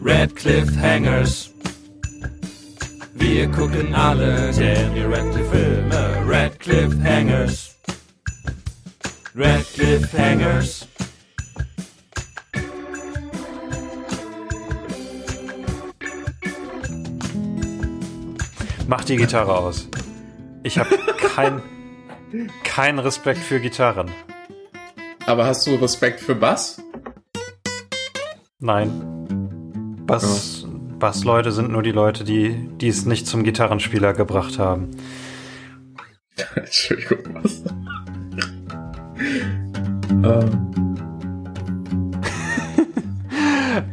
Red Cliffhangers. Wir gucken alle Daniel Radcliffe Filme. Red Cliffhangers. Red Cliffhangers. Mach die Gitarre aus. Ich habe kein, keinen Respekt für Gitarren. Aber hast du Respekt für Bass? Nein. Bass, Bassleute sind nur die Leute, die, die es nicht zum Gitarrenspieler gebracht haben. Entschuldigung, was? ähm,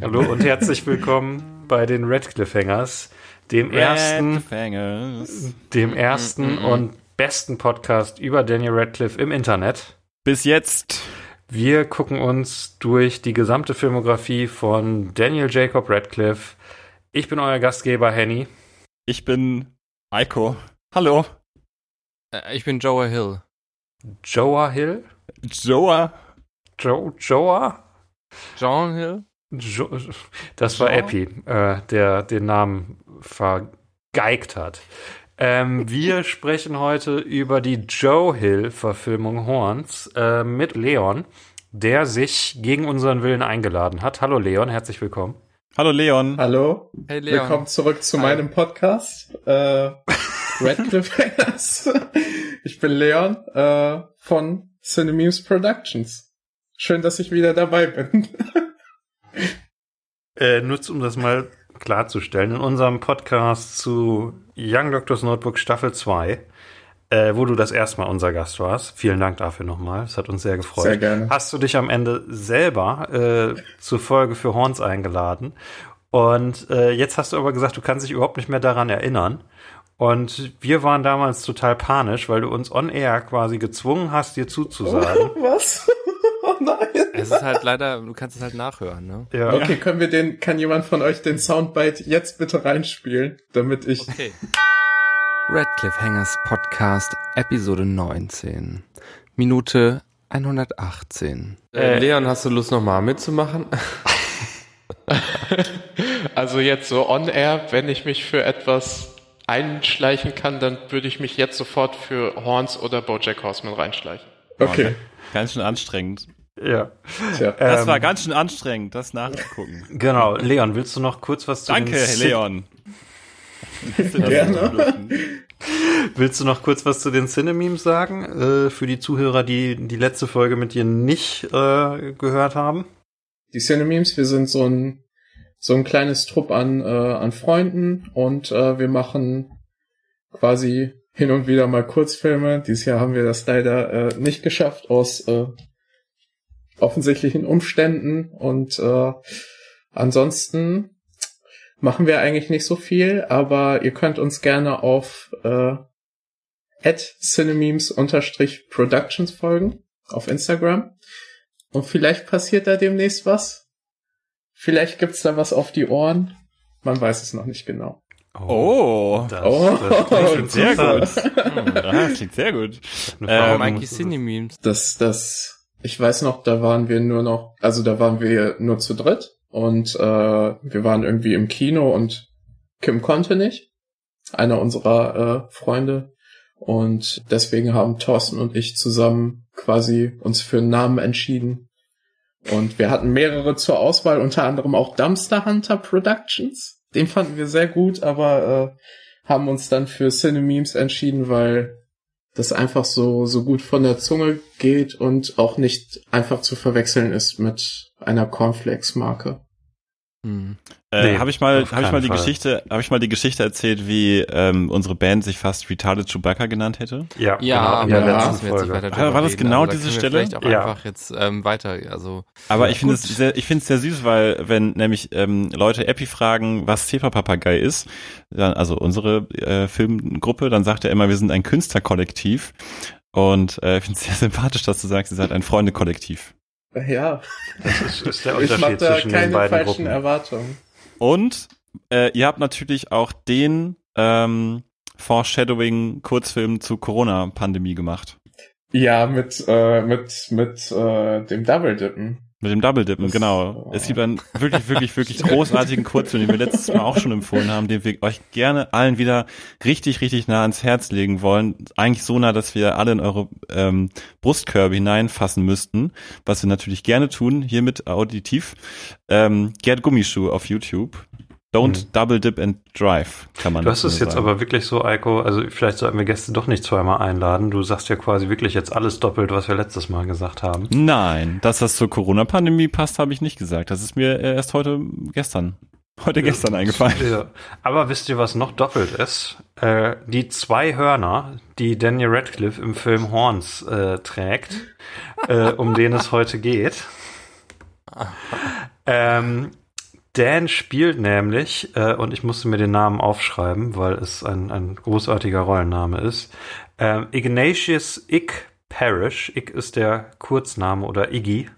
Hallo und herzlich willkommen bei den Red Cliffhangers, dem ersten, Cliffhangers. dem ersten und besten Podcast über Daniel Radcliffe im Internet. Bis jetzt. Wir gucken uns durch die gesamte Filmografie von Daniel Jacob Radcliffe. Ich bin euer Gastgeber Henny. Ich bin Eiko. Hallo. Äh, Ich bin Joa Hill. Joa Hill? Joa. Jo Joa? John Hill? Jo das war Joa? Epi, äh, der den Namen vergeigt hat. Ähm, wir sprechen heute über die Joe Hill-Verfilmung Horns äh, mit Leon, der sich gegen unseren Willen eingeladen hat. Hallo Leon, herzlich willkommen. Hallo Leon. hallo, Hey Leon. willkommen zurück zu Hi. meinem Podcast. Äh, Red Cliffhangers. ich bin Leon äh, von Cinememes Productions. Schön, dass ich wieder dabei bin. Äh, nur um das mal klarzustellen, in unserem Podcast zu Young Doctors Notebook Staffel 2, äh, wo du das erste Mal unser Gast warst. Vielen Dank dafür nochmal. Es hat uns sehr gefreut. Sehr gerne. Hast du dich am Ende selber äh, zur Folge für Horns eingeladen. Und äh, jetzt hast du aber gesagt, du kannst dich überhaupt nicht mehr daran erinnern. Und wir waren damals total panisch, weil du uns on air quasi gezwungen hast, dir zuzusagen. Was? Oh nein. Es ist halt leider, du kannst es halt nachhören, ne? ja. Okay, können wir den, kann jemand von euch den Soundbite jetzt bitte reinspielen, damit ich, Okay. Red Cliffhangers Podcast, Episode 19. Minute 118. Äh, Leon, hast du Lust nochmal mitzumachen? also jetzt so on air, wenn ich mich für etwas einschleichen kann, dann würde ich mich jetzt sofort für Horns oder Bojack Horseman reinschleichen. okay, Ganz schön anstrengend. Ja. tja. Das Ähm, war ganz schön anstrengend, das nachzugucken. Genau. Leon, willst du noch kurz was zu Danke, den Cin- Leon. Gerne. Willst du noch kurz was zu den Cinememes sagen? Äh, für die Zuhörer, die die letzte Folge mit dir nicht äh, gehört haben? Die Cinememes, wir sind so ein, so ein kleines Trupp an, äh, an Freunden und äh, wir machen quasi hin und wieder mal Kurzfilme. Dieses Jahr haben wir das leider äh, nicht geschafft aus äh, offensichtlichen Umständen und äh, ansonsten machen wir eigentlich nicht so viel, aber ihr könnt uns gerne auf äh, cinememes-productions folgen auf Instagram. Und vielleicht passiert da demnächst was. Vielleicht gibt's da was auf die Ohren. Man weiß es noch nicht genau. Oh. das, Oh, das klingt Sehr gut. Hm, Das klingt sehr gut. Eine Ähm, Frau Mikey muss- Cine Memes. Das, das, ich weiß noch, da waren wir nur noch, also da waren wir nur zu dritt und äh, wir waren irgendwie im Kino und Kim konnte nicht, einer unserer äh, Freunde. Und deswegen haben Thorsten und ich zusammen quasi uns für einen Namen entschieden. Und wir hatten mehrere zur Auswahl, unter anderem auch Dumpster Hunter Productions. Den fanden wir sehr gut, aber äh, haben uns dann für Cinememes entschieden, weil das einfach so, so gut von der Zunge geht und auch nicht einfach zu verwechseln ist mit einer Cornflakes-Marke. Hm. Äh, Nee, habe ich mal, habe ich mal die Fall. Geschichte, habe ich mal die Geschichte erzählt, wie ähm, unsere Band sich fast Retarded Chewbacca genannt hätte? Ja, Ja, genau, ja, nicht Folge. weiter Ah, war das reden. genau Also da diese wir Stelle? Vielleicht auch Ja. einfach jetzt ähm, weiter, also. Aber ich finde es sehr, ich finde es sehr süß, weil wenn nämlich ähm, Leute Epi fragen, was Zepa Papagei ist, dann, also unsere äh, Filmgruppe, dann sagt er immer, wir sind ein Künstlerkollektiv. Und äh, ich finde es sehr sympathisch, dass du sagst, ihr seid ein Freundekollektiv. Ja, Das ist, ist der ich mache Unterschied da zwischen den keine beiden falschen Gruppen. Erwartungen. Und äh, ihr habt natürlich auch den ähm, Foreshadowing-Kurzfilm zu Corona-Pandemie gemacht. Ja, mit, äh, mit, mit äh, dem Double Dippen. Mit dem Double Dippen, Das- genau. Es gibt einen wirklich, wirklich, wirklich großartigen Kurzfilm, den wir letztes Mal auch schon empfohlen haben, den wir euch gerne allen wieder richtig, richtig nah ans Herz legen wollen. Eigentlich so nah, dass wir alle in eure ähm, Brustkörbe hineinfassen müssten, was wir natürlich gerne tun, hiermit auditiv. Ähm, Gerd Gummischuh auf YouTube. Don't double dip and drive, kann man Du hast es jetzt sagen. aber wirklich so, Eiko, also vielleicht sollten wir Gäste doch nicht zweimal einladen. Du sagst ja quasi wirklich jetzt alles doppelt, was wir letztes Mal gesagt haben. Nein, dass das zur Corona-Pandemie passt, habe ich nicht gesagt. Das ist mir äh, erst heute, gestern, heute gestern eingefallen. Ja. Aber wisst ihr, was noch doppelt ist? Äh, die zwei Hörner, die Daniel Radcliffe im Film Horns äh, trägt, äh, um den es heute geht. Ähm, Dan spielt nämlich, äh, und ich musste mir den Namen aufschreiben, weil es ein, ein großartiger Rollenname ist, ähm, Ignatius Ick Parrish. Ick ist der Kurzname oder Iggy.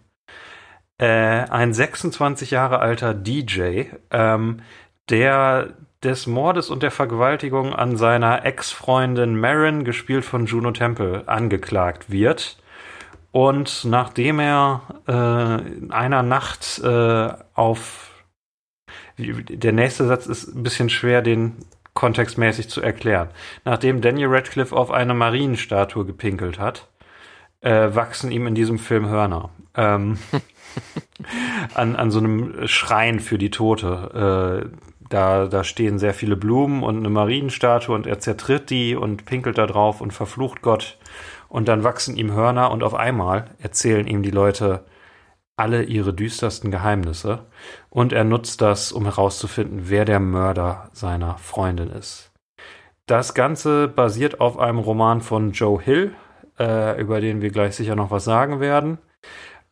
Äh, ein 26 Jahre alter DJ, ähm, der des Mordes und der Vergewaltigung an seiner Ex-Freundin Marin, gespielt von Juno Temple, angeklagt wird. Und nachdem er äh, in einer Nacht äh, auf der nächste Satz ist ein bisschen schwer, den kontextmäßig zu erklären. Nachdem Daniel Radcliffe auf eine Marienstatue gepinkelt hat, äh, wachsen ihm in diesem Film Hörner. Ähm, an, an so einem Schrein für die Tote. Äh, da, da stehen sehr viele Blumen und eine Marienstatue und er zertritt die und pinkelt da drauf und verflucht Gott. Und dann wachsen ihm Hörner und auf einmal erzählen ihm die Leute alle ihre düstersten Geheimnisse. Und er nutzt das, um herauszufinden, wer der Mörder seiner Freundin ist. Das Ganze basiert auf einem Roman von Joe Hill, äh, über den wir gleich sicher noch was sagen werden.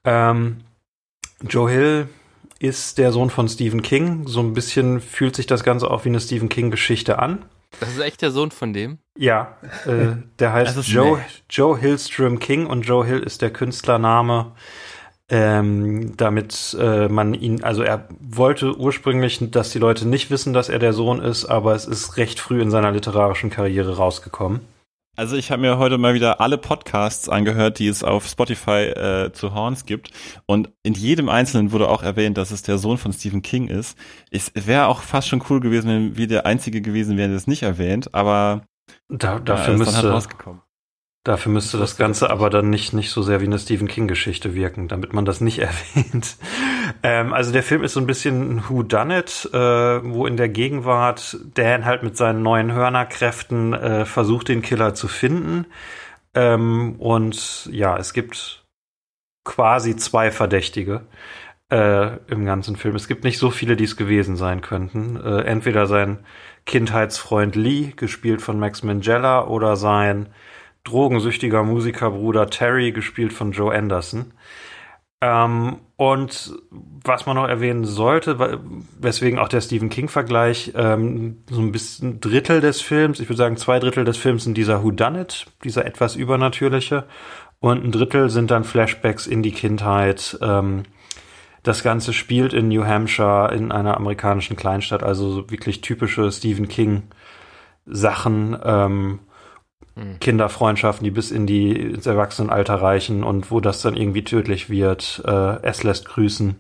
Ähm, Joe Hill ist der Sohn von Stephen King. So ein bisschen fühlt sich das Ganze auch wie eine Stephen King-Geschichte an. Das ist echt der Sohn von dem? Ja, äh, der heißt Joe. Joe Hillstrom King und Joe Hill ist der Künstlername, ähm, damit äh, man ihn, also er wollte ursprünglich, dass die Leute nicht wissen, dass er der Sohn ist, aber es ist recht früh in seiner literarischen Karriere rausgekommen. Also ich habe mir heute mal wieder alle Podcasts angehört, die es auf Spotify äh, zu Horns gibt. Und in jedem einzelnen wurde auch erwähnt, dass es der Sohn von Stephen King ist. Es wäre auch fast schon cool gewesen, wenn wir der Einzige gewesen wären, der es nicht erwähnt. Aber Da, ja, dafür ist dann halt müsste, rausgekommen. Dafür müsste das Ganze aber dann nicht, nicht so sehr wie eine Stephen King-Geschichte wirken, damit man das nicht erwähnt. Ähm, also der Film ist so ein bisschen ein Who Done It, äh, wo in der Gegenwart Dan halt mit seinen neuen Hörnerkräften äh, versucht, den Killer zu finden. Ähm, und ja, es gibt quasi zwei Verdächtige äh, im ganzen Film. Es gibt nicht so viele, die es gewesen sein könnten. Äh, entweder sein Kindheitsfreund Lee, gespielt von Max Mangella, oder sein drogensüchtiger Musikerbruder Terry, gespielt von Joe Anderson. Ähm, und was man noch erwähnen sollte, weswegen auch der Stephen King-Vergleich, ähm, so ein bisschen Drittel des Films, ich würde sagen zwei Drittel des Films sind dieser Whodunit, dieser etwas übernatürliche, und ein Drittel sind dann Flashbacks in die Kindheit. Ähm, das Ganze spielt in New Hampshire, in einer amerikanischen Kleinstadt, also so wirklich typische Stephen King Sachen. Ähm, Hm. Kinderfreundschaften, die bis in die ins Erwachsenenalter reichen und wo das dann irgendwie tödlich wird. Äh, es lässt grüßen.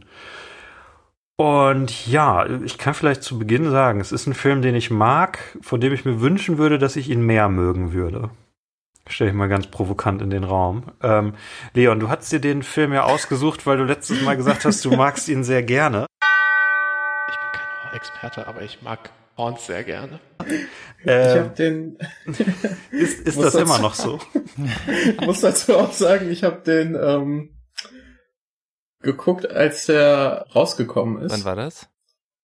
Und ja, ich kann vielleicht zu Beginn sagen, es ist ein Film, den ich mag, von dem ich mir wünschen würde, dass ich ihn mehr mögen würde. Stelle ich mal ganz provokant in den Raum. Ähm, Leon, du hast dir den Film ja ausgesucht, weil du letztes Mal gesagt hast, du magst ihn sehr gerne. Ich bin kein Horror-Experte, aber ich mag Horns sehr gerne. Ich Ähm, habe den, ist ist das dazu- immer noch so? muss dazu auch sagen, ich habe den ähm, geguckt, als der rausgekommen ist. Wann war das?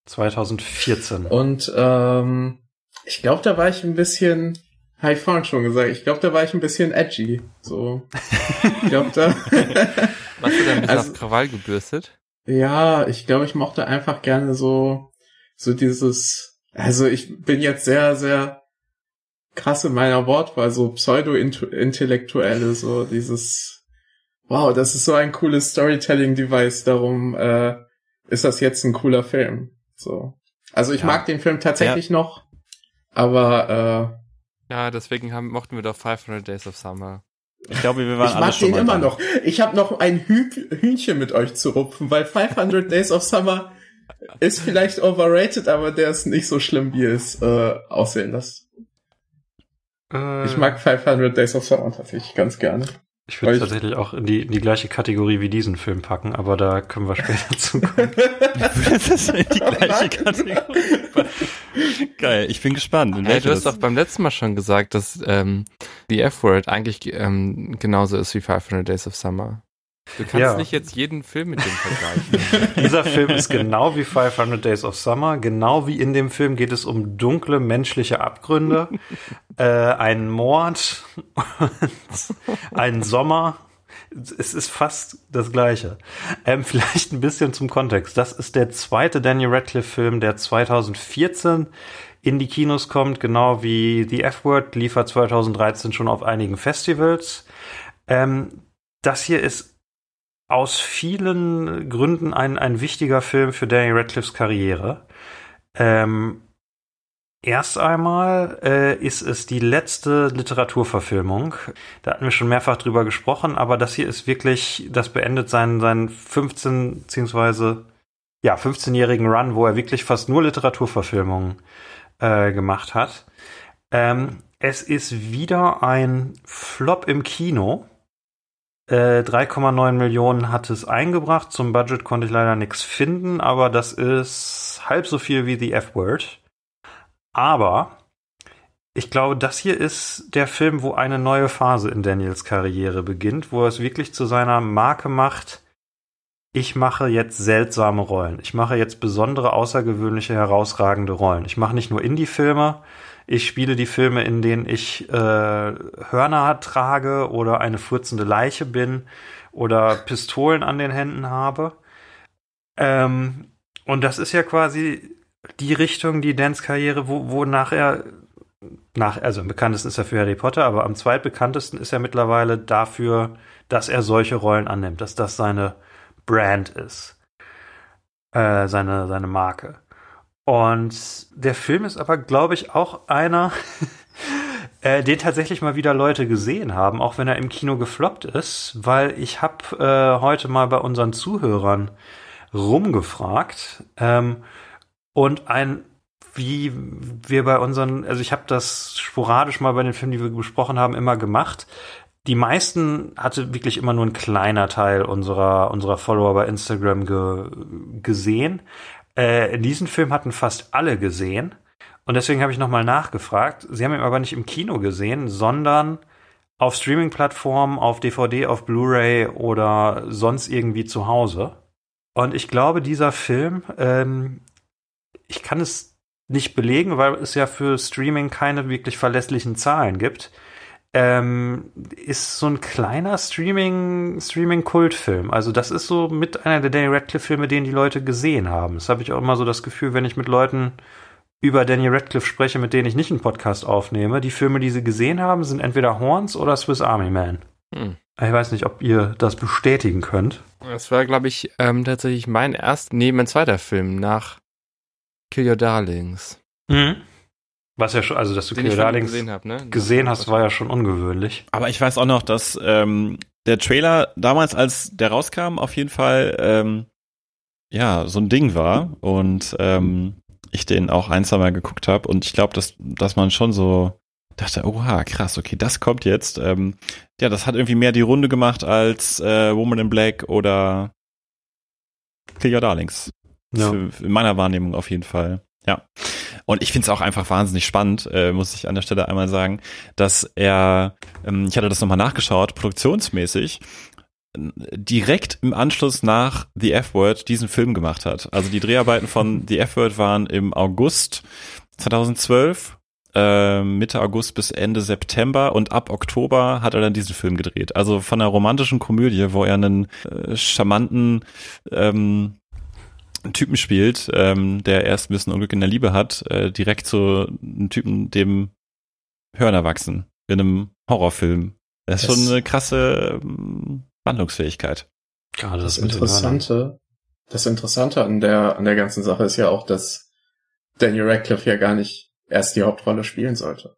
2014. Und ähm, ich glaube, da war ich ein bisschen, habe ich vorhin schon gesagt, ich glaube, da war ich ein bisschen edgy. So, ich glaube, da, Warst du dann ein bisschen Also- auf Krawall gebürstet? ja, ich glaube, ich mochte einfach gerne so, so dieses, also ich bin jetzt sehr, sehr krass in meiner Wortwahl, so pseudo-intellektuelle, so dieses, wow, das ist so ein cooles Storytelling-Device, darum äh, ist das jetzt ein cooler Film. So. Also ich Ja. mag den Film tatsächlich noch, aber Ja, deswegen haben, mochten wir doch 500 Days of Summer. Ich glaube, wir waren Ich alle mag schon den mal immer da. noch. Ich habe noch ein Hü Hühnchen mit euch zu rupfen, weil 500 Days of Summer ist vielleicht overrated, aber der ist nicht so schlimm, wie es äh, aussehen lässt. Äh, Ich mag 500 Days of Summer tatsächlich ganz gerne. Ich würde es ich- tatsächlich auch in die, in die gleiche Kategorie wie diesen Film packen, aber da können wir später zu kommen. das ist in die gleiche. Kategorie. Geil, ich bin gespannt. Hey, du hast doch beim letzten Mal schon gesagt, dass ähm, die F-Word eigentlich ähm, genauso ist wie 500 Days of Summer. Du kannst Ja. nicht jetzt jeden Film mit dem vergleichen. Dieser Film ist genau wie 500 Days of Summer. Genau wie in dem Film geht es um dunkle menschliche Abgründe, äh, einen Mord, und einen Sommer. Es ist fast das Gleiche. Ähm, vielleicht ein bisschen zum Kontext. Das ist der zweite Daniel Radcliffe-Film, der 2014 in die Kinos kommt, genau wie The F-Word liefert 2013 schon auf einigen Festivals. Ähm, das hier ist aus vielen Gründen ein, ein wichtiger Film für Daniel Radcliffes Karriere. Ähm, erst einmal äh, ist es die letzte Literaturverfilmung. Da hatten wir schon mehrfach drüber gesprochen, aber das hier ist wirklich, das beendet seinen, seinen 15 beziehungsweise ja 15-jährigen Run, wo er wirklich fast nur Literaturverfilmungen äh, gemacht hat. Ähm, es ist wieder ein Flop im Kino. Äh, 3,9 Millionen hat es eingebracht. Zum Budget konnte ich leider nichts finden, aber das ist halb so viel wie The F-Word. Aber ich glaube, das hier ist der Film, wo eine neue Phase in Daniels Karriere beginnt, wo er es wirklich zu seiner Marke macht. Ich mache jetzt seltsame Rollen. Ich mache jetzt besondere, außergewöhnliche, herausragende Rollen. Ich mache nicht nur Indie-Filme, ich spiele die Filme, in denen ich äh, Hörner trage oder eine furzende Leiche bin oder Pistolen an den Händen habe. Ähm, und das ist ja quasi die Richtung, die Dans Karriere, wo, wo nachher, nach, also am bekanntesten ist er für Harry Potter, aber am zweitbekanntesten ist er mittlerweile dafür, dass er solche Rollen annimmt, dass das seine Brand ist, äh, seine, seine Marke. Und der Film ist aber, glaube ich, auch einer, äh, den tatsächlich mal wieder Leute gesehen haben, auch wenn er im Kino gefloppt ist, weil ich habe äh, heute mal bei unseren Zuhörern rumgefragt ähm, und ein wie wir bei unseren, also ich habe das sporadisch mal bei den Filmen, die wir besprochen haben, immer gemacht. Die meisten hatte wirklich immer nur ein kleiner Teil unserer unserer Follower bei Instagram ge, gesehen. Äh, diesen Film hatten fast alle gesehen. Und deswegen habe ich nochmal nachgefragt. Sie haben ihn aber nicht im Kino gesehen, sondern auf Streaming-Plattformen, auf DVD, auf Blu-ray oder sonst irgendwie zu Hause. Und ich glaube, dieser Film, ähm, ich kann es nicht belegen, weil es ja für Streaming keine wirklich verlässlichen Zahlen gibt. Ähm, ist so ein kleiner Streaming, Streaming-Kultfilm. Also das ist so mit einer der Daniel Radcliffe-Filme, den die Leute gesehen haben. Das habe ich auch immer so das Gefühl, wenn ich mit Leuten über Daniel Radcliffe spreche, mit denen ich nicht einen Podcast aufnehme. Die Filme, die sie gesehen haben, sind entweder Horns oder Swiss Army Man. Hm. Ich weiß nicht, ob ihr das bestätigen könnt. Das war, glaube ich, ähm, tatsächlich mein erst, nee, mein zweiter Film nach Kill Your Darlings. Was ja schon, also dass du ihm Darlings gesehen habe, ne? gesehen hast, war ja schon ungewöhnlich. Aber ich weiß auch noch, dass ähm, der Trailer damals, als der rauskam, auf jeden Fall ähm, ja so ein Ding war und ähm, ich den auch ein, zwei Mal geguckt habe und ich glaube, dass, dass man schon so dachte, oha, krass, okay, das kommt jetzt. Ähm, ja, das hat irgendwie mehr die Runde gemacht als äh, Woman in Black oder Kill Your Darlings. Ja. Für, in meiner Wahrnehmung auf jeden Fall. Ja. Und ich finde es auch einfach wahnsinnig spannend, äh, muss ich an der Stelle einmal sagen, dass er, ähm, ich hatte das nochmal nachgeschaut, produktionsmäßig, direkt im Anschluss nach The F-Word diesen Film gemacht hat. Also die Dreharbeiten von The F-Word waren im August 2012, äh, Mitte August bis Ende September und ab Oktober hat er dann diesen Film gedreht. Also von einer romantischen Komödie, wo er einen äh, charmanten ähm, Typen spielt, ähm, der erst ein bisschen Unglück in der Liebe hat, äh, direkt zu einem Typen, dem Hörner wachsen in einem Horrorfilm. Das ist Das- schon eine krasse ähm, Wandlungsfähigkeit. Gerade Das Hörnern. Interessante, das Interessante an der, an der ganzen Sache ist ja auch, dass Daniel Radcliffe ja gar nicht erst die Hauptrolle spielen sollte.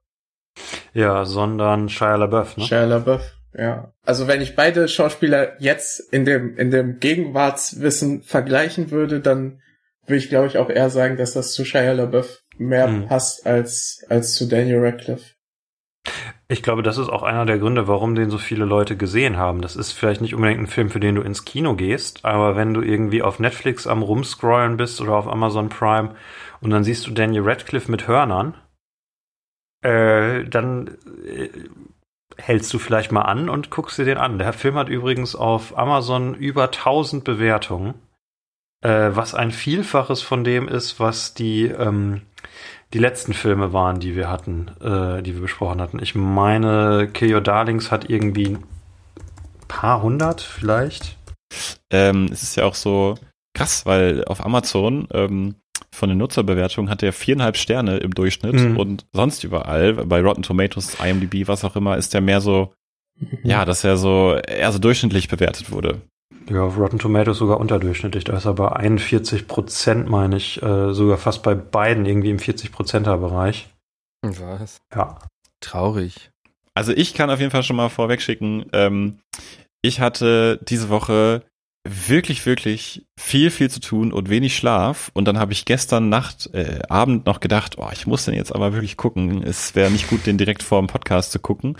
Ja, sondern Shia LaBeouf, ne? Shia LaBeouf Ja. Also wenn ich beide Schauspieler jetzt in dem, in dem Gegenwartswissen vergleichen würde, dann würde ich glaube ich auch eher sagen, dass das zu Shia LaBeouf mehr Mhm. passt als, als zu Daniel Radcliffe. Ich glaube, das ist auch einer der Gründe, warum den so viele Leute gesehen haben. Das ist vielleicht nicht unbedingt ein Film, für den du ins Kino gehst, aber wenn du irgendwie auf Netflix am Rumscrollen bist oder auf Amazon Prime und dann siehst du Daniel Radcliffe mit Hörnern, äh, dann äh, hältst du vielleicht mal an und guckst dir den an. Der Film hat übrigens auf Amazon über 1000 Bewertungen, äh, was ein Vielfaches von dem ist, was die ähm, die letzten Filme waren, die wir hatten, äh, die wir besprochen hatten. Ich meine, Kill Your Darlings hat irgendwie ein paar hundert vielleicht. Ähm, es ist ja auch so krass, weil auf Amazon ähm, von den Nutzerbewertungen hat er viereinhalb Sterne im Durchschnitt Mhm. und sonst überall, bei Rotten Tomatoes, IMDb, was auch immer, ist der mehr so, ja, dass er so eher so durchschnittlich bewertet wurde. Ja, auf Rotten Tomatoes sogar unterdurchschnittlich. Da ist er bei 41 Prozent, meine ich, äh, sogar fast bei beiden irgendwie im 40-Prozenter Bereich. Was? Ja. Traurig. Also ich kann auf jeden Fall schon mal vorweg schicken, ähm, ich hatte diese Woche wirklich, wirklich viel, viel zu tun und wenig Schlaf. Und dann habe ich gestern Nacht, äh, Abend noch gedacht, oh, ich muss den jetzt aber wirklich gucken. Es wäre nicht gut, den direkt vor dem Podcast zu gucken.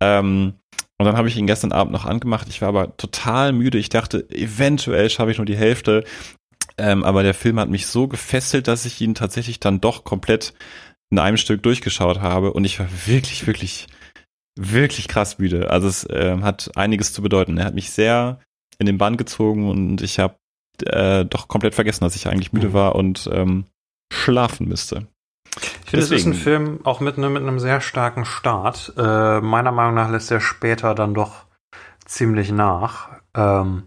Ähm, und dann habe ich ihn gestern Abend noch angemacht. Ich war aber total müde. Ich dachte, eventuell schaffe ich nur die Hälfte. Ähm, aber der Film hat mich so gefesselt, dass ich ihn tatsächlich dann doch komplett in einem Stück durchgeschaut habe. Und ich war wirklich, wirklich, wirklich krass müde. Also es ähm, hat einiges zu bedeuten. Er hat mich sehr in den Bann gezogen und ich habe äh, doch komplett vergessen, dass ich eigentlich müde Mhm. war und ähm, schlafen müsste. Ich finde, es ist ein Film auch mit, ne, mit einem sehr starken Start. Äh, meiner Meinung nach lässt er später dann doch ziemlich nach. Ähm,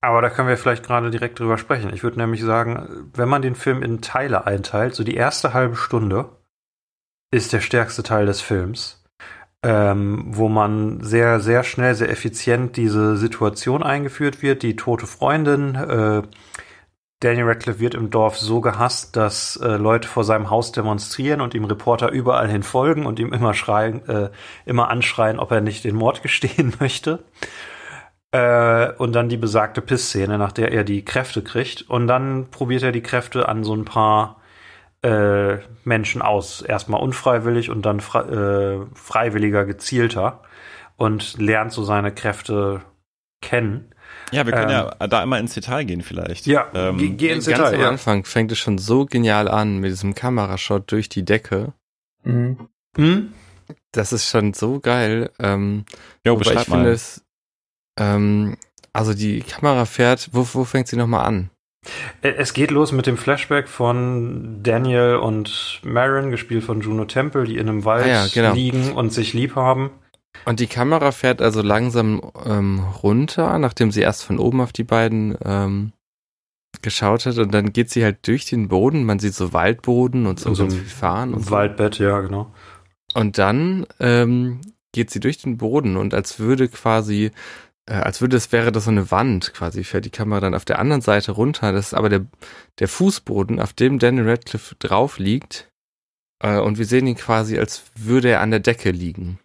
aber da können wir vielleicht gerade direkt drüber sprechen. Ich würde nämlich sagen, wenn man den Film in Teile einteilt, so die erste halbe Stunde ist der stärkste Teil des Films, ähm, wo man sehr, sehr schnell, sehr effizient diese Situation eingeführt wird. Die tote Freundin, äh, Daniel Radcliffe wird im Dorf so gehasst, dass äh, Leute vor seinem Haus demonstrieren und ihm Reporter überall hin folgen und ihm immer schreien, äh, immer anschreien, ob er nicht den Mord gestehen möchte. Äh, und dann die besagte Pissszene, nach der er die Kräfte kriegt. Und dann probiert er die Kräfte an so ein paar äh, Menschen aus. Erstmal unfreiwillig und dann fre äh, freiwilliger, gezielter. Und lernt so seine Kräfte kennen. Ja, wir können Ähm, ja da immer ins Detail gehen vielleicht. Ja, ähm, geh, geh ins Ganz Detail. am Ja. Anfang fängt es schon so genial an mit diesem Kamerashot durch die Decke. Mhm. Hm? Das ist schon so geil. Ähm, Jo, ich finde mal. es, ähm, also die Kamera fährt, wo, wo fängt sie nochmal an? Äh, Es geht los mit dem Flashback von Daniel und Marin, gespielt von Juno Temple, die in einem Wald Ah ja, genau. liegen und sich lieb haben. Und die Kamera fährt also langsam ähm, runter, nachdem sie erst von oben auf die beiden ähm, geschaut hat und dann geht sie halt durch den Boden, man sieht so Waldboden und so, Und so viel Fahren und so. Waldbett, ja, genau. Und dann ähm, geht sie durch den Boden und als würde quasi, äh, als würde es wäre das so eine Wand quasi, fährt die Kamera dann auf der anderen Seite runter. Das ist aber der, der Fußboden, auf dem Daniel Radcliffe drauf liegt. Äh, und wir sehen ihn quasi, als würde er an der Decke liegen.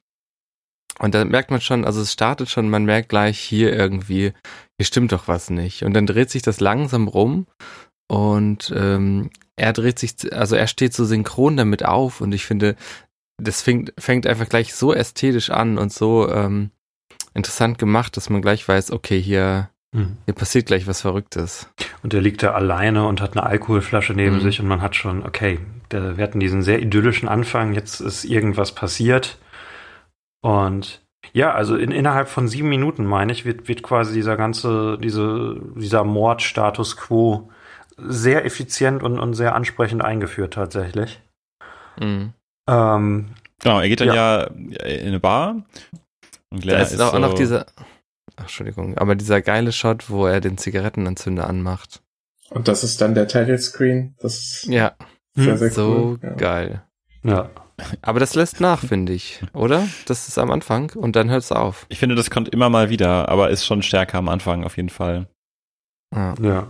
Und dann merkt man schon, also es startet schon, man merkt gleich hier irgendwie, hier stimmt doch was nicht. Und dann dreht sich das langsam rum und ähm, er dreht sich, also er steht so synchron damit auf und ich finde, das fängt, fängt einfach gleich so ästhetisch an und so ähm, interessant gemacht, dass man gleich weiß, okay, hier, Mhm. hier passiert gleich was Verrücktes. Und er liegt da alleine und hat eine Alkoholflasche neben Mhm. sich und man hat schon, okay, wir hatten diesen sehr idyllischen Anfang, jetzt ist irgendwas passiert. Und ja, also in, innerhalb von sieben Minuten, meine ich, wird, wird quasi dieser ganze, diese, dieser Mordstatus quo sehr effizient und, und sehr ansprechend eingeführt tatsächlich. Mhm. Ähm, Genau, er geht dann ja, in eine Bar und Da Glenna ist auch so, noch dieser, ach, Entschuldigung, aber dieser geile Shot, wo er den Zigarettenanzünder anmacht. Und das ist dann der Title Screen. Das ist Ja, sehr, sehr so cool. Geil. ja. Aber das lässt nach, finde ich, oder? Das ist am Anfang und dann hört es auf. Ich finde, das kommt immer mal wieder, aber ist schon stärker am Anfang auf jeden Fall. Ja. Ja.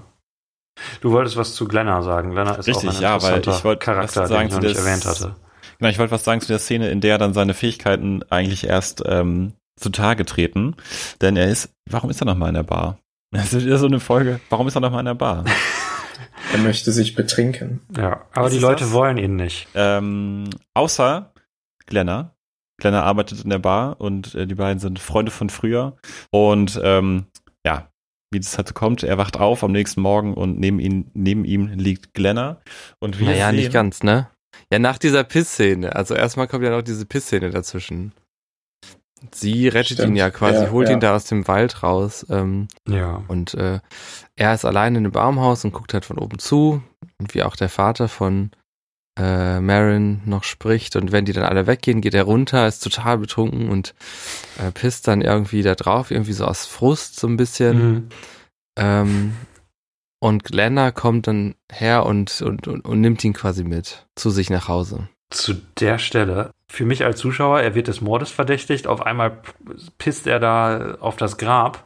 Du wolltest was zu Glenna sagen. Glenna ist Richtig, auch ein ja, weil ich wollte Charakter, sagen den ich noch nicht erwähnt hatte. Genau, ich wollte was sagen zu der Szene, in der dann seine Fähigkeiten eigentlich erst ähm, zutage treten, denn er ist, warum ist er nochmal in der Bar? Das ist wieder so eine Folge, warum ist er nochmal in der Bar? Er möchte sich betrinken. Ja, aber Was die Leute das? wollen ihn nicht. Ähm, außer Glenner. Glenner arbeitet in der Bar und äh, die beiden sind Freunde von früher. Und ähm, ja, wie das halt so kommt, er wacht auf am nächsten Morgen und neben, ihn, neben ihm liegt Glenner. Und wir Naja, sehen, nicht ganz, ne? Ja, nach dieser Pissszene. Also erstmal kommt ja noch diese Pissszene dazwischen. Sie rettet Stimmt. ihn ja quasi, Ja, holt ja. ihn da aus dem Wald raus. Ähm, Ja. und äh, er ist allein in einem Baumhaus und guckt halt von oben zu. Und wie auch der Vater von äh, Marin noch spricht. Und wenn die dann alle weggehen, geht er runter, ist total betrunken und äh, pisst dann irgendwie da drauf, irgendwie so aus Frust so ein bisschen. Mhm. Ähm, und Glenna kommt dann her und, und, und, und nimmt ihn quasi mit zu sich nach Hause. Zu der Stelle, für mich als Zuschauer, er wird des Mordes verdächtigt, auf einmal pisst er da auf das Grab.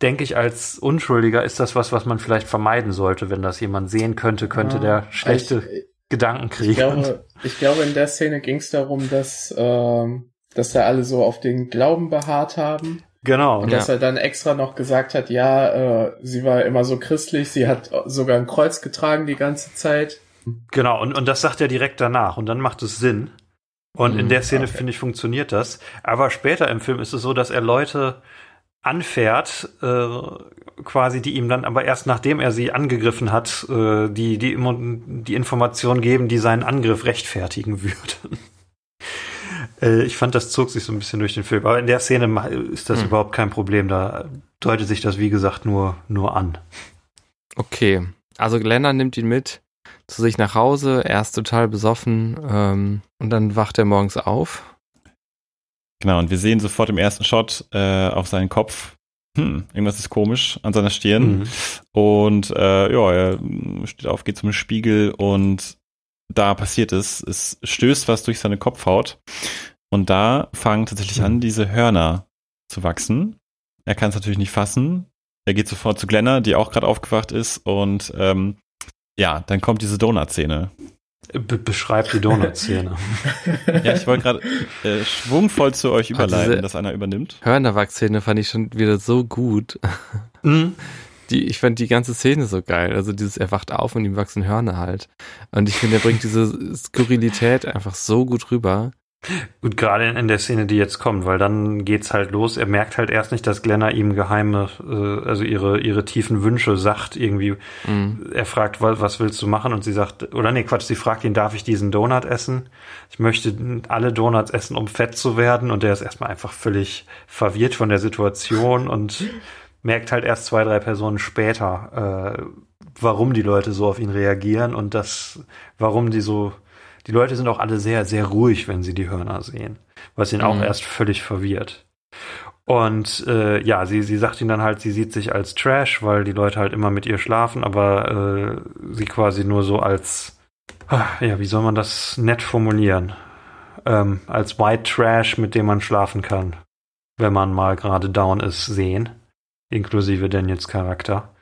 Denke ich, als Unschuldiger ist das was, was man vielleicht vermeiden sollte, wenn das jemand sehen könnte, könnte Ah, der schlechte Ich, Gedanken kriegen. ich, glaube, ich glaube, in der Szene ging es darum, dass, ähm, dass da alle so auf den Glauben beharrt haben. genau. Und Ja. dass er dann extra noch gesagt hat, ja, äh, sie war immer so christlich, sie hat sogar ein Kreuz getragen die ganze Zeit. Genau, und, und das sagt er direkt danach und dann macht es Sinn. Und in Mhm, der Szene, okay. finde ich, funktioniert das. Aber später im Film ist es so, dass er Leute anfährt, äh, quasi, die ihm dann aber erst nachdem er sie angegriffen hat, äh, die, die, die Information geben, die seinen Angriff rechtfertigen würden. äh, ich fand, das zog sich so ein bisschen durch den Film. Aber in der Szene ist das Hm. überhaupt kein Problem. Da deutet sich das, wie gesagt, nur, nur an. Okay, also Glenna nimmt ihn mit zu sich nach Hause. Er ist total besoffen ähm, und dann wacht er morgens auf. Genau, und wir sehen sofort im ersten Shot äh, auf seinen Kopf, hm, irgendwas ist komisch an seiner Stirn. Mhm. Und äh, ja, er steht auf, geht zum Spiegel und da passiert es. Es stößt was durch seine Kopfhaut. Und da fangen tatsächlich an, diese Hörner zu wachsen. Er kann es natürlich nicht fassen. Er geht sofort zu Glenna, die auch gerade aufgewacht ist. Und ähm, ja, dann kommt diese Donut-Szene. Be beschreibt die Donut-Szene. Ja, ich wollte gerade äh, schwungvoll zu euch überleiten, dass einer übernimmt. Hörnerwachszene fand ich schon wieder so gut. Mhm. Die, ich fand die ganze Szene so geil. Also dieses, er wacht auf und ihm wachsen Hörner halt. Und ich finde, er bringt diese Skurrilität einfach so gut rüber. Gut, gerade in, der Szene, die jetzt kommt, weil dann geht's halt los. Er merkt halt erst nicht, dass Glenna ihm geheime, äh, also ihre, ihre tiefen Wünsche sagt irgendwie. Mhm. Er fragt, was, was willst du machen? Und sie sagt, oder nee, Quatsch, sie fragt ihn, darf ich diesen Donut essen? Ich möchte alle Donuts essen, um fett zu werden. Und der ist erstmal einfach völlig verwirrt von der Situation und merkt halt erst zwei, drei Personen später, äh, warum die Leute so auf ihn reagieren und das, warum die so, die Leute sind auch alle sehr, sehr ruhig, wenn sie die Hörner sehen, was ihn auch Mhm. erst völlig verwirrt. Und äh, ja, sie, sie sagt ihm dann halt, sie sieht sich als Trash, weil die Leute halt immer mit ihr schlafen, aber äh, sie quasi nur so als, ah, ja, wie soll man das nett formulieren? Ähm, als White Trash, mit dem man schlafen kann, wenn man mal gerade down ist, sehen inklusive Daniels Charakter.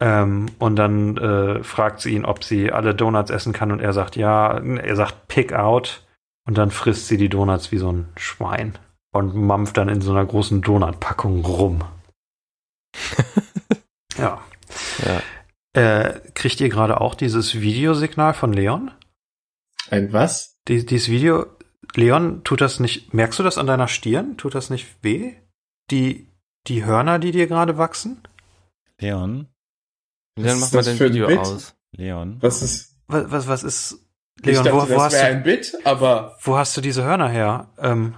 Ähm, und dann äh, fragt sie ihn, ob sie alle Donuts essen kann und er sagt ja, er sagt pick out und dann frisst sie die Donuts wie so ein Schwein und mampft dann in so einer großen Donutpackung rum. ja. Ja. Äh, kriegt ihr gerade auch dieses Videosignal von Leon? Ein was? Die, dieses Video, Leon, tut das nicht, merkst du das an deiner Stirn? Tut das nicht weh? Die, die Hörner, die dir gerade wachsen? Leon, macht man das dein Video Bit? aus. Leon. Was ist? Was, was, was ist, Ich Leon, dachte, wo, wo, hast du, ein Bit, aber wo hast du diese Hörner her? Ähm,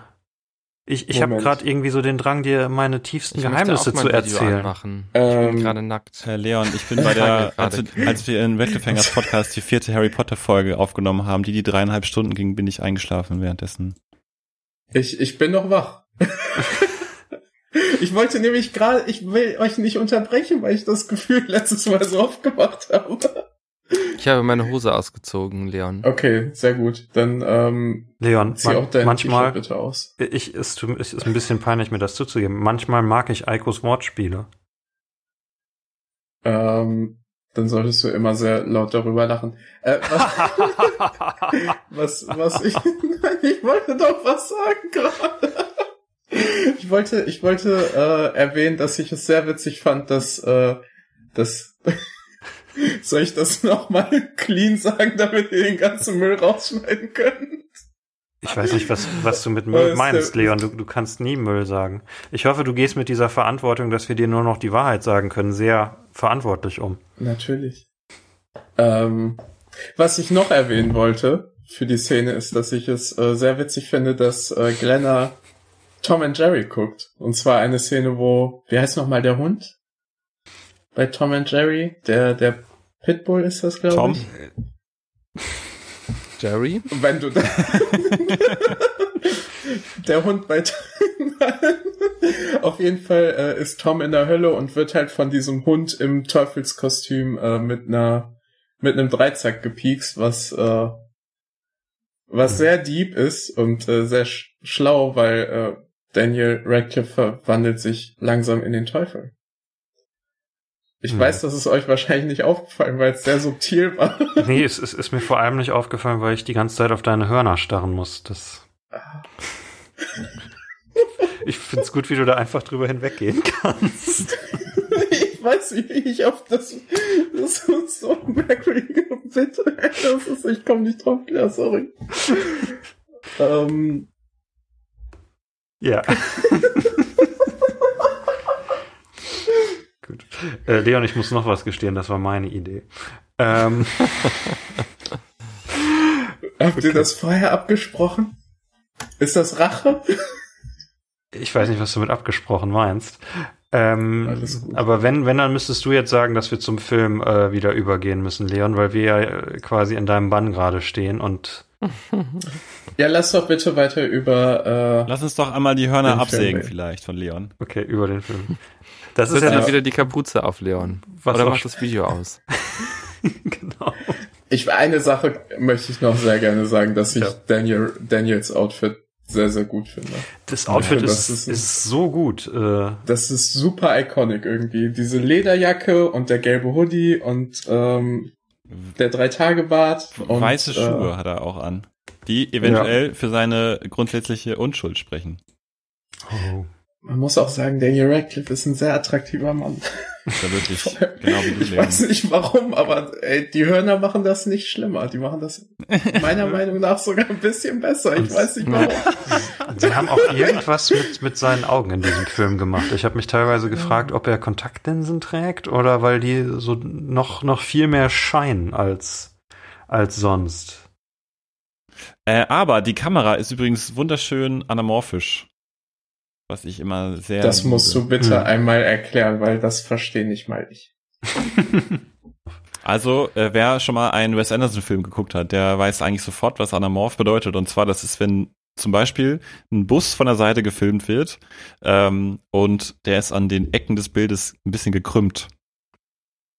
ich ich habe gerade irgendwie so den Drang, dir meine tiefsten Ich Geheimnisse auch mein zu Video erzählen. Anmachen. ich Ähm, bin gerade nackt. Herr Leon, ich bin bei der, als wir, als wir in Cliffhangers Podcast die vierte Harry Potter Folge aufgenommen haben, die die dreieinhalb Stunden ging, bin ich eingeschlafen währenddessen. ich, ich bin noch wach. ich wollte nämlich gerade, ich will euch nicht unterbrechen, weil ich das Gefühl letztes Mal so oft gemacht habe. Ich habe meine Hose ausgezogen, Leon. Okay, sehr gut. Dann ähm, Leon, zieh man, auch dein manchmal, bitte aus. ich, es, es ist ein bisschen peinlich, mir das zuzugeben. Manchmal mag ich Eikos Wortspiele. Ähm, dann solltest du immer sehr laut darüber lachen. Äh, was, was, was ich, nein, ich wollte doch was sagen gerade. Ich wollte, ich wollte äh, erwähnen, dass ich es sehr witzig fand, dass, äh, dass soll ich das nochmal clean sagen, damit wir den ganzen Müll rausschneiden können? Ich weiß nicht, was, was du mit Müll meinst, Leon. Du, du kannst nie Müll sagen. Ich hoffe, du gehst mit dieser Verantwortung, dass wir dir nur noch die Wahrheit sagen können, sehr verantwortlich um. Natürlich. Ähm, was ich noch erwähnen wollte für die Szene ist, dass ich es äh, sehr witzig finde, dass äh, Glenna Tom and Jerry guckt. Und zwar eine Szene, wo, wie heißt nochmal der Hund? Bei Tom and Jerry? Der, der Pitbull ist das, glaube Tom? ich. Jerry? Wenn du da der Hund bei auf jeden Fall äh, ist Tom in der Hölle und wird halt von diesem Hund im Teufelskostüm äh, mit einer mit einem Dreizack gepiekst, was äh, was sehr deep ist und äh, sehr sch schlau, weil äh, Daniel Radcliffe verwandelt sich langsam in den Teufel. Ich Hm. weiß, das ist euch wahrscheinlich nicht aufgefallen, weil es sehr subtil war. Nee, es, es ist mir vor allem nicht aufgefallen, weil ich die ganze Zeit auf deine Hörner starren muss. Das. Ich find's gut, wie du da einfach drüber hinweggehen kannst. Ich weiß nicht, wie ich auf das, das ist so ein merkwürdiger Bit. Das ist, ich komme nicht drauf klar, sorry. ähm, Ja. Gut. Äh, Leon, ich muss noch was gestehen, das war meine Idee. Ähm, habt ihr das vorher abgesprochen? Ist das Rache? ich weiß nicht, was du mit abgesprochen meinst. Ähm, aber wenn, wenn, dann müsstest du jetzt sagen, dass wir zum Film äh, wieder übergehen müssen, Leon, weil wir ja äh, quasi in deinem Bann gerade stehen und Ja, lass doch bitte weiter über, äh, Lass uns doch einmal die Hörner Film absägen reden. vielleicht von Leon. okay, über den Film. Das ist Setz ja dann das, wieder die Kapuze auf, Leon. Was Oder auch- mach das Video aus. genau. ich, eine Sache möchte ich noch sehr gerne sagen, dass ich Ja. Daniel, Daniels Outfit sehr, sehr gut finde. Das Outfit Ja, ist, das ist- ist, so gut. Äh, Das ist super iconic irgendwie. Diese Lederjacke und der gelbe Hoodie und ähm, der Drei-Tage-Bart. und, Weiße äh, Schuhe hat er auch an, die eventuell für seine grundsätzliche Unschuld sprechen. oh. Man muss auch sagen, Daniel Radcliffe ist ein sehr attraktiver Mann. Ist ja wirklich genau wie du, Ich weiß Leon. nicht warum, aber ey, die Hörner machen das nicht schlimmer. Die machen das meiner Meinung nach sogar ein bisschen besser. Ich weiß nicht warum. Sie haben auch irgendwas mit, mit seinen Augen in diesem Film gemacht. Ich habe mich teilweise gefragt, ob er Kontaktlinsen trägt oder weil die so noch, noch viel mehr scheinen als, als sonst. Äh, aber die Kamera ist übrigens wunderschön anamorphisch. Was ich immer sehr. Das musst du bitte Hm. einmal erklären, weil das verstehe nicht mal ich. Also, äh, wer schon mal einen Wes Anderson-Film geguckt hat, der weiß eigentlich sofort, was Anamorph bedeutet. Und zwar, das ist, wenn zum Beispiel ein Bus von der Seite gefilmt wird ähm, und der ist an den Ecken des Bildes ein bisschen gekrümmt.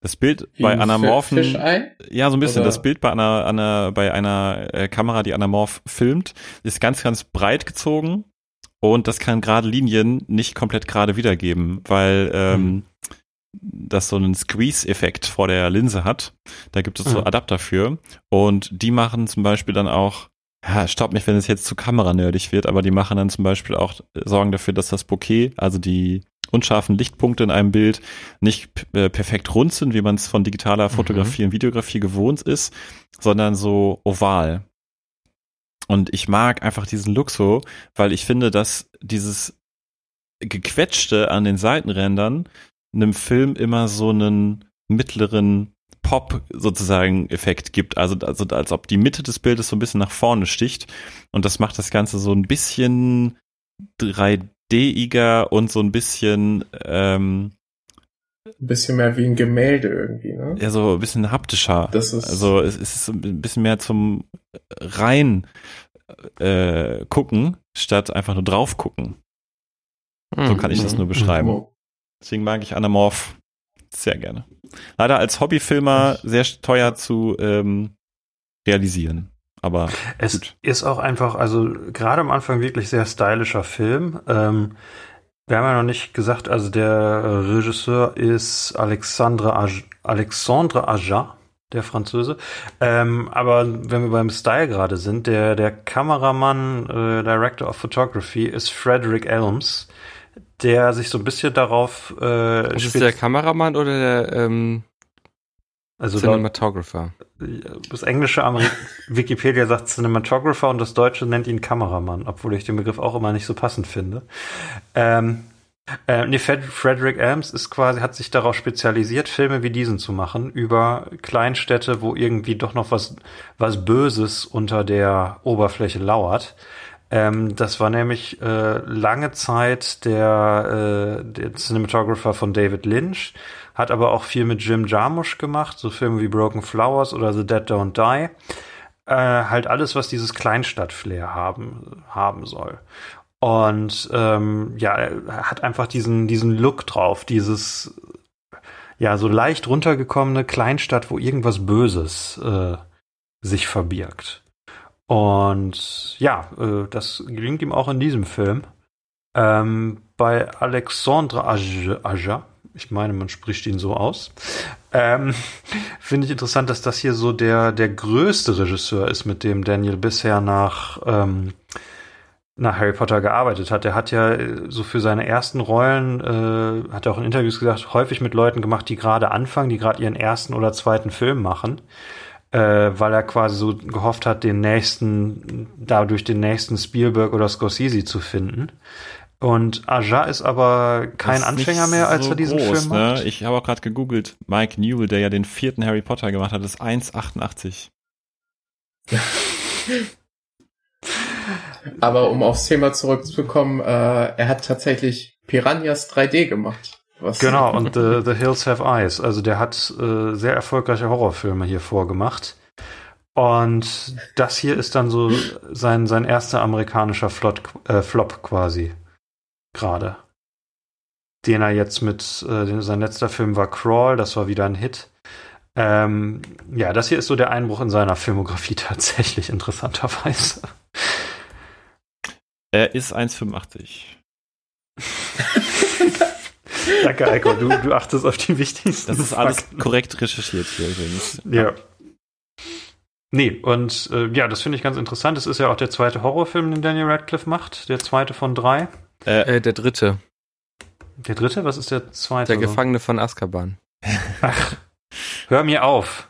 Das Bild Wie bei anamorphen, Fischei? ja, so ein bisschen. Oder- Das Bild bei einer, einer bei einer äh, Kamera, die anamorph filmt, ist ganz, ganz breit gezogen und das kann gerade Linien nicht komplett gerade wiedergeben, weil ähm, das so einen Squeeze-Effekt vor der Linse hat. Da gibt es so Mhm. Adapter für und die machen zum Beispiel dann auch ja, staubt mich, wenn es jetzt zu kameranördig wird, aber die machen dann zum Beispiel auch, äh, sorgen dafür, dass das Bokeh, also die unscharfen Lichtpunkte in einem Bild nicht äh, perfekt rund sind, wie man es von digitaler Fotografie und Videografie gewohnt ist, sondern so oval. Und ich mag einfach diesen Look so, weil ich finde, dass dieses gequetschte an den Seitenrändern einem Film immer so einen mittleren Pop sozusagen Effekt gibt. Also, also als ob die Mitte des Bildes so ein bisschen nach vorne sticht. Und das macht das Ganze so ein bisschen 3D-iger und so ein bisschen ähm, Ein bisschen mehr wie ein Gemälde irgendwie, ne? ja so ein bisschen haptischer. Das ist- also es ist ein bisschen mehr zum rein äh, gucken statt einfach nur drauf gucken. So kann ich das Mhm. nur beschreiben. Deswegen mag ich Anamorph sehr gerne. Leider als Hobbyfilmer sehr teuer zu ähm, realisieren. Aber Es Gut. ist auch einfach, also gerade am Anfang wirklich sehr stylischer Film. Ähm, wir haben ja noch nicht gesagt, also der Regisseur ist Alexandre Aj Alexandre Aja. Der Franzose. Ähm, aber wenn wir beim Style gerade sind, der, der Kameramann, äh, Director of Photography ist Frederick Elms, der sich so ein bisschen darauf äh, Ist es der Kameramann oder der ähm, also Cinematographer? das englische Ameri Wikipedia sagt Cinematographer und das deutsche nennt ihn Kameramann, obwohl ich den Begriff auch immer nicht so passend finde. Ähm, äh, nee, Fred Frederick Elms ist quasi, hat sich darauf spezialisiert, Filme wie diesen zu machen, über Kleinstädte, wo irgendwie doch noch was, was Böses unter der Oberfläche lauert. Ähm, das war nämlich äh, lange Zeit der, äh, der Cinematographer von David Lynch, hat aber auch viel mit Jim Jarmusch gemacht, so Filme wie Broken Flowers oder The Dead Don't Die. Äh, halt alles, was dieses Kleinstadt-Flair haben, haben soll. Und ähm, ja, er hat einfach diesen, diesen Look drauf, dieses ja, so leicht runtergekommene Kleinstadt, wo irgendwas Böses äh, sich verbirgt. Und ja, äh, das gelingt ihm auch in diesem Film. Ähm, bei Alexandre Aja, ich meine, man spricht ihn so aus, ähm, finde ich interessant, dass das hier so der, der größte Regisseur ist, mit dem Daniel bisher nach, ähm, nach Harry Potter gearbeitet hat. Er hat ja äh, so für seine ersten Rollen, äh, hat er auch in Interviews gesagt, häufig mit Leuten gemacht, die gerade anfangen, die gerade ihren ersten oder zweiten Film machen äh, weil er quasi so gehofft hat, den nächsten, dadurch den nächsten Spielberg oder Scorsese zu finden. Und Aja ist aber kein ist Anfänger mehr, als so er diesen groß, Film ne? macht. Ich habe auch gerade gegoogelt, Mike Newell, der ja den vierten Harry Potter gemacht hat, ist 1,88. Aber um aufs Thema zurückzukommen, äh, er hat tatsächlich Piranhas 3D gemacht. Was Genau, und äh, The Hills Have Eyes. Also der hat äh, sehr erfolgreiche Horrorfilme hier vorgemacht. Und das hier ist dann so sein, sein erster amerikanischer Flot, äh, Flop quasi. Gerade. Den er jetzt mit, äh, sein letzter Film war Crawl, das war wieder ein Hit. Ähm, ja, das hier ist so der Einbruch in seiner Filmografie tatsächlich, interessanterweise. Er ist 1,85. Danke, Eiko, du, du achtest auf die wichtigsten Das ist alles Fakten. korrekt recherchiert hier übrigens. Ja. Nee, und äh, ja, das finde ich ganz interessant. Es ist ja auch der zweite Horrorfilm, den Daniel Radcliffe macht. Der zweite von drei. Äh, Äh, der dritte, Der dritte, was ist der zweite? der Gefangene von Azkaban. Ach, hör mir auf.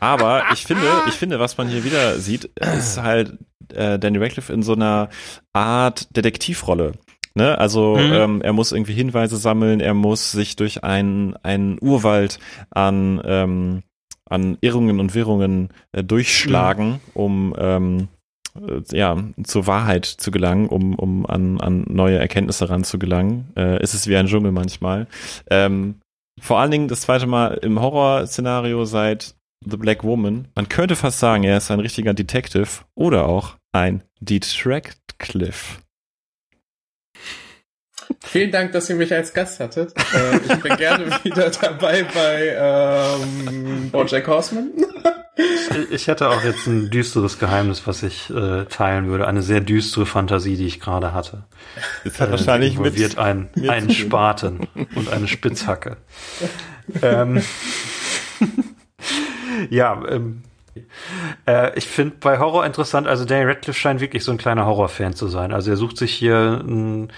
Aber ich finde, ich finde, was man hier wieder sieht, ist halt äh, Danny Radcliffe in so einer Art Detektivrolle. Ne? Also Mhm. ähm, er muss irgendwie Hinweise sammeln, er muss sich durch einen, einen Urwald an, ähm, an Irrungen und Wirrungen äh, durchschlagen, um ähm, äh, ja, zur Wahrheit zu gelangen, um, um an, an neue Erkenntnisse ranzugelangen. Äh, ist es wie ein Dschungel manchmal. Ähm, vor allen Dingen das zweite Mal im Horrorszenario seit The Black Woman. Man könnte fast sagen, er ist ein richtiger Detective oder auch ein Detractcliff. Vielen Dank, dass ihr mich als Gast hattet. Äh, ich bin gerne wieder dabei bei ähm, Bojack Horseman. Ich- hätte auch jetzt ein düsteres Geheimnis, was ich äh, teilen würde. Eine sehr düstere Fantasie, die ich gerade hatte. Das hat Äh, wahrscheinlich mit, involviert ein, mir einen. Spaten und eine Spitzhacke. ähm, ja, ähm, äh, ich finde bei Horror interessant, also Danny Radcliffe scheint wirklich so ein kleiner Horrorfan zu sein. Also er sucht sich hier einen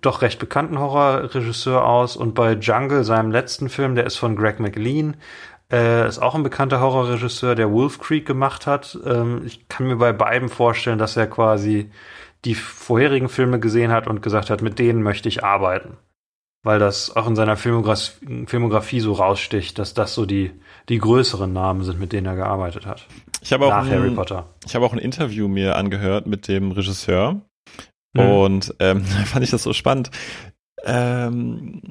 doch recht bekannten Horrorregisseur aus und bei Jungle, seinem letzten Film, der ist von Greg McLean, äh, ist auch ein bekannter Horrorregisseur, der Wolf Creek gemacht hat. Ähm, ich kann mir bei beiden vorstellen, dass er quasi die vorherigen Filme gesehen hat und gesagt hat, mit denen möchte ich arbeiten. Weil das auch in seiner Filmograf Filmografie so raussticht, dass das so die, die größeren Namen sind, mit denen er gearbeitet hat. Ich habe auch, Nach Harry ein, Potter. ich habe auch ein Interview mir angehört mit dem Regisseur Mhm. und ähm, da fand ich das so spannend. Ähm,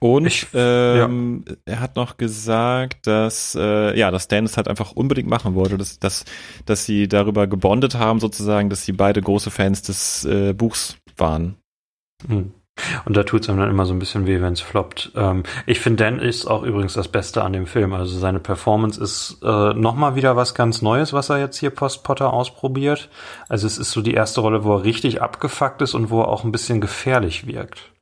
und Ich- ähm, er hat noch gesagt, dass äh, ja, dass Dan es halt einfach unbedingt machen wollte, dass, dass, dass sie darüber gebondet haben, sozusagen, dass sie beide große Fans des äh, Buchs waren. Hm. Und da tut es einem dann immer so ein bisschen weh, wenn es floppt. Ähm, ich finde, Dan ist auch übrigens das Beste an dem Film. Also seine Performance ist äh, nochmal wieder was ganz Neues, was er jetzt hier post-Potter ausprobiert. Also es ist so die erste Rolle, wo er richtig abgefuckt ist und wo er auch ein bisschen gefährlich wirkt.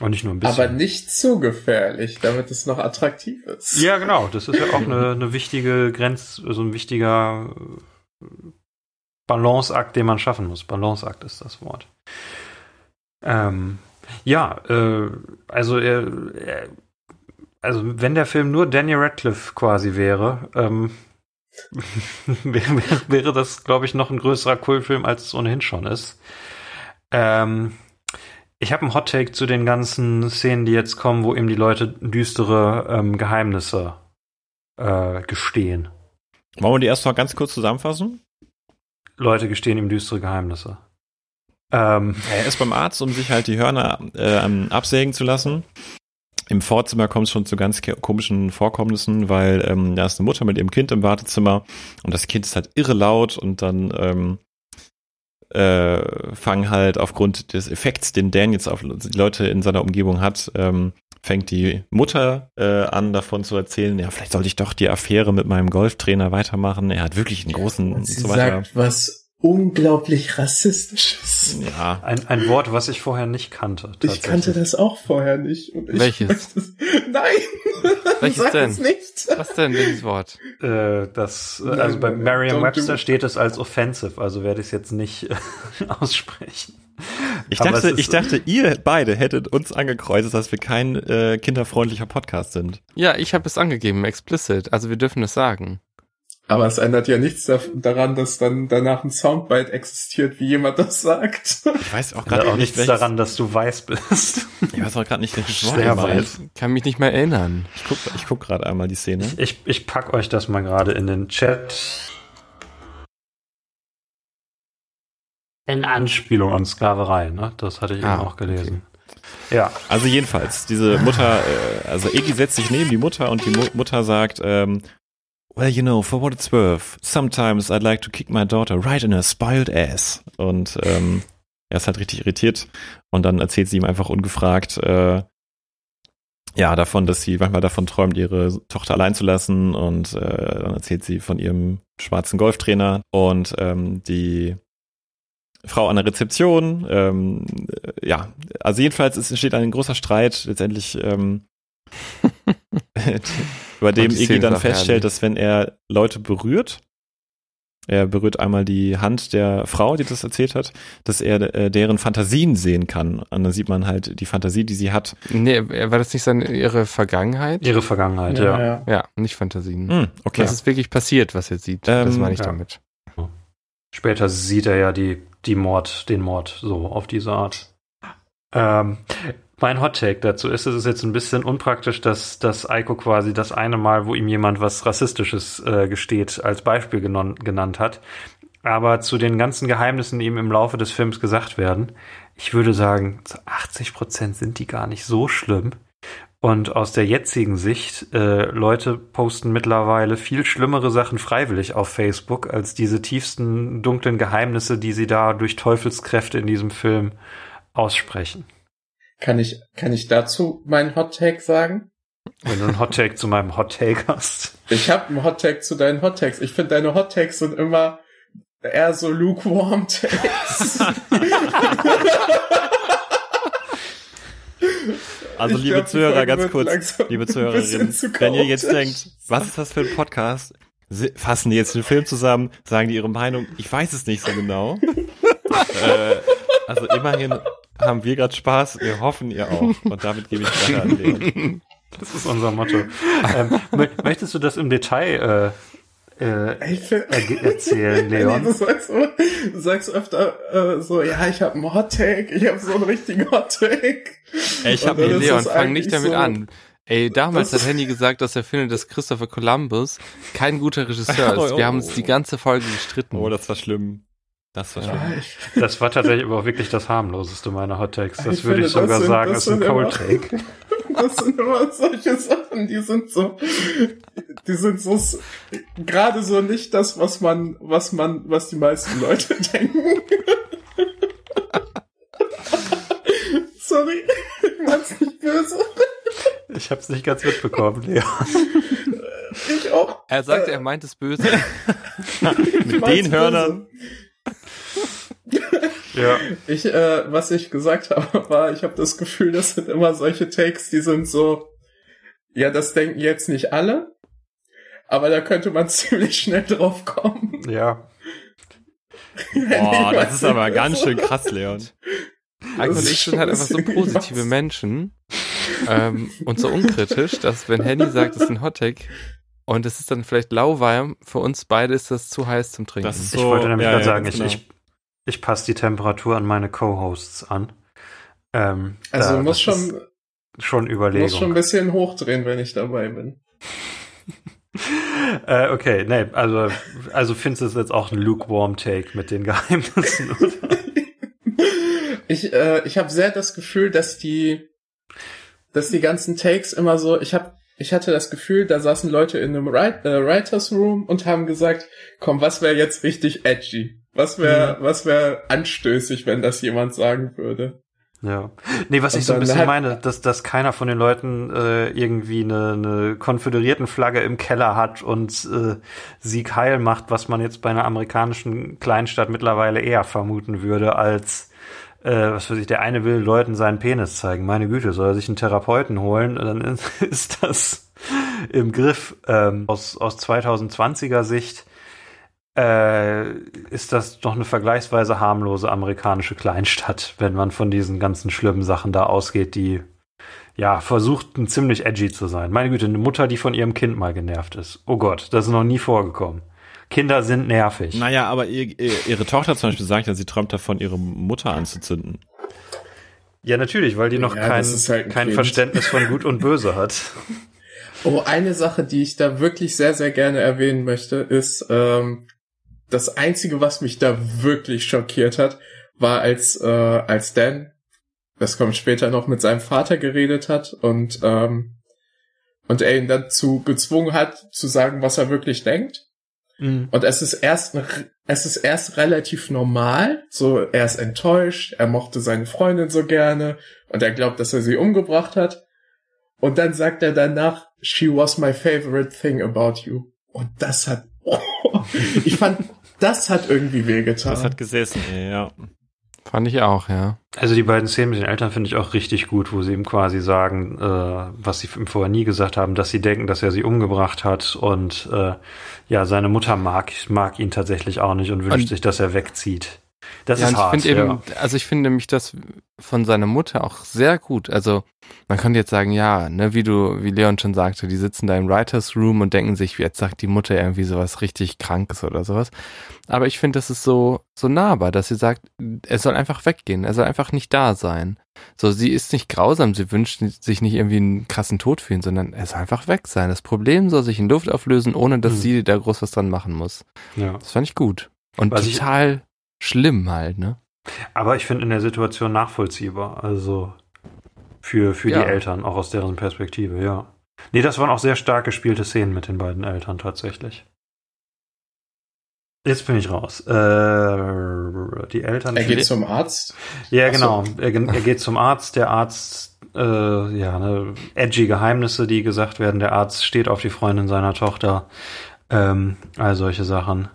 Und nicht nur ein bisschen. Aber nicht zu gefährlich, damit es noch attraktiv ist. Ja, genau. Das ist ja auch eine, eine wichtige Grenz, so ein wichtiger äh, Balanceakt, den man schaffen muss. Balanceakt ist das Wort. Ähm, ja, äh, also er, er, also wenn der Film nur Daniel Radcliffe quasi wäre, ähm, wäre, wäre das, glaube ich, noch ein größerer Kultfilm, als es ohnehin schon ist. Ähm, ich habe einen Hottake zu den ganzen Szenen, die jetzt kommen, wo eben die Leute düstere ähm, Geheimnisse äh, gestehen. Wollen wir die erst mal ganz kurz zusammenfassen? Leute gestehen ihm düstere Geheimnisse. Ähm, er ist beim Arzt, um sich halt die Hörner äh, absägen zu lassen. Im Vorzimmer kommt es schon zu ganz komischen Vorkommnissen, weil ähm, da ist eine Mutter mit ihrem Kind im Wartezimmer und das Kind ist halt irre laut und dann ähm, äh, fangen halt aufgrund des Effekts, den Dan jetzt auf die Leute in seiner Umgebung hat, ähm, fängt die Mutter äh, an, davon zu erzählen, ja, vielleicht sollte ich doch die Affäre mit meinem Golftrainer weitermachen. Er hat wirklich einen großen und sie so sagt was unglaublich rassistisches. Ja. Ein, ein Wort, was ich vorher nicht kannte. Ich kannte das auch vorher nicht. Welches? Es, nein! Welches Sag denn? nicht. Was denn, welches Wort? Äh, das, nein, also bei Merriam-Webster steht es als offensive, also werde ich es jetzt nicht aussprechen. Ich dachte, ich dachte, ihr beide hättet uns angekreuzt, dass wir kein äh, kinderfreundlicher Podcast sind. Ja, ich habe es angegeben, explicit. Also wir dürfen es sagen. Aber es ändert ja nichts daran, dass dann danach ein Soundbite existiert, wie jemand das sagt. Ich weiß auch gerade auch nichts welches... daran, dass du weiß bist. Ich weiß auch gerade nicht, welches Wort Schwer weiß. Kann mich nicht mehr erinnern. Ich guck, ich guck gerade einmal die Szene. Ich, ich, ich pack euch das mal gerade in den Chat. In Anspielung an Sklaverei, ne? Das hatte ich ah, eben auch gelesen. Okay. Ja. Also jedenfalls, diese Mutter, äh, also Iggy setzt sich neben die Mutter und die Mu Mutter sagt, ähm, Well, you know, for what it's worth, sometimes I'd like to kick my daughter right in her spoiled ass. Und ähm, er ist halt richtig irritiert. Und dann erzählt sie ihm einfach ungefragt, äh, ja, davon, dass sie manchmal davon träumt, ihre Tochter allein zu lassen. Und äh, dann erzählt sie von ihrem schwarzen Golftrainer und ähm, die Frau an der Rezeption. Ähm, ja, also jedenfalls es entsteht ein großer Streit. Letztendlich ähm, bei dem Iggy dann feststellt, dass wenn er Leute berührt, er berührt einmal die Hand der Frau, die das erzählt hat, dass er äh, deren Fantasien sehen kann. Und dann sieht man halt die Fantasie, die sie hat. Nee, war das nicht seine, ihre Vergangenheit? Ihre Vergangenheit, ja. Ja, ja. ja nicht Fantasien. Hm, okay. Das ist wirklich passiert, was er sieht. Ähm, das meine ich ja. damit. Später sieht er ja die, die Mord, den Mord so auf diese Art. Ähm, mein Hot Take dazu ist, es ist jetzt ein bisschen unpraktisch, dass, dass Eiko quasi das eine Mal, wo ihm jemand was Rassistisches äh, gesteht, als Beispiel genon, genannt hat. Aber zu den ganzen Geheimnissen, die ihm im Laufe des Films gesagt werden, ich würde sagen, zu 80 Prozent sind die gar nicht so schlimm. Und aus der jetzigen Sicht, äh, Leute posten mittlerweile viel schlimmere Sachen freiwillig auf Facebook als diese tiefsten dunklen Geheimnisse, die sie da durch Teufelskräfte in diesem Film aussprechen. Kann ich, kann ich dazu meinen Hot Take sagen? Wenn du einen Hot Take zu meinem Hot Take hast. Ich habe einen Hot Take zu deinen Hot Takes. Ich finde, deine Hot Takes sind immer eher so lukewarm Takes. Also ich liebe glaub, Zuhörer, ganz kurz, liebe Zuhörerinnen, wenn ihr jetzt denkt, was ist das für ein Podcast? Fassen die jetzt den Film zusammen, sagen die ihre Meinung, ich weiß es nicht so genau. äh, also immerhin haben wir gerade Spaß, wir hoffen ihr auch. Und damit gebe ich weiter an Leon. Das ist unser Motto. ähm, möchtest du das im Detail äh, äh, erzählen, Leon? du, sagst, du sagst öfter äh, so, ja, ich habe einen Hot Take, ich habe so einen richtigen Hot Take. Ich habe Leon, fang nicht damit so, an. Ey, damals hat Henny gesagt, dass er findet, dass Christopher Columbus kein guter Regisseur ist. Wir haben uns die ganze Folge gestritten. Oh, das war schlimm. Das war, ja, das war tatsächlich aber auch wirklich das harmloseste meiner Hot Takes. Das ich würde ich sogar sind, sagen, ist ein Cold Take. Das sind immer solche Sachen, die sind so, die sind so, gerade so nicht das, was man, was man, was die meisten Leute denken. Sorry, ich mein's nicht böse. Ich hab's nicht ganz mitbekommen, Leon. Ich auch. Er sagt, er meint es böse. Mit den Hörnern. Ja. Ich, äh, was ich gesagt habe, war, ich habe das Gefühl, das sind immer solche Takes, die sind so, ja, das denken jetzt nicht alle, aber da könnte man ziemlich schnell drauf kommen. Ja. Boah, das ist aber ganz schön krass, Leon. Heiko und ich schon sind halt ein einfach so positive was. Menschen ähm, und so unkritisch, dass wenn Henny sagt, es ist ein Hottake und es ist dann vielleicht lauwarm, für uns beide ist das zu heiß zum Trinken. Das ist Ich so, wollte nämlich ja, gerade ja, sagen, ich, genau. ich, ich passe die Temperatur an meine Co-Hosts an. Ähm, Also da- das schon, schon Überlegung. schon ein bisschen hochdrehen, wenn ich dabei bin. äh, okay, nee, also, also findest du es jetzt auch ein lukewarm Take mit den Geheimnissen, oder? Ich, äh, ich habe sehr das Gefühl, dass die, dass die ganzen Takes immer so, ich habe ich hatte das Gefühl, da saßen Leute in einem Write, äh, Writers Room und haben gesagt, komm, was wäre jetzt richtig edgy? Was wäre, was wäre anstößig, wenn das jemand sagen würde? Ja. Nee, was Und ich so ein bisschen meine, dass, dass keiner von den Leuten äh, irgendwie eine, eine konföderierten Flagge im Keller hat und äh, Sieg heil macht, was man jetzt bei einer amerikanischen Kleinstadt mittlerweile eher vermuten würde, als äh, was weiß ich, der eine will Leuten seinen Penis zeigen. Meine Güte, soll er sich einen Therapeuten holen, dann ist, ist das im Griff. Ähm, aus, aus 2020er Sicht äh, ist das doch eine vergleichsweise harmlose amerikanische Kleinstadt, wenn man von diesen ganzen schlimmen Sachen da ausgeht, die ja versuchten ziemlich edgy zu sein. Meine Güte, eine Mutter, die von ihrem Kind mal genervt ist. Oh Gott, das ist noch nie vorgekommen. Kinder sind nervig. Naja, aber ihr, ihr, ihre Tochter zum Beispiel sagt ja, sie träumt davon, ihre Mutter anzuzünden. Ja, natürlich, weil die noch Ja, kein, halt ein kein Kind. Verständnis von Gut und Böse hat. Oh, eine Sache, die ich da wirklich sehr, sehr gerne erwähnen möchte, ist, ähm, das Einzige, was mich da wirklich schockiert hat, war, als, äh, als Dan, das kommt später noch, mit seinem Vater geredet hat und, ähm, und er ihn dazu gezwungen hat, zu sagen, was er wirklich denkt. Und es ist erst, es ist erst relativ normal. So, er ist enttäuscht, er mochte seine Freundin so gerne und er glaubt, dass er sie umgebracht hat. Und dann sagt er danach, she was my favorite thing about you. Und das hat, ich fand, das hat irgendwie wehgetan. Das hat gesessen, ey, ja. Fand ich auch, ja. Also die beiden Szenen mit den Eltern finde ich auch richtig gut, wo sie ihm quasi sagen, äh, was sie ihm vorher nie gesagt haben, dass sie denken, dass er sie umgebracht hat und äh, ja, seine Mutter mag, mag ihn tatsächlich auch nicht und wünscht Und- sich, dass er wegzieht. Das ja, ist ich hart. finde ja. eben, also ich finde nämlich das von seiner Mutter auch sehr gut. Also man könnte jetzt sagen, ja, ne, wie du, wie Leon schon sagte, die sitzen da im Writers Room und denken sich, jetzt sagt die Mutter irgendwie sowas richtig Krankes oder sowas. Aber ich finde, das ist so, so nahbar, dass sie sagt, er soll einfach weggehen, er soll einfach nicht da sein. So, sie ist nicht grausam, sie wünscht sich nicht irgendwie einen krassen Tod für ihn, sondern er soll einfach weg sein. Das Problem soll sich in Luft auflösen, ohne dass Hm. sie da groß was dran machen muss. ja. Das fand ich gut. Und Was ich- total schlimm halt, ne? Aber ich finde in der Situation nachvollziehbar. Also für, für Ja. die Eltern, auch aus deren Perspektive, ja. Nee, das waren auch sehr stark gespielte Szenen mit den beiden Eltern tatsächlich. Jetzt bin ich raus. Äh, die Eltern. er geht zum Arzt. Ja, Ach so. genau. Er, er geht zum Arzt. Der Arzt, äh, ja, ne, edgy Geheimnisse, die gesagt werden. Der Arzt steht auf die Freundin seiner Tochter. Ähm, all solche Sachen.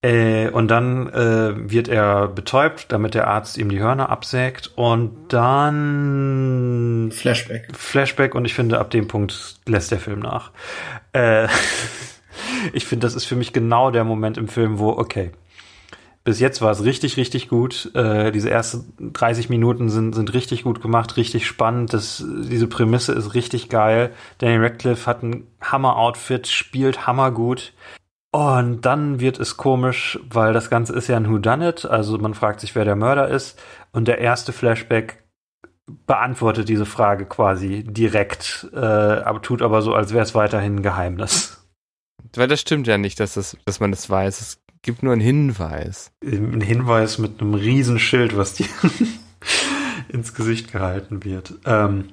Äh, und dann äh, wird er betäubt, damit der Arzt ihm die Hörner absägt. Und dann Flashback. Flashback und ich finde, ab dem Punkt lässt der Film nach. Äh, ich finde, das ist für mich genau der Moment im Film, wo, okay, bis jetzt war es richtig, richtig gut. Äh, diese ersten 30 Minuten sind, sind richtig gut gemacht, richtig spannend. Das, diese Prämisse ist richtig geil. Daniel Radcliffe hat ein Hammer-Outfit, spielt hammergut. Und dann wird es komisch, weil das Ganze ist ja ein Whodunit, also man fragt sich, wer der Mörder ist. Und der erste Flashback beantwortet diese Frage quasi direkt, äh, aber tut aber so, als wäre es weiterhin ein Geheimnis. Weil das stimmt ja nicht, dass, das, dass man das weiß. Es gibt nur einen Hinweis. Ein Hinweis mit einem riesen Schild, was dir ins Gesicht gehalten wird. Ähm,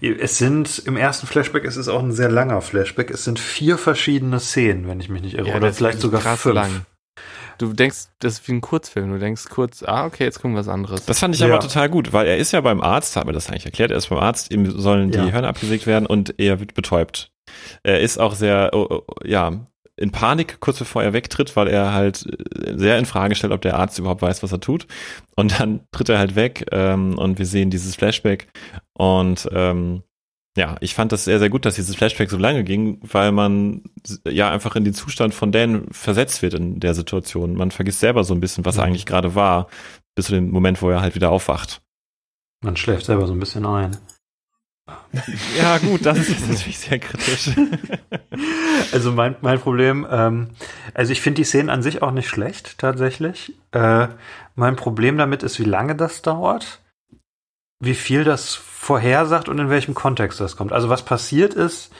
es sind im ersten Flashback, es ist auch ein sehr langer Flashback, es sind vier verschiedene Szenen, wenn ich mich nicht irre, Ja, oder das vielleicht ist sogar krass fünf. lang. Du denkst, das ist wie ein Kurzfilm. Du denkst kurz, ah, okay, jetzt gucken wir was anderes. Das fand ich Ja. aber total gut, weil er ist ja beim Arzt, haben wir das eigentlich erklärt, er ist beim Arzt, ihm sollen die Ja. Hörner abgesägt werden und er wird betäubt. Er ist auch sehr, oh, oh, ja, in Panik, kurz bevor er wegtritt, weil er halt äh, sehr in Frage stellt, ob der Arzt überhaupt weiß, was er tut. Und dann tritt er halt weg ähm, und wir sehen dieses Flashback. Und ähm, ja, ich fand das sehr, sehr gut, dass dieses Flashback so lange ging, weil man ja einfach in den Zustand von Dan versetzt wird in der Situation. Man vergisst selber so ein bisschen, was Mhm. eigentlich gerade war, bis zu dem Moment, wo er halt wieder aufwacht. Man schläft selber so ein bisschen ein. Ja, gut, das ist jetzt natürlich sehr kritisch. Also mein, mein Problem, ähm, also ich finde die Szenen an sich auch nicht schlecht, tatsächlich. Äh, mein Problem damit ist, wie lange das dauert, wie viel das vorhersagt und in welchem Kontext das kommt. Also was passiert ist,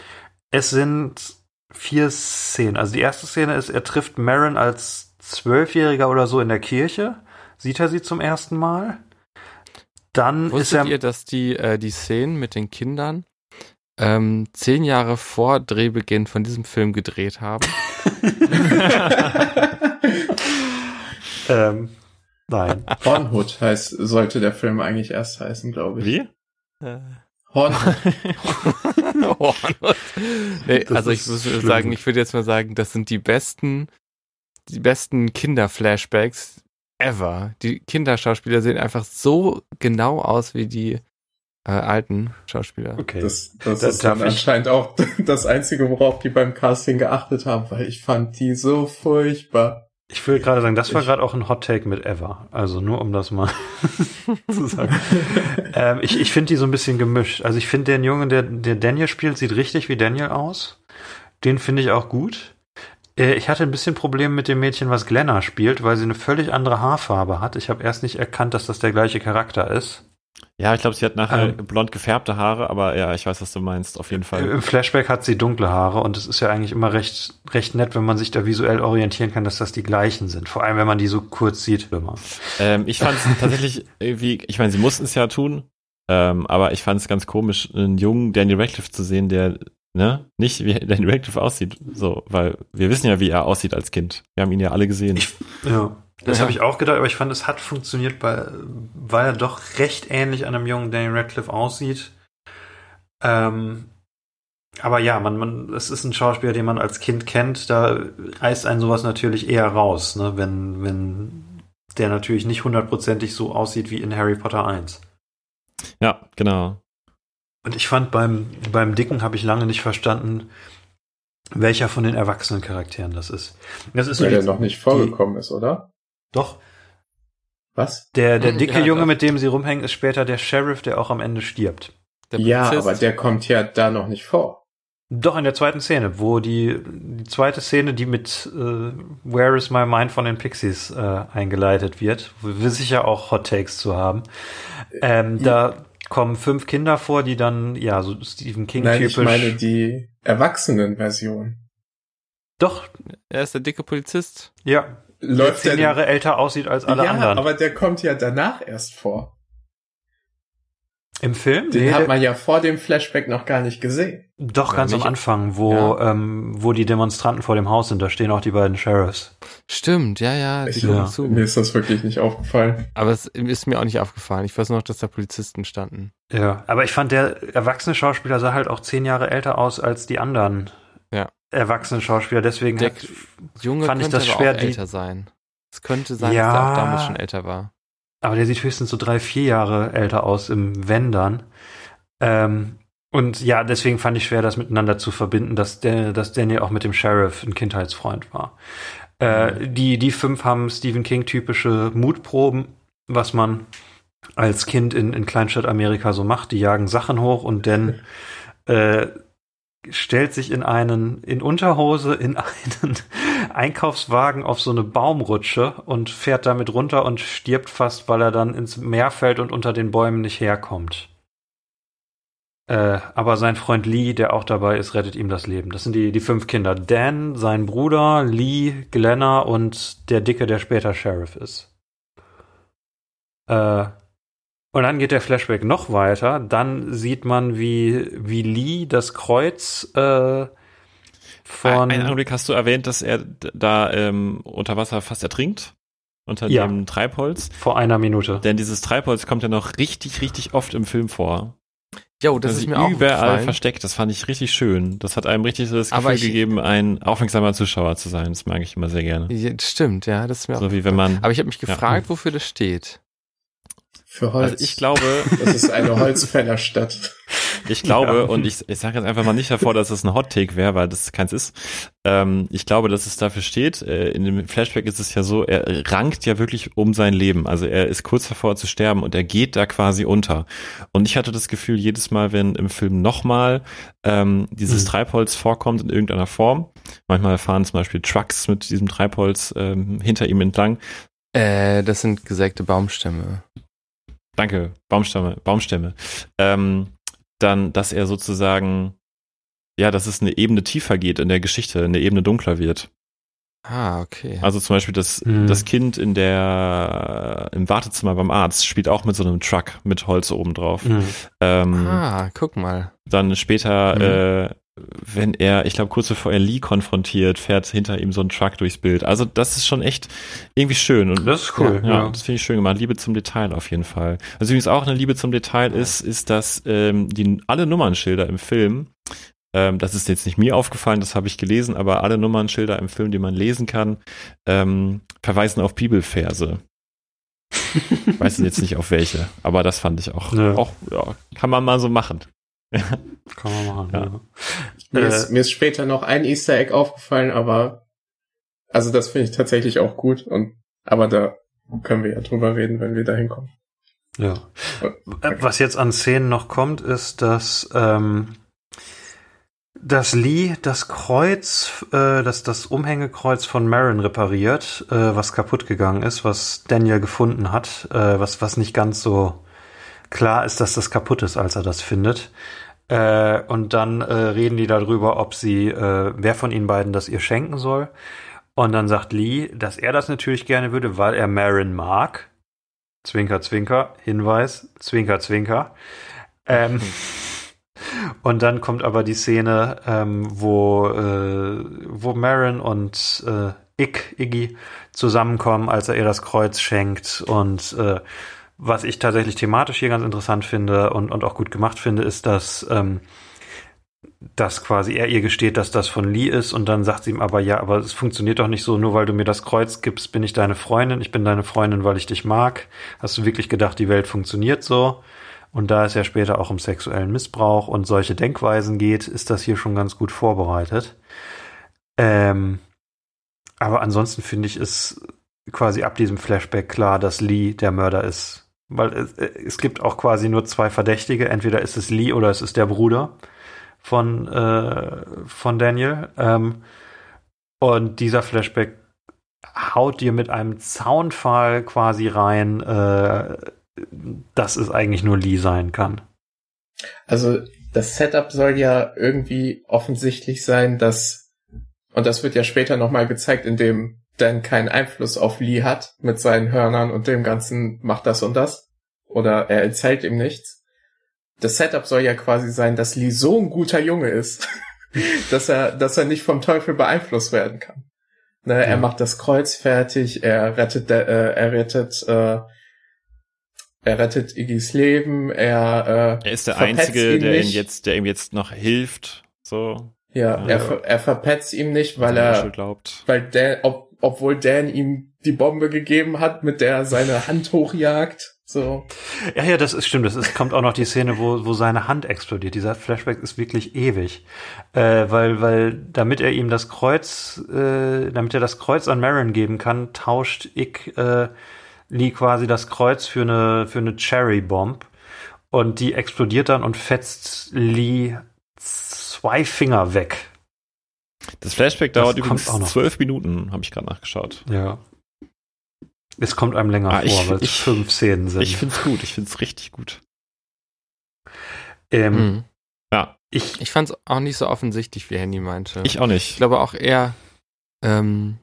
es sind vier Szenen. Also die erste Szene ist, er trifft Marin als Zwölfjähriger oder so in der Kirche, sieht er sie zum ersten Mal. Dann ist Wusstet er ihr, dass die, äh, die Szenen mit den Kindern ähm, zehn Jahre vor Drehbeginn von diesem Film gedreht haben? ähm, nein. Hornhood heißt, sollte der Film eigentlich erst heißen, glaube ich. Wie? Hornhood. oh, nee, Das also ich muss schlimm. sagen, ich würde jetzt mal sagen, das sind die besten, die besten Kinder-Flashbacks ever. Die Kinderschauspieler sehen einfach so genau aus wie die äh, alten Schauspieler. Okay. Das, das Da- ist dann anscheinend auch das Einzige, worauf die beim Casting geachtet haben, weil ich fand die so furchtbar. Ich will gerade sagen, das war gerade auch ein Hot Take mit Ever. Also nur um das mal zu sagen. ähm, ich ich finde die so ein bisschen gemischt. Also ich finde den Jungen, der, der Daniel spielt, sieht richtig wie Daniel aus. Den finde ich auch gut. Äh, ich hatte ein bisschen Probleme mit dem Mädchen, was Glenna spielt, weil sie eine völlig andere Haarfarbe hat. Ich habe erst nicht erkannt, dass das der gleiche Charakter ist. Ja, ich glaube, sie hat nachher Ähm. blond gefärbte Haare, aber ja, ich weiß, was du meinst, auf jeden Fall. Im Flashback hat sie dunkle Haare und es ist ja eigentlich immer recht, recht nett, wenn man sich da visuell orientieren kann, dass das die gleichen sind. Vor allem, wenn man die so kurz sieht. Ähm, ich fand es tatsächlich irgendwie, ich meine, sie mussten es ja tun, ähm, aber ich fand es ganz komisch, einen jungen Daniel Radcliffe zu sehen, der ne, nicht wie Daniel Radcliffe aussieht, so, weil wir wissen ja, wie er aussieht als Kind. Wir haben ihn ja alle gesehen. Ich- Ja, das Ja. habe ich auch gedacht, aber ich fand, es hat funktioniert, weil, weil er doch recht ähnlich an einem jungen Daniel Radcliffe aussieht. Ähm, aber ja, man, man, es ist ein Schauspieler, den man als Kind kennt, da reißt einen sowas natürlich eher raus, ne, wenn, wenn der natürlich nicht hundertprozentig so aussieht wie in Harry Potter 1. ja, genau. Und ich fand beim, beim Dicken habe ich lange nicht verstanden, welcher von den erwachsenen Charakteren das ist. Das ist Weil die- der noch nicht vorgekommen ist, oder? Doch, Was? Der, der dicke ja, Junge, doch. mit dem sie rumhängen, ist später der Sheriff, der auch am Ende stirbt. Der ja, aber der kommt ja da noch nicht vor. Doch in der zweiten Szene, wo die, die zweite Szene, die mit äh, Where is My Mind von den Pixies äh, eingeleitet wird, wo wir sicher auch Hot Takes zu haben. Ähm, Da kommen fünf Kinder vor, die dann, ja, so Stephen King Nein, ich meine die Erwachsenen-Version. Doch, er ist der dicke Polizist. ja, Läuft zehn der Jahre älter aussieht als alle ja, anderen. aber der kommt ja danach erst vor. Im Film? Den Nee, hat der- man ja vor dem Flashback noch gar nicht gesehen. doch ganz am Anfang, wo, Ja. ähm, wo die Demonstranten vor dem Haus sind, da stehen auch die beiden Sheriffs. Stimmt, ja, ja, die Ich- ja. zu. Mir ist das wirklich nicht aufgefallen. Aber es ist mir auch nicht aufgefallen. Ich weiß noch, dass da Polizisten standen. Ja, aber ich fand, der erwachsene Schauspieler sah halt auch zehn Jahre älter aus als die anderen. Erwachsenen Schauspieler. Deswegen Der hat, Junge Fand ich das schwer, auch älter sein. Es könnte sein, Ja. dass er auch damals schon älter war. aber der sieht höchstens so drei, vier Jahre älter aus im Wenn dann. Ähm, und ja, deswegen fand ich schwer, das miteinander zu verbinden, dass, der, dass Daniel auch mit dem Sheriff ein Kindheitsfreund war. Äh, die, die fünf haben Stephen King typische Mutproben, was man als Kind in, in Kleinstadt Amerika so macht. Die jagen Sachen hoch und dann äh, stellt sich in einen, in Unterhose, in einen Einkaufswagen auf so eine Baumrutsche und fährt damit runter und stirbt fast, weil er dann ins Meer fällt und unter den Bäumen nicht herkommt. Äh, aber sein Freund Lee, der auch dabei ist, rettet ihm das Leben. Das sind die, die fünf Kinder. Dan, sein Bruder, Lee, Glenna und der Dicke, der später Sheriff ist. Äh, und dann geht der Flashback noch weiter. Dann sieht man, wie, wie Lee das Kreuz äh, von. Einen Augenblick hast du erwähnt, dass er da ähm, unter Wasser fast ertrinkt. Unter Ja. dem Treibholz. vor einer Minute. Denn dieses Treibholz kommt ja noch richtig, richtig oft im Film vor. Jo, das Also ist mir auch überall versteckt. Das fand ich richtig schön. Das hat einem richtig so das Gefühl ich- gegeben, ein aufmerksamer Zuschauer zu sein. Das mag ich immer sehr gerne. Ja, das stimmt, ja, das ist mir auch. So wie wenn man. Aber ich habe mich Ja. gefragt, wofür das steht. Für Holz. Also ich glaube, das ist eine Holzfällerstadt. ich glaube, Ja. und ich, ich sage jetzt einfach mal nicht davor, dass es ein Hot Take wäre, weil das keins ist. Ähm, ich glaube, dass es dafür steht. Äh, in dem Flashback ist es ja so, er rankt ja wirklich um sein Leben. Also er ist kurz davor zu sterben und er geht da quasi unter. Und ich hatte das Gefühl, jedes Mal, wenn im Film nochmal ähm, dieses Mhm. Treibholz vorkommt in irgendeiner Form, manchmal fahren zum Beispiel Trucks mit diesem Treibholz ähm, hinter ihm entlang, Äh, das sind gesägte Baumstämme. Danke, Baumstämme, Baumstämme. Ähm, dann, dass er sozusagen, ja, dass es eine Ebene tiefer geht in der Geschichte, eine Ebene dunkler wird. Ah, okay. Also zum Beispiel das, Mhm. das Kind in der, im Wartezimmer beim Arzt spielt auch mit so einem Truck mit Holz oben drauf. Mhm. Ähm, ah, guck mal. Dann später, Mhm. äh, wenn er, ich glaube, kurz bevor er Lee konfrontiert, fährt hinter ihm so ein Truck durchs Bild. Also das ist schon echt irgendwie schön. Und Das ist cool, Ja, ja. das finde ich schön gemacht. Liebe zum Detail auf jeden Fall. Was übrigens auch eine Liebe zum Detail ist, ist, dass ähm, die alle Nummernschilder im Film, ähm, das ist jetzt nicht mir aufgefallen, das habe ich gelesen, aber alle Nummernschilder im Film, die man lesen kann, ähm, verweisen auf Bibelverse. Weiß jetzt nicht auf welche, aber das fand ich auch, Ja. auch ja, kann man mal so machen. Kann man machen, Ja. ja. Mir, Äh, ist, mir ist später noch ein Easter Egg aufgefallen, aber also das finde ich tatsächlich auch gut und aber da können wir ja drüber reden, wenn wir da hinkommen. Ja. Äh, Was jetzt an Szenen noch kommt, ist, dass, ähm, dass Lee das Kreuz, äh, das, das Umhängekreuz von Marin repariert, äh, was kaputt gegangen ist, was Daniel gefunden hat, äh, was, was nicht ganz so klar ist, dass das kaputt ist, als er das findet. Äh, und dann äh, reden die darüber, ob sie, äh, wer von ihnen beiden das ihr schenken soll. Und dann sagt Lee, dass er das natürlich gerne würde, weil er Marin mag. Zwinker, Zwinker, Hinweis, Zwinker, Zwinker. Ähm, und dann kommt aber die Szene, ähm, wo, äh, wo Marin und äh, Ick, Iggy zusammenkommen, als er ihr das Kreuz schenkt. Und äh, was ich tatsächlich thematisch hier ganz interessant finde und, und auch gut gemacht finde, ist, dass, ähm, dass quasi er ihr gesteht, dass das von Lee ist und dann sagt sie ihm aber, ja, aber es funktioniert doch nicht so, nur weil du mir das Kreuz gibst, bin ich deine Freundin, ich bin deine Freundin, weil ich dich mag. Hast du wirklich gedacht, die Welt funktioniert so? Und da es ja später auch um sexuellen Missbrauch und solche Denkweisen geht, ist das hier schon ganz gut vorbereitet. Ähm, aber ansonsten finde ich es quasi ab diesem Flashback klar, dass Lee der Mörder ist. Weil es, es gibt auch quasi nur zwei Verdächtige. Entweder ist es Lee oder es ist der Bruder von, äh, von Daniel. Ähm, und dieser Flashback haut dir mit einem Zaunfall quasi rein, äh, dass es eigentlich nur Lee sein kann. Also das Setup soll ja irgendwie offensichtlich sein, dass und das wird ja später nochmal gezeigt, indem Dan keinen Einfluss auf Lee hat mit seinen Hörnern und dem ganzen macht das und das oder er erzählt ihm nichts. Das Setup soll ja quasi sein, dass Lee so ein guter Junge ist, dass er dass er nicht vom Teufel beeinflusst werden kann. Ne, Er Ja. macht das Kreuz fertig, er rettet der- äh, er rettet äh, er rettet Iggys Leben, er äh, Er ist der Einzige, ihn der ihm jetzt, der ihm jetzt noch hilft. So, Ja, Ja. er, er verpetzt ihm nicht, weil er, glaubt. weil Dan, ob, obwohl Dan ihm die Bombe gegeben hat, mit der er seine Hand hochjagt. So. Ja, ja, das ist stimmt. Das ist, kommt auch noch die Szene, wo, wo seine Hand explodiert. Dieser Flashback ist wirklich ewig. Äh, weil, weil, damit er ihm das Kreuz, äh, damit er das Kreuz an Marin geben kann, tauscht Ick äh, Lee quasi das Kreuz für eine, für eine Cherry Bomb. Und die explodiert dann und fetzt Lee zwei Finger weg. Das Flashback Das dauert kommt übrigens auch noch. zwölf Minuten, habe ich gerade nachgeschaut. Ja. Es kommt einem länger Ah, ich- vor, weil es ich- fünf Szenen sind. Ich find's gut, ich find's richtig gut. ähm, Mhm. Ja, ich, Ich fand es auch nicht so offensichtlich, wie Handy meinte. ich auch Ich nicht. glaube auch eher ähm,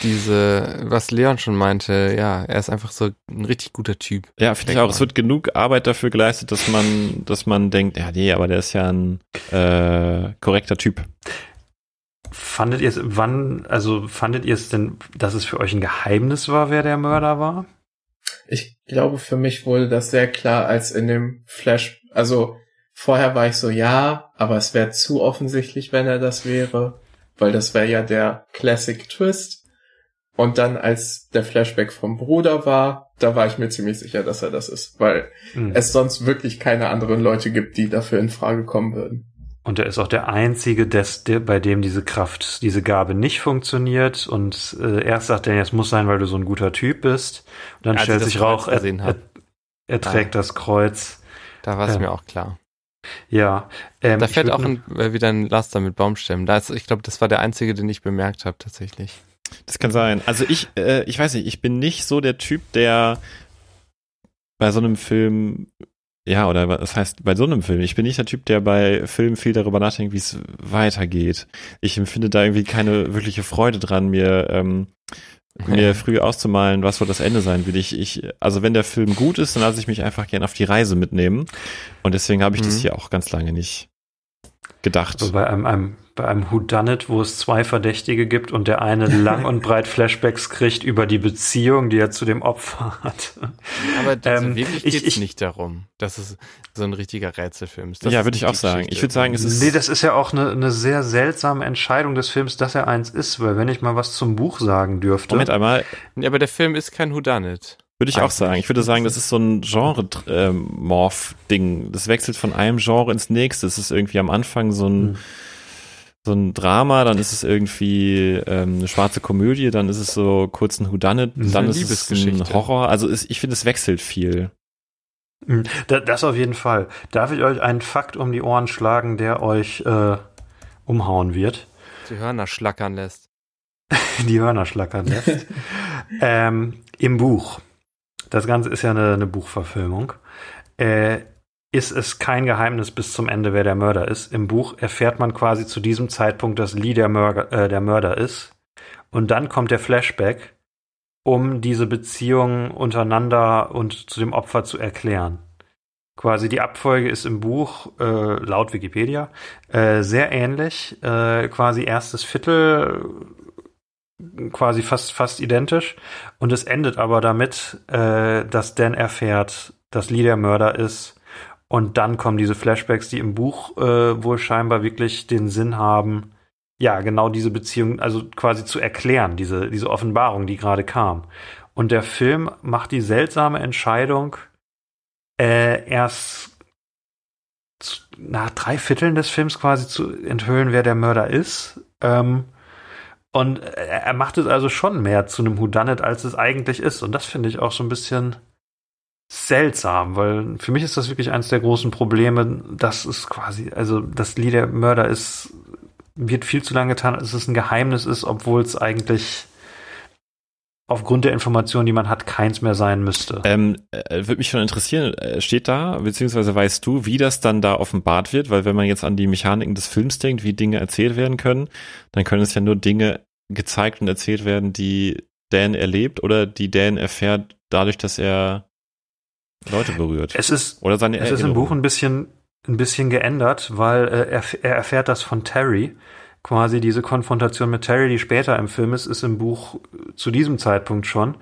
diese, was Leon schon meinte, ja, er ist einfach so ein richtig guter Typ. Ja, finde ich auch. Es mal. wird genug Arbeit dafür geleistet, dass man, dass man denkt, ja, nee, aber der ist ja ein äh, korrekter Typ. Fandet ihr es, wann, also fandet ihr es denn, dass es für euch ein Geheimnis war, wer der Mörder war? Ich glaube, für mich wurde das sehr klar, als in dem Flash, also vorher war ich so, ja, aber es wäre zu offensichtlich, wenn er das wäre, weil das wäre ja der Classic Twist. Und dann, als der Flashback vom Bruder war, da war ich mir ziemlich sicher, dass er das ist, weil Mhm. es sonst wirklich keine anderen Leute gibt, die dafür in Frage kommen würden. Und er ist auch der Einzige, des, der, bei dem diese Kraft, diese Gabe nicht funktioniert. Und äh, erst sagt er, es muss sein, weil du so ein guter Typ bist. Und dann Als stellt sich Kreuz er, er, er trägt das Kreuz. Da war es Ja. mir auch klar. Ja. Ähm, Da fährt auch ein, äh, wieder ein Laster mit Baumstämmen. Da ist, ich glaube, das war der einzige, den ich bemerkt habe, tatsächlich. Das kann sein. Also ich, äh, ich weiß nicht, ich bin nicht so der Typ, der bei so einem Film, ja, oder was heißt bei so einem Film? Ich bin nicht der Typ, der bei Filmen viel darüber nachdenkt, wie es weitergeht. Ich empfinde da irgendwie keine wirkliche Freude dran, mir ähm, mir früh auszumalen, was wohl das Ende sein will. Ich, ich, also wenn der Film gut ist, dann lasse ich mich einfach gern auf die Reise mitnehmen. Und deswegen habe ich das Mhm. hier auch ganz lange nicht gedacht. Also bei einem, einem, bei einem Whodunit, wo es zwei Verdächtige gibt und der eine lang und breit Flashbacks kriegt über die Beziehung, die er zu dem Opfer hat. Aber also Ähm, wirklich ich- geht's ich- nicht darum, dass es so ein richtiger Rätselfilm ist. Das ja, ist würde ich auch sagen. Geschichte. Ich würde sagen, es ist Nee, das ist ja auch eine, eine sehr seltsame Entscheidung des Films, dass er eins ist, weil wenn ich mal was zum Buch sagen dürfte. Moment einmal, Ja, aber der Film ist kein Whodunit. Würde ich auch sagen. Ich würde sagen, das ist so ein Genre-Morph-Ding. Das wechselt von einem Genre ins nächste. Es ist irgendwie am Anfang so ein, Mhm. So ein Drama, dann ist es irgendwie ähm, eine schwarze Komödie, dann ist es so kurz ein ist dann ist es ein. Horror. Also es, ich finde, es wechselt viel. Da- Das auf jeden Fall. Darf ich euch einen Fakt um die Ohren schlagen, der euch äh, umhauen wird? Die Hörner schlackern lässt. die Hörner schlackern lässt. ähm, Im Buch, das Ganze ist ja eine, eine Buchverfilmung, äh, ist es kein Geheimnis bis zum Ende, wer der Mörder ist. Im Buch erfährt man quasi zu diesem Zeitpunkt, dass Lee der Mörder, äh, der Mörder ist. Und dann kommt der Flashback, um diese Beziehung untereinander und zu dem Opfer zu erklären. Quasi die Abfolge ist im Buch, äh, laut Wikipedia, äh, sehr ähnlich. Äh, quasi erstes Viertel quasi fast, fast identisch. Und es endet aber damit, äh, dass Dan erfährt, dass Lee der Mörder ist. Und dann kommen diese Flashbacks, die im Buch äh, wohl scheinbar wirklich den Sinn haben, ja, genau diese Beziehung, also quasi zu erklären, diese, diese Offenbarung, die gerade kam. Und der Film macht die seltsame Entscheidung, äh, erst zu, nach drei Vierteln des Films quasi zu enthüllen, wer der Mörder ist. Ähm, und er er macht es also schon mehr zu einem Whodunit, als es eigentlich ist. Und das finde ich auch so ein bisschen seltsam, weil für mich ist das wirklich eines der großen Probleme, dass es quasi, also das Lee der Mörder ist, wird viel zu lange getan, als es ein Geheimnis ist, obwohl es eigentlich aufgrund der Informationen, die man hat, keins mehr sein müsste. Ähm, äh, Würde mich schon interessieren, äh, steht da, beziehungsweise weißt du, wie das dann da offenbart wird? Weil wenn man jetzt an die Mechaniken des Films denkt, wie Dinge erzählt werden können, dann können es ja nur Dinge gezeigt und erzählt werden, die Dan erlebt oder die Dan erfährt dadurch, dass er Leute berührt. Es ist, oder seine es ist im Buch ein bisschen, ein bisschen geändert, weil äh, er, er erfährt das von Terry. Quasi diese Konfrontation mit Terry, die später im Film ist, ist im Buch zu diesem Zeitpunkt schon.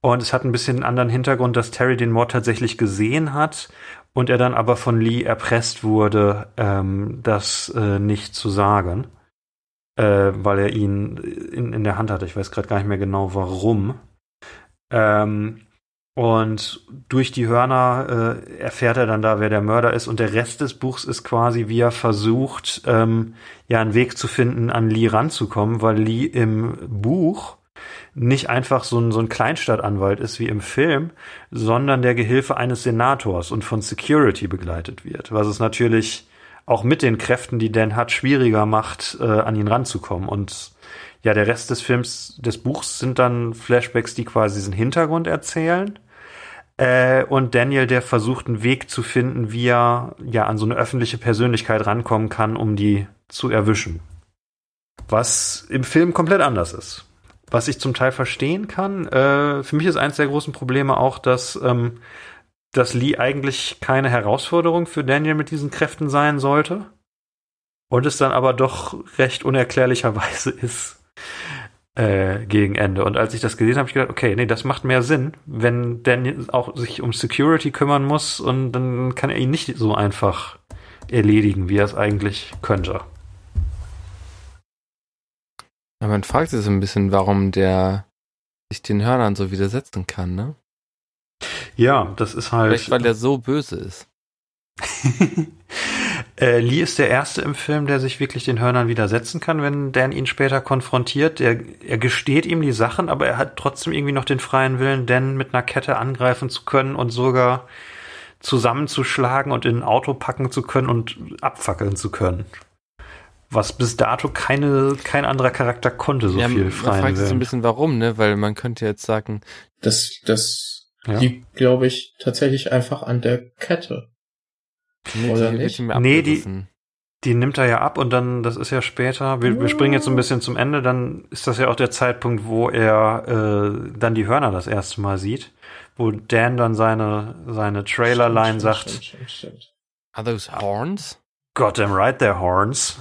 Und es hat ein bisschen einen anderen Hintergrund, dass Terry den Mord tatsächlich gesehen hat und er dann aber von Lee erpresst wurde, ähm, das äh, nicht zu sagen, äh, weil er ihn in, in der Hand hatte. Ich weiß gerade gar nicht mehr genau warum. Ähm, und durch die Hörner äh, erfährt er dann da, wer der Mörder ist. Und der Rest des Buchs ist quasi, wie er versucht, ähm, ja einen Weg zu finden, an Lee ranzukommen, weil Lee im Buch nicht einfach so ein, so ein Kleinstadtanwalt ist wie im Film, sondern der Gehilfe eines Senators und von Security begleitet wird. Was es natürlich auch mit den Kräften, die Dan hat, schwieriger macht, äh, an ihn ranzukommen. Und ja, der Rest des Films, des Buchs sind dann Flashbacks, die quasi diesen Hintergrund erzählen. Äh, und Daniel, der versucht, einen Weg zu finden, wie er ja an so eine öffentliche Persönlichkeit rankommen kann, um die zu erwischen. Was im Film komplett anders ist. Was ich zum Teil verstehen kann. Äh, für mich ist eins der großen Probleme auch, dass, ähm, dass Lee eigentlich keine Herausforderung für Daniel mit diesen Kräften sein sollte. Und es dann aber doch recht unerklärlicherweise ist äh, gegen Ende. Und als ich das gesehen habe, habe ich gedacht, okay, nee, das macht mehr Sinn, wenn Daniel auch sich um Security kümmern muss und dann kann er ihn nicht so einfach erledigen, wie er es eigentlich könnte. Aber man fragt sich so ein bisschen, warum der sich den Hörnern so widersetzen kann, ne? Ja, das ist halt. Vielleicht, weil er so böse ist. äh, Lee ist der Erste im Film, der sich wirklich den Hörnern widersetzen kann, wenn Dan ihn später konfrontiert. Er, er gesteht ihm die Sachen, aber er hat trotzdem irgendwie noch den freien Willen, Dan mit einer Kette angreifen zu können und sogar zusammenzuschlagen und in ein Auto packen zu können und abfackeln zu können. Was bis dato keine, kein anderer Charakter konnte, so ja, viel man freien fragt sich so ein Willen. bisschen warum, ne? Weil man könnte jetzt sagen, Das, das Ja. liegt, glaube ich, tatsächlich einfach an der Kette. Nee, Oder die nicht? Nee, die-. Die nimmt er ja ab und dann, das ist ja später, wir, wir springen jetzt so ein bisschen zum Ende, dann ist das ja auch der Zeitpunkt, wo er äh, dann die Hörner das erste Mal sieht, wo Dan dann seine, seine Trailerline Stimmt, sagt, Stimmt, stimmt, stimmt. Are those horns? God damn right, they're horns.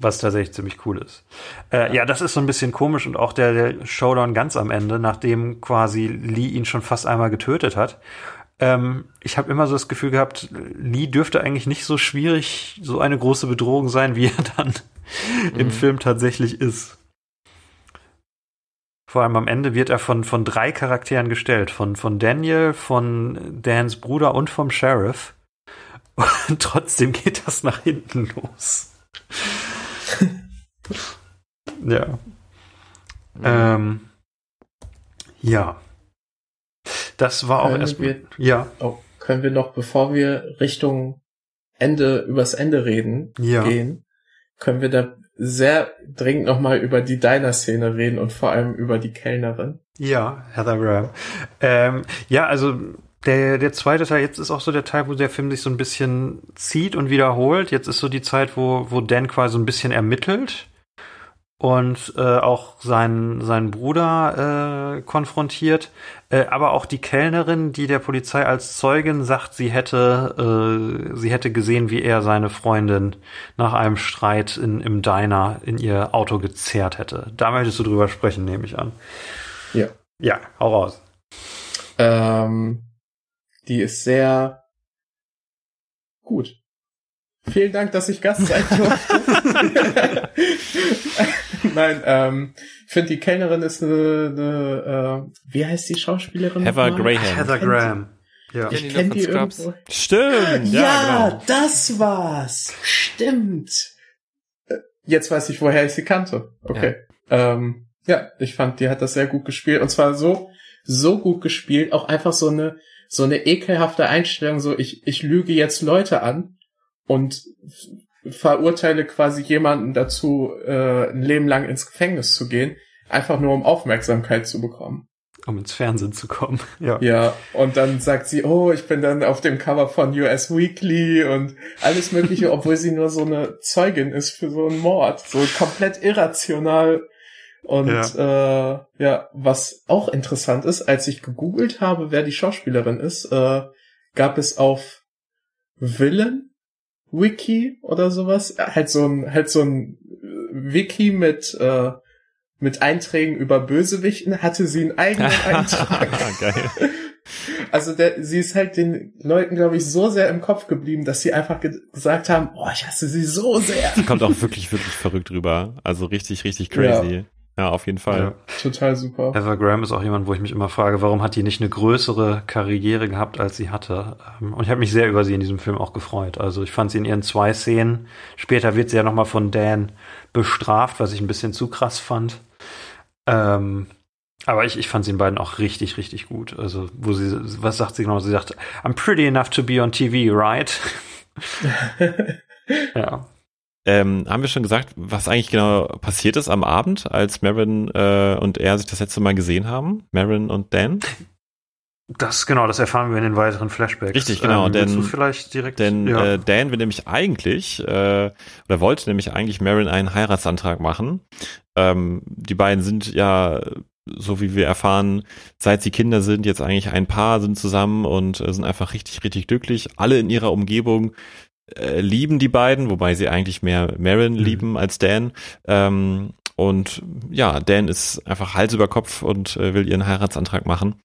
Was tatsächlich ziemlich cool ist. Äh, ja, das ist so ein bisschen komisch und auch der, der Showdown ganz am Ende, nachdem quasi Lee ihn schon fast einmal getötet hat. Ähm, ich habe immer so das Gefühl gehabt, Lee dürfte eigentlich nicht so schwierig, so eine große Bedrohung sein, wie er dann im Mhm. Film tatsächlich ist. Vor allem am Ende wird er von, von drei Charakteren gestellt. Von, von Daniel, von Dans Bruder und vom Sheriff. Und trotzdem geht das nach hinten los. ja. Ähm, ja. Das war auch erstmal. wir- Ja, Oh, können wir noch, bevor wir Richtung Ende, übers Ende reden, ja. gehen, können wir da sehr dringend nochmal über die Diner-Szene reden und vor allem über die Kellnerin. Ja, Heather Graham. Ähm, ja, also der, der zweite Teil, jetzt ist auch so der Teil, wo der Film sich so ein bisschen zieht und wiederholt. Jetzt ist so die Zeit, wo, wo Dan quasi so ein bisschen ermittelt und äh, auch seinen, seinen Bruder äh, konfrontiert. Äh, aber auch die Kellnerin, die der Polizei als Zeugin sagt, sie hätte, äh, sie hätte gesehen, wie er seine Freundin nach einem Streit in, im Diner in ihr Auto gezerrt hätte. Da möchtest du drüber sprechen, nehme ich an. Ja. Ja, hau raus. Ähm, die ist sehr gut. Vielen Dank, dass ich Gast sein durfte. Nein, ähm, ich finde die Kellnerin ist eine, eine äh, wie heißt die Schauspielerin? Heather nochmal? Graham. Heather Graham. Ja. Ich kenne die irgendwo. Stimmt, ja, Ja, genau. das war's. Stimmt. Äh, Jetzt weiß ich, woher ich sie kannte. Okay. Ja. Ähm, ja, ich fand, die hat das sehr gut gespielt. Und zwar so, so gut gespielt, auch einfach so eine, so eine ekelhafte Einstellung, so ich, ich lüge jetzt Leute an und verurteile quasi jemanden dazu, äh, ein Leben lang ins Gefängnis zu gehen, einfach nur um Aufmerksamkeit zu bekommen. Um ins Fernsehen zu kommen. Ja. Ja, und dann sagt sie, oh, ich bin dann auf dem Cover von US Weekly und alles Mögliche, obwohl sie nur so eine Zeugin ist für so einen Mord. So komplett irrational. Und ja. Äh, ja, was auch interessant ist, als ich gegoogelt habe, wer die Schauspielerin ist, äh, gab es auf Villain Wiki oder sowas, halt so ein, halt so ein Wiki mit, äh, mit Einträgen über Bösewichten, hatte sie einen eigenen Eintrag. Geil. Also der, sie ist halt den Leuten, glaube ich, so sehr im Kopf geblieben, dass sie einfach ge gesagt haben, oh, ich hasse sie so sehr. Die kommt auch wirklich, wirklich verrückt rüber. Also richtig, richtig crazy. Ja, ja auf jeden Fall. Ja. Total super. Heather Graham ist auch jemand, wo ich mich immer frage, warum hat die nicht eine größere Karriere gehabt, als sie hatte? Ähm, Und ich habe mich sehr über sie in diesem Film auch gefreut. Also ich fand sie in ihren zwei Szenen. Später wird sie ja nochmal von Dan bestraft, was ich ein bisschen zu krass fand. Ähm, aber ich, ich fand sie in beiden auch richtig, richtig gut. Also, wo sie, was sagt sie genau? Sie sagt, I'm pretty enough to be on TV, right? ja. Ähm, haben wir schon gesagt, was eigentlich genau passiert ist am Abend, als Marin äh, und er sich das letzte Mal gesehen haben? Marin und Dan? Das genau, das erfahren wir in den weiteren Flashbacks. Richtig, genau. Ähm, denn, vielleicht direkt. Denn ja. äh, Dan will nämlich eigentlich äh, oder wollte nämlich eigentlich Marin einen Heiratsantrag machen. Ähm, die beiden sind ja so wie wir erfahren, seit sie Kinder sind, jetzt eigentlich ein Paar, sind zusammen und äh, sind einfach richtig, richtig glücklich. Alle in ihrer Umgebung äh, lieben die beiden, wobei sie eigentlich mehr Marin mhm. lieben als Dan. Ähm, und ja, Dan ist einfach Hals über Kopf und äh, will ihren Heiratsantrag machen.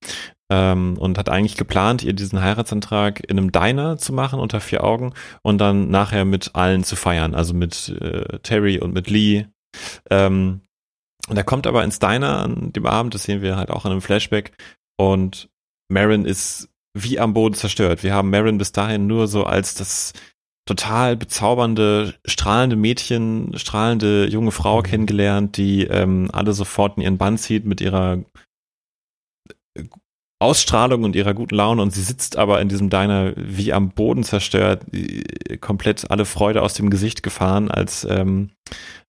ähm, und hat eigentlich geplant, ihr diesen Heiratsantrag in einem Diner zu machen unter vier Augen und dann nachher mit allen zu feiern, also mit äh, Terry und mit Lee. Ähm, und er kommt aber ins Diner an dem Abend, das sehen wir halt auch in einem Flashback und Marin ist wie am Boden zerstört. Wir haben Marin bis dahin nur so als das total bezaubernde, strahlende Mädchen, strahlende junge Frau mhm. kennengelernt, die ähm, alle sofort in ihren Bann zieht mit ihrer Ausstrahlung und ihrer guten Laune und sie sitzt aber in diesem Diner wie am Boden zerstört, komplett alle Freude aus dem Gesicht gefahren, als ähm,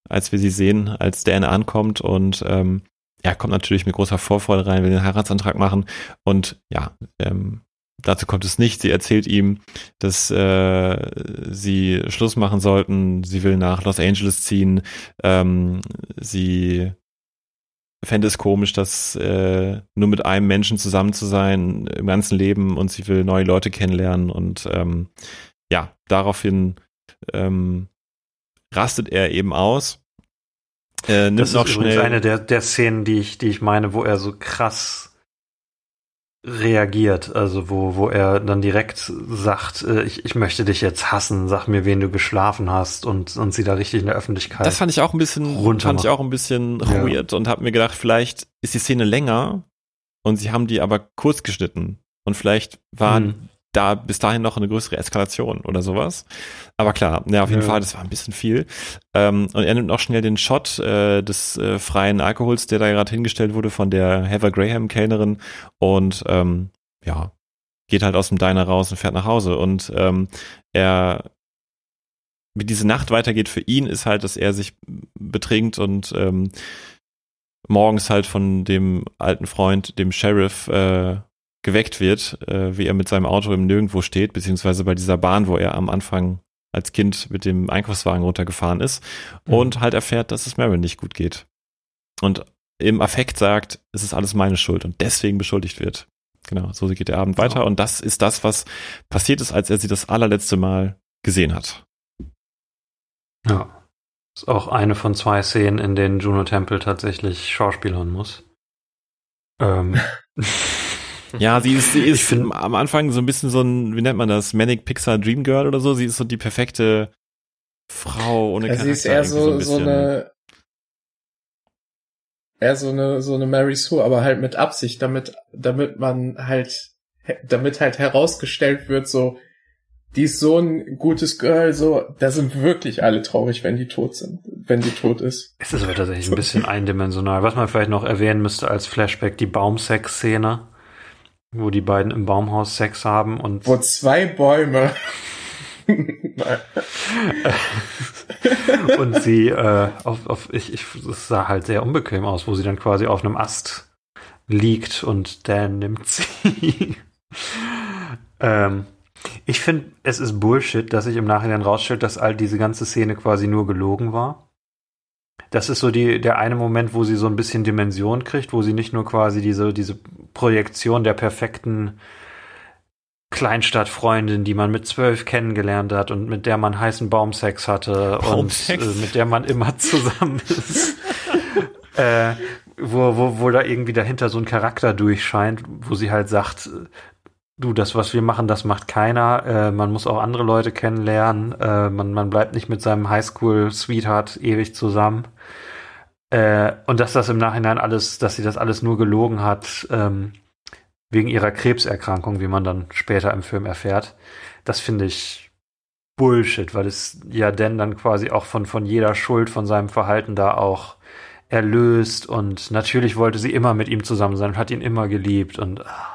als wir sie sehen, als Dan ankommt und ähm, er kommt natürlich mit großer Vorfreude rein, will den Heiratsantrag machen und ja, ähm, dazu kommt es nicht. Sie erzählt ihm, dass äh, sie Schluss machen sollten. Sie will nach Los Angeles ziehen. Ähm, sie fände es komisch, dass äh, nur mit einem Menschen zusammen zu sein im ganzen Leben und sie will neue Leute kennenlernen und ähm, ja, daraufhin ähm, rastet er eben aus. Äh, nimmt das ist noch schnell eine der, der Szenen, die ich, die ich meine, wo er so krass reagiert, also wo, wo er dann direkt sagt, äh, ich, ich möchte dich jetzt hassen, sag mir, wen du geschlafen hast und, und sie da richtig in der Öffentlichkeit. Das fand ich auch ein bisschen, runter fand ich auch ein bisschen ja. weird und habe mir gedacht, vielleicht ist die Szene länger und sie haben die aber kurz geschnitten und vielleicht waren hm da bis dahin noch eine größere Eskalation oder sowas. Aber klar, ja, auf jeden ja. Fall, das war ein bisschen viel. Ähm, und er nimmt auch schnell den Shot äh, des äh, freien Alkohols, der da gerade hingestellt wurde von der Heather Graham Kellnerin und ähm, ja, geht halt aus dem Diner raus und fährt nach Hause und ähm, er wie diese Nacht weitergeht für ihn ist halt, dass er sich betrinkt und ähm, morgens halt von dem alten Freund, dem Sheriff, äh, geweckt wird, äh, wie er mit seinem Auto im Nirgendwo steht, beziehungsweise bei dieser Bahn, wo er am Anfang als Kind mit dem Einkaufswagen runtergefahren ist mhm. und halt erfährt, dass es Marin nicht gut geht. Und im Affekt sagt, es ist alles meine Schuld und deswegen beschuldigt wird. Genau, so geht der Abend weiter und das ist das, was passiert ist, als er sie das allerletzte Mal gesehen hat. Ja. Ist auch eine von zwei Szenen, in denen Juno Temple tatsächlich schauspielern muss. Ähm. Ja, sie ist, sie ist find, am Anfang so ein bisschen so ein, wie nennt man das, Manic Pixar Dream Girl oder so. Sie ist so die perfekte Frau ohne Charakter. Sie ist eher so, so, so eine, eher so eine, so eine Mary Sue, aber halt mit Absicht, damit, damit man halt, damit halt herausgestellt wird, so, die ist so ein gutes Girl, so, da sind wirklich alle traurig, wenn die tot sind, wenn die tot ist. Es ist aber tatsächlich ein bisschen eindimensional. Was man vielleicht noch erwähnen müsste als Flashback, die Baumsex-Szene wo die beiden im Baumhaus Sex haben und wo zwei Bäume und sie äh, auf, auf ich, ich es sah halt sehr unbequem aus, wo sie dann quasi auf einem Ast liegt und Dan nimmt sie. ähm, ich finde, es ist Bullshit, dass sich im Nachhinein rausstellt, dass all diese ganze Szene quasi nur gelogen war. Das ist so die, der eine Moment, wo sie so ein bisschen Dimension kriegt, wo sie nicht nur quasi diese, diese Projektion der perfekten Kleinstadtfreundin, die man mit zwölf kennengelernt hat und mit der man heißen Baumsex hatte Baumsex. und äh, mit der man immer zusammen ist. äh, wo, wo, wo da irgendwie dahinter so ein Charakter durchscheint, wo sie halt sagt, du, das, was wir machen, das macht keiner. Äh, man muss auch andere Leute kennenlernen. Äh, man, man bleibt nicht mit seinem Highschool-Sweetheart ewig zusammen. Äh, und dass das im Nachhinein alles, dass sie das alles nur gelogen hat, ähm, wegen ihrer Krebserkrankung, wie man dann später im Film erfährt, das finde ich Bullshit, weil es ja denn dann quasi auch von, von jeder Schuld von seinem Verhalten da auch erlöst und natürlich wollte sie immer mit ihm zusammen sein und hat ihn immer geliebt und ah,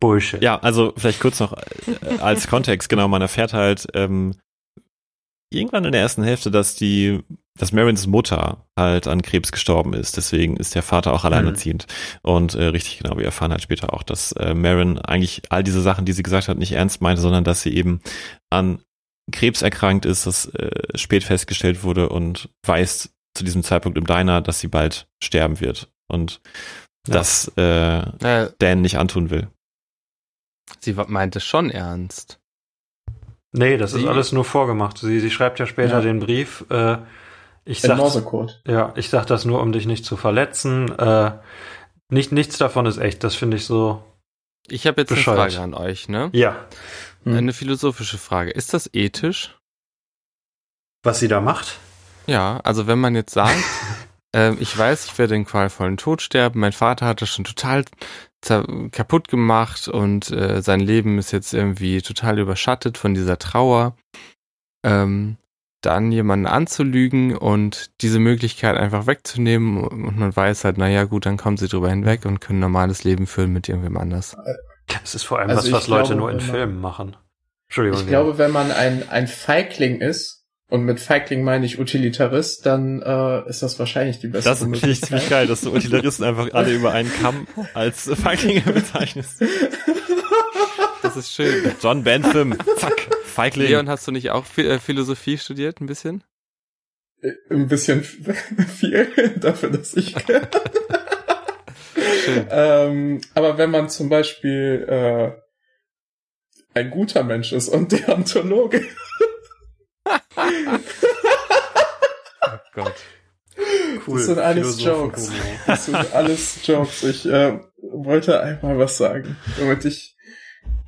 Bullshit. Ja, also vielleicht kurz noch äh, als Kontext, genau, man erfährt halt ähm, irgendwann in der ersten Hälfte, dass die, dass Marins Mutter halt an Krebs gestorben ist. Deswegen ist der Vater auch alleinerziehend. Mhm. Und äh, richtig genau, wir erfahren halt später auch, dass äh, Marin eigentlich all diese Sachen, die sie gesagt hat, nicht ernst meinte, sondern dass sie eben an Krebs erkrankt ist, das äh, spät festgestellt wurde und weiß zu diesem Zeitpunkt im Diner, dass sie bald sterben wird. Und ja. das äh, äh, Dan nicht antun will. Sie meinte schon ernst. Nee, das sie, ist alles nur vorgemacht. Sie, sie schreibt ja später ja. den Brief. Äh, ich sag, ja, ich sag das nur, um dich nicht zu verletzen. Äh, Nicht, nichts davon ist echt. Das finde ich so. Ich habe jetzt Bescheuert. eine Frage an euch, ne? Ja. Hm. Eine philosophische Frage. Ist das ethisch? Was sie da macht? Ja, also wenn man jetzt sagt, ähm, ich weiß, ich werde den qualvollen Tod sterben, mein Vater hat das schon total kaputt gemacht und äh, sein Leben ist jetzt irgendwie total überschattet von dieser Trauer, ähm, dann jemanden anzulügen und diese Möglichkeit einfach wegzunehmen und man weiß halt, naja gut, dann kommen sie drüber hinweg und können ein normales Leben führen mit irgendwem anders. Es ist vor allem Also was, was Leute glaube, nur in Filmen machen. Entschuldigung. Ich glaube, wenn man ein, ein Feigling ist, und mit Feigling meine ich Utilitarist, dann äh, ist das wahrscheinlich die beste Das finde ich ziemlich geil, dass du Utilitaristen einfach alle über einen Kamm als Feiglinge bezeichnest. Das ist schön. John Bentham, zack, Feigling. Leon, hast du nicht auch äh, Philosophie studiert, ein bisschen? Ein bisschen viel dafür, dass ich Schön. ähm, aber wenn man zum Beispiel äh, ein guter Mensch ist und Deontologe, Oh Gott. cool. das sind alles Jokes. Das sind alles Jokes. Ich äh, wollte einmal was sagen, damit ich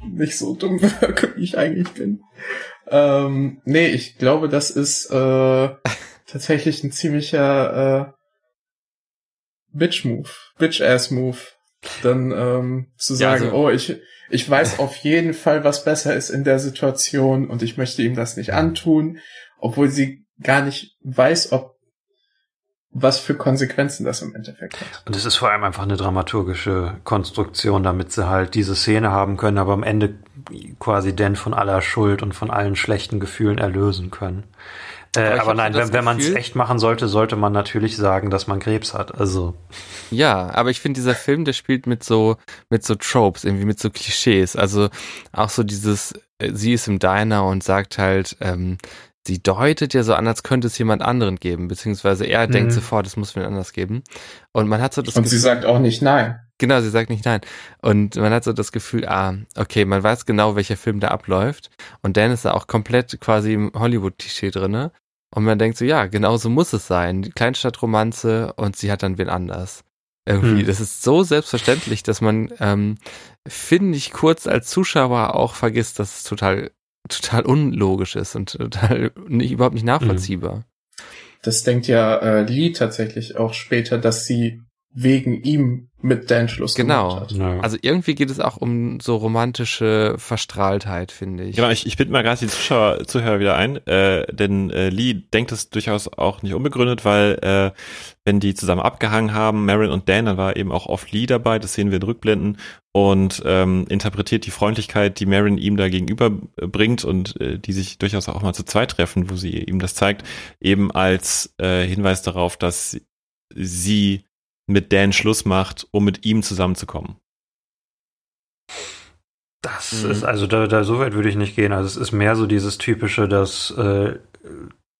nicht so dumm wirke, wie ich eigentlich bin. Ähm, nee, ich glaube, das ist äh, tatsächlich ein ziemlicher äh, Bitch-Move, Bitch-Ass-Move. Dann ähm, zu Ja, sagen, also- oh, ich, ich weiß auf jeden Fall, was besser ist in der Situation und ich möchte ihm das nicht antun, obwohl sie gar nicht weiß, ob was für Konsequenzen das im Endeffekt hat. Und es ist vor allem einfach eine dramaturgische Konstruktion, damit sie halt diese Szene haben können, aber am Ende quasi Dan von aller Schuld und von allen schlechten Gefühlen erlösen können. Äh, Aber aber nein, wenn, wenn man es Gefühl- echt machen sollte, sollte man natürlich sagen, dass man Krebs hat. Also, Ja, aber ich finde, dieser Film, der spielt mit so, mit so Tropes, irgendwie mit so Klischees. Also auch so dieses, äh, sie ist im Diner und sagt halt, ähm, sie deutet ja so an, als könnte es jemand anderen geben, beziehungsweise er Mhm. denkt sofort, es muss wen anders geben. Und man hat so das und sie sagt auch nicht nein. Genau, sie sagt nicht nein. Und man hat so das Gefühl, ah, okay, man weiß genau, welcher Film da abläuft. Und Dan ist da auch komplett quasi im Hollywood-Klischee drinne. Und man denkt so, ja, genau so muss es sein. Die Kleinstadtromanze und sie hat dann wen anders. Irgendwie, Hm. das ist so selbstverständlich, dass man, ähm, finde ich, kurz als Zuschauer auch vergisst, dass es total, total unlogisch ist und total nicht, überhaupt nicht nachvollziehbar. Das denkt ja äh, Lee tatsächlich auch später, dass sie wegen ihm mit Dan Schluss Genau. gemacht hat. ja. Also irgendwie geht es auch um so romantische Verstrahltheit, finde ich. Genau, ich, ich bitte mal gerade die Zuschauer, Zuhörer wieder ein, äh, denn äh, Lee denkt das durchaus auch nicht unbegründet, weil äh, wenn die zusammen abgehangen haben, Marin und Dan, dann war eben auch oft Lee dabei, das sehen wir in Rückblenden und ähm, interpretiert die Freundlichkeit, die Marin ihm da gegenüber äh, bringt und äh, die sich durchaus auch mal zu zweit treffen, wo sie ihm das zeigt, eben als äh, Hinweis darauf, dass sie mit Dan Schluss macht, um mit ihm zusammenzukommen. Das Mhm. ist, also da, da so weit würde ich nicht gehen. Also es ist mehr so dieses typische, dass äh,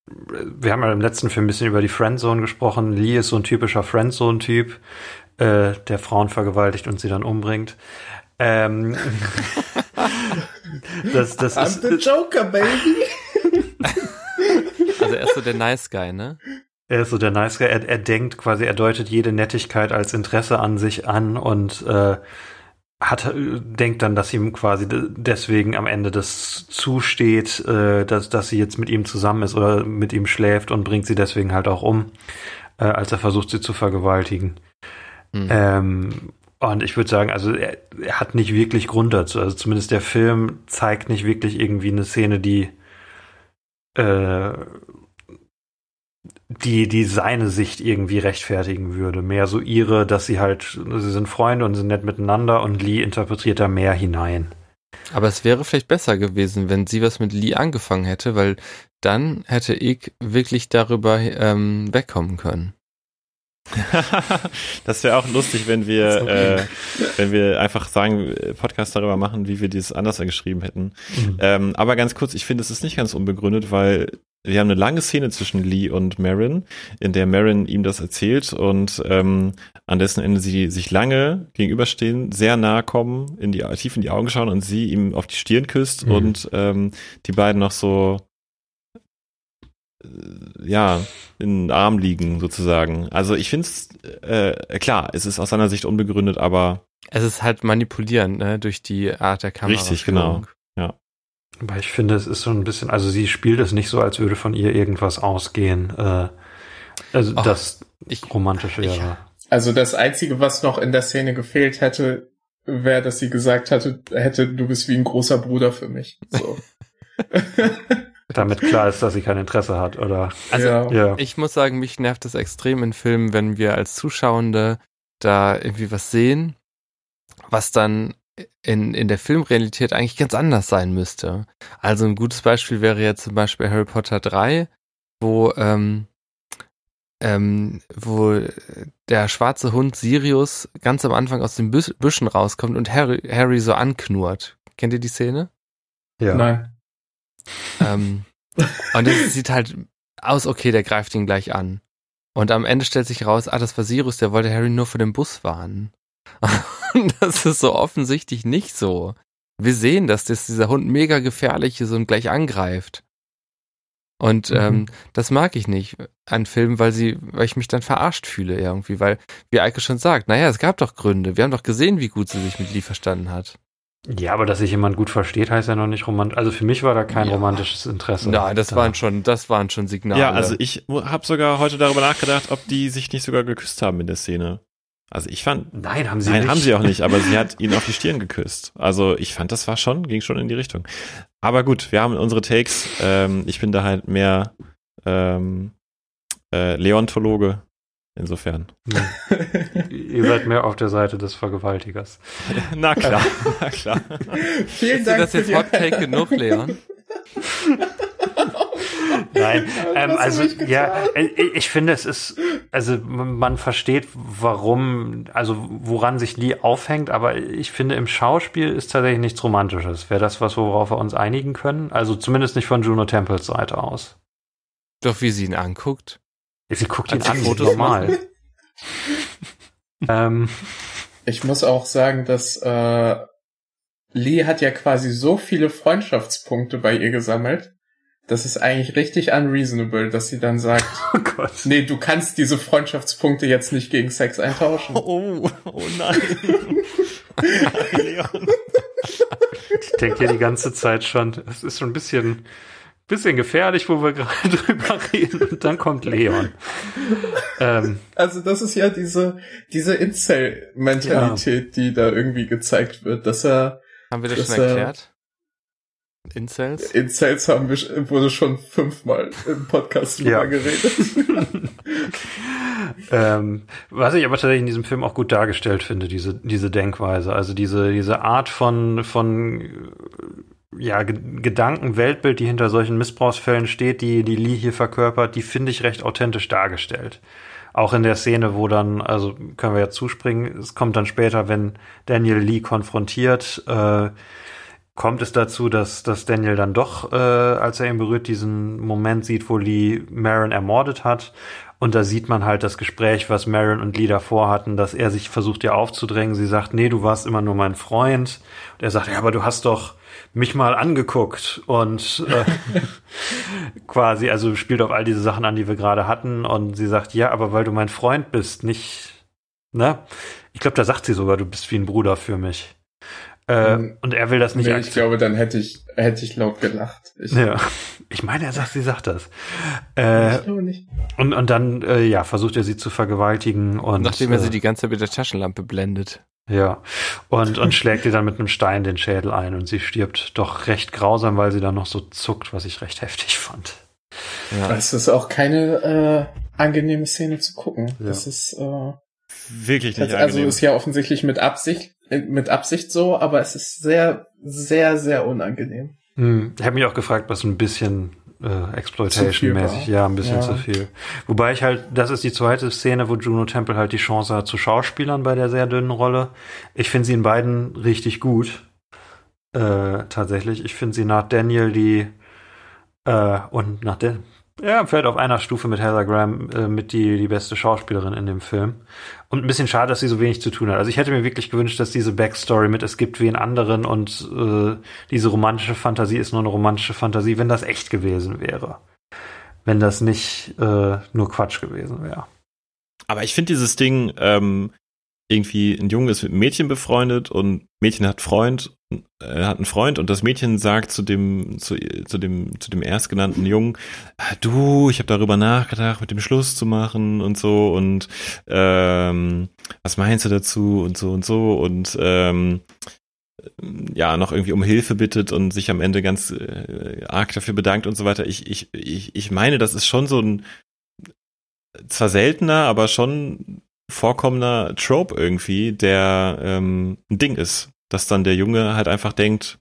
wir haben ja im letzten Film ein bisschen über die Friendzone gesprochen. Lee ist so ein typischer Friendzone-Typ, äh, der Frauen vergewaltigt und sie dann umbringt. Ähm, das, das I'm ist, the Joker, baby! Also er ist so der Nice Guy, ne? Er ist so der Nice Guy. Er, er denkt quasi, er deutet jede Nettigkeit als Interesse an sich an und äh, hat, denkt dann, dass ihm quasi de- deswegen am Ende das zusteht, äh, dass, dass sie jetzt mit ihm zusammen ist oder mit ihm schläft und bringt sie deswegen halt auch um, äh, als er versucht, sie zu vergewaltigen. Hm. Ähm, und ich würde sagen, also er, er hat nicht wirklich Grund dazu. Also zumindest der Film zeigt nicht wirklich irgendwie eine Szene, die äh, die, die seine Sicht irgendwie rechtfertigen würde. Mehr so ihre, dass sie halt, sie sind Freunde und sind nett miteinander und Lee interpretiert da mehr hinein. Aber es wäre vielleicht besser gewesen, wenn sie was mit Lee angefangen hätte, weil dann hätte ich wirklich darüber ähm, wegkommen können. das wäre auch lustig, wenn wir, äh, wenn wir einfach sagen, äh, Podcast darüber machen, wie wir dieses anders geschrieben hätten. Ähm, aber ganz kurz, ich finde, es ist nicht ganz unbegründet, weil wir haben eine lange Szene zwischen Lee und Marin, in der Marin ihm das erzählt und ähm, an dessen Ende sie sich lange gegenüberstehen, sehr nahe kommen, in die, tief in die Augen schauen und sie ihm auf die Stirn küsst Mhm. und ähm, die beiden noch so, äh, ja, in den Arm liegen, sozusagen. Also ich finde es, äh, klar, es ist aus seiner Sicht unbegründet, aber. Es ist halt manipulierend, ne, durch die Art der Kamera. Richtig, genau. Ja. Aber ich finde, es ist so ein bisschen, also sie spielt es nicht so, als würde von ihr irgendwas ausgehen. Äh, also Ach, das ich- romantisch wäre. ich- Also das Einzige, was noch in der Szene gefehlt hätte, wäre, dass sie gesagt hatte, hätte, du bist wie ein großer Bruder für mich. So. Damit klar ist, dass sie kein Interesse hat, oder? Also ja. Ja. ich muss sagen, mich nervt es extrem in Filmen, wenn wir als Zuschauende da irgendwie was sehen, was dann in, in der Filmrealität eigentlich ganz anders sein müsste. Also ein gutes Beispiel wäre jetzt zum Beispiel Harry Potter 3, wo, ähm, ähm, wo der schwarze Hund Sirius ganz am Anfang aus den Büs Büschen rauskommt und Harry, Harry so anknurrt. Kennt ihr die Szene? Ja. Nein. Ähm, und es sieht halt aus, okay, der greift ihn gleich an. Und am Ende stellt sich raus, ah, das war Sirius, der wollte Harry nur vor dem Bus warnen. Das ist so offensichtlich nicht so. Wir sehen, dass das, dieser Hund mega gefährlich ist und gleich angreift. Und Mhm. ähm, das mag ich nicht an Filmen, weil sie, weil ich mich dann verarscht fühle irgendwie, weil, wie Eike schon sagt, naja, es gab doch Gründe. Wir haben doch gesehen, wie gut sie sich mit Lee verstanden hat. Ja, aber dass sich jemand gut versteht, heißt ja noch nicht romantisch. Also für mich war da kein Ja. romantisches Interesse. Nein, das da. waren schon, das waren schon Signale. Ja, also ich habe sogar heute darüber nachgedacht, ob die sich nicht sogar geküsst haben in der Szene. Also ich fand, Nein, haben sie nein, nicht. haben sie auch nicht, aber sie hat ihn auf die Stirn geküsst. Also ich fand, das war schon, ging schon in die Richtung. Aber gut, wir haben unsere Takes. Ähm, ich bin da halt mehr ähm, äh, Leontologe. Insofern. Ihr seid mehr auf der Seite des Vergewaltigers. Na klar, na klar. Vielen Ist dir Dank das für jetzt Hot Take genug, Leon? Nein, ähm, also ja, äh, ich finde, es ist, also man versteht, warum, also woran sich Lee aufhängt, aber ich finde, im Schauspiel ist tatsächlich nichts Romantisches. Wäre das was, worauf wir uns einigen können? Also zumindest nicht von Juno Temples Seite aus. Doch wie sie ihn anguckt. Sie guckt ihn Als an, Fotos normal. ähm, Ich muss auch sagen, dass äh, Lee hat ja quasi so viele Freundschaftspunkte bei ihr gesammelt. Das ist eigentlich richtig unreasonable, dass sie dann sagt, oh Gott. nee, du kannst diese Freundschaftspunkte jetzt nicht gegen Sex eintauschen. Oh, oh nein. Leon. Ich denke hier die ganze Zeit schon, es ist schon ein bisschen, bisschen gefährlich, wo wir gerade drüber reden. Und dann kommt Leon. Ähm, Also das ist ja diese, diese Incel-Mentalität, die da irgendwie gezeigt wird, dass er Haben wir das, Das, schon erklärt? Incels? Incels haben wir, wurde schon fünfmal im Podcast drüber Ja. geredet. ähm, was ich aber tatsächlich in diesem Film auch gut dargestellt finde, diese, diese Denkweise, also diese, diese Art von, von äh, ja, Ge- Gedanken, Weltbild, die hinter solchen Missbrauchsfällen steht, die, die Lee hier verkörpert, die finde ich recht authentisch dargestellt. Auch in der Szene, wo dann, also können wir ja zuspringen, es kommt dann später, wenn Daniel Lee konfrontiert, äh, kommt es dazu, dass, dass Daniel dann doch, äh, als er ihn berührt, diesen Moment sieht, wo Lee Marin ermordet hat. Und da sieht man halt das Gespräch, was Marin und Lee davor hatten, dass er sich versucht, ihr aufzudrängen. Sie sagt, nee, du warst immer nur mein Freund. Und er sagt, ja, aber du hast doch mich mal angeguckt und äh, quasi, also spielt auf all diese Sachen an, die wir gerade hatten. Und sie sagt, ja, aber weil du mein Freund bist, nicht, ne? Ich glaube, da sagt sie sogar, du bist wie ein Bruder für mich. Äh, Mhm. und er will das nicht Nee, ich glaube, dann hätte ich, hätte ich laut gelacht. Ich, Ja. Ich meine, er sagt, sie sagt das. Äh, ich glaube nicht. und, und dann, äh, ja, versucht er sie zu vergewaltigen und. Nachdem er äh, sie die ganze Zeit mit der Taschenlampe blendet. Ja. Und, und schlägt ihr dann mit einem Stein den Schädel ein und sie stirbt doch recht grausam, weil sie dann noch so zuckt, was ich recht heftig fand. Ja. Es ist auch keine äh, angenehme Szene zu gucken. Ja. Das ist äh, Wirklich nicht das, also angenehm. ist ja offensichtlich mit Absicht äh, mit Absicht so, aber es ist sehr sehr sehr unangenehm. Hm. Ich habe mich auch gefragt, was ein bisschen äh, Exploitation-mäßig, ja, ein bisschen Ja. zu viel. Wobei ich halt, das ist die zweite Szene, wo Juno Temple halt die Chance hat zu Schauspielern bei der sehr dünnen Rolle. Ich finde sie in beiden richtig gut. Äh, tatsächlich. Ich finde sie nach Daniel die äh, und nach der ja, fällt auf einer Stufe mit Heather Graham äh, mit die, die beste Schauspielerin in dem Film. Und ein bisschen schade, dass sie so wenig zu tun hat. Also ich hätte mir wirklich gewünscht, dass diese Backstory mit es gibt wen anderen und äh, diese romantische Fantasie ist nur eine romantische Fantasie, wenn das echt gewesen wäre. wenn das nicht äh, nur Quatsch gewesen wäre. Aber ich finde dieses Ding, ähm, irgendwie ein Junge ist mit einem Mädchen befreundet und Mädchen hat Freund, äh, hat einen Freund und das Mädchen sagt zu dem zu, zu dem zu dem erstgenannten Jungen, ah, du, ich habe darüber nachgedacht, mit dem Schluss zu machen und so und ähm, was meinst du dazu und so und so und ähm, ja noch irgendwie um Hilfe bittet und sich am Ende ganz äh, arg dafür bedankt und so weiter. Ich ich ich ich meine, das ist schon so ein zwar seltener, aber schon vorkommender Trope irgendwie, der ähm, ein Ding ist. Dass dann der Junge halt einfach denkt,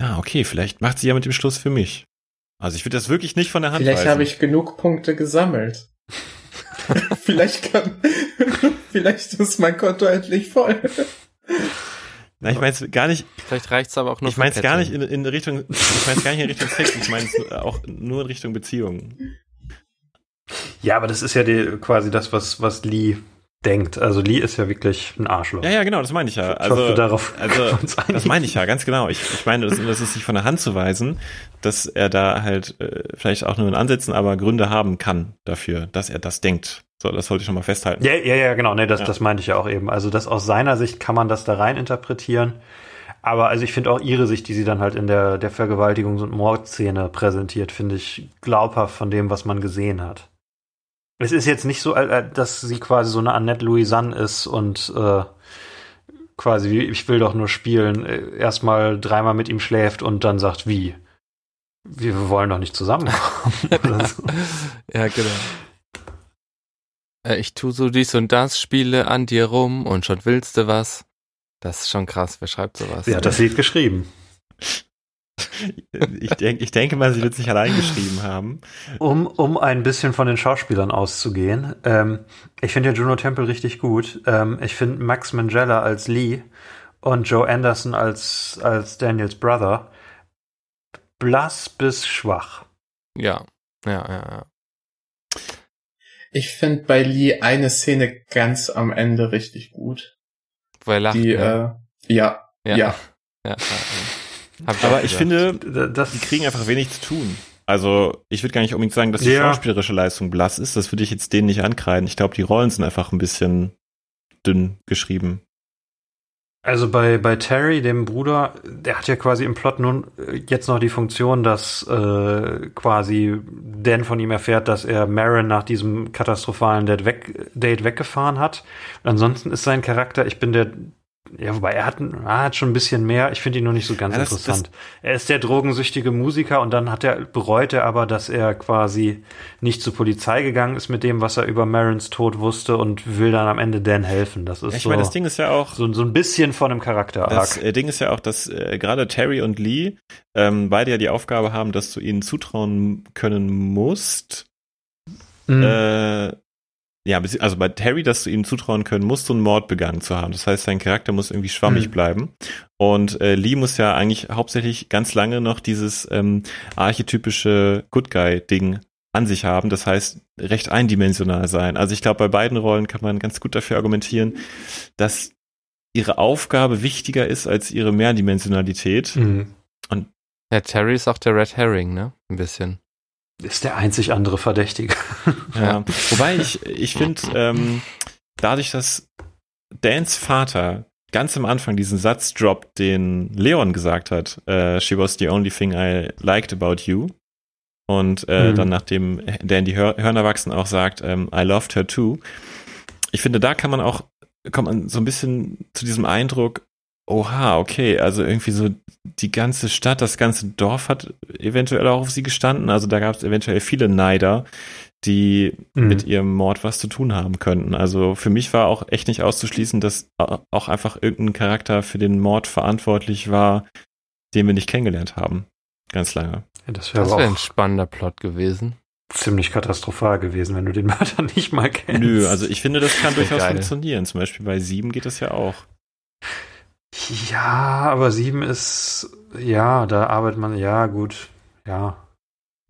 ja, okay, vielleicht macht sie ja mit dem Schluss für mich. Also ich würde das wirklich nicht von der Hand Vielleicht habe ich genug Punkte gesammelt. vielleicht kann, vielleicht ist mein Konto endlich voll. Na, ich meine es gar nicht, Vielleicht reicht's aber auch nur ich meine es gar nicht in, in Richtung, ich meine es gar nicht in Richtung Sex, ich meine es auch nur in Richtung Beziehungen. Ja, aber das ist ja die, quasi das, was, was Lee denkt. Also Lee ist ja wirklich ein Arschloch. Ja, ja, genau, das meine ich ja. Ich hoffe, Also, darauf also das meine ich ja, ganz genau. Ich, ich meine, das, das ist nicht von der Hand zu weisen, dass er da halt äh, vielleicht auch nur in Ansätzen, aber Gründe haben kann dafür, dass er das denkt. So, das sollte ich schon mal festhalten. Ja, ja, ja, genau. Nee, das, Ja. das meinte ich ja auch eben. Also das aus seiner Sicht kann man das da rein interpretieren. Aber also ich finde auch ihre Sicht, die sie dann halt in der, der Vergewaltigungs- und Mordszene präsentiert, finde ich glaubhaft von dem, was man gesehen hat. Es ist jetzt nicht so, äh, dass sie quasi so eine Annette Louisanne ist und äh, quasi, wie, ich will doch nur spielen, äh, erstmal dreimal mit ihm schläft und dann sagt, wie? Wir wollen doch nicht zusammenkommen. So. Ja, genau. Äh, Ich tu so dies und das, spiele an dir rum und schon willst du was. Das ist schon krass, wer schreibt sowas? Sie hat das Lied geschrieben. Ich, denk, ich denke mal, sie wird sich allein geschrieben haben. Um, um ein bisschen von den Schauspielern auszugehen. Ähm, ich finde ja Juno Temple richtig gut. Ähm, ich finde Max Mangella als Lee und Joe Anderson als, als Daniels Brother blass bis schwach. Ja, ja, ja, ja. Ich finde bei Lee eine Szene ganz am Ende richtig gut. Wo er lacht. Die, ne? äh, ja, ja. ja. ja, ja, ich Aber ich finde, Das, die kriegen einfach wenig zu tun. Also ich würde gar nicht unbedingt sagen, dass die Ja. schauspielerische Leistung blass ist. Das würde ich jetzt denen nicht ankreiden. Ich glaube, die Rollen sind einfach ein bisschen dünn geschrieben. Also bei, bei Terry, dem Bruder, der hat ja quasi im Plot nun äh, jetzt noch die Funktion, dass äh, quasi Dan von ihm erfährt, dass er Marin nach diesem katastrophalen Date, weg, Date weggefahren hat. ansonsten ist sein Charakter, ich bin der, ja, wobei er hat, er hat schon ein bisschen mehr, ich finde ihn nur nicht so ganz Ja, das- interessant. er ist der drogensüchtige Musiker und dann hat er, bereut er aber, dass er quasi nicht zur Polizei gegangen ist mit dem, was er über Marins Tod wusste und will dann am Ende Dan helfen. Das ist Ich so. meine, das Ding ist ja auch, So, so ein bisschen von einem Charakter. Das äh, Ding ist ja auch, dass äh, gerade Terry und Lee ähm, beide ja die Aufgabe haben, dass du ihnen zutrauen können musst. Mhm. Äh, ja, also bei Terry, dass du ihm zutrauen können musst, so einen Mord begangen zu haben. Das heißt, sein Charakter muss irgendwie schwammig Mhm. bleiben. Und äh, Lee muss ja eigentlich hauptsächlich ganz lange noch dieses ähm, archetypische Good Guy-Ding an sich haben. Das heißt, recht eindimensional sein. Also ich glaube, bei beiden Rollen kann man ganz gut dafür argumentieren, dass ihre Aufgabe wichtiger ist als ihre Mehrdimensionalität. Mhm. Ja, Terry ist auch der Red Herring, ne? Ein bisschen. Ist der einzig andere Verdächtige. Ja. Wobei ich, ich finde, ähm, dadurch, dass Dans Vater ganz am Anfang diesen Satz droppt, den Leon gesagt hat, äh, she was the only thing I liked about you. Und äh, Mhm. dann nachdem Dan die Hör Hörner wachsen auch sagt, ähm, I loved her too. Ich finde, da kann man auch, kommt man so ein bisschen zu diesem Eindruck, oha, okay, also irgendwie so die ganze Stadt, das ganze Dorf hat eventuell auch auf sie gestanden. Also da gab es eventuell viele Neider, die Mhm. mit ihrem Mord was zu tun haben könnten. Also für mich war auch echt nicht auszuschließen, dass au- auch einfach irgendein Charakter für den Mord verantwortlich war, den wir nicht kennengelernt haben. Ganz lange. Ja, das wäre auch ein spannender Plot gewesen. ziemlich katastrophal gewesen, wenn du den Mörder nicht mal kennst. Nö, also ich finde, das kann Wär durchaus geil. funktionieren. Zum Beispiel bei Sieben geht das ja auch. Ja, aber sieben ist, ja, da arbeitet man, ja, gut, ja.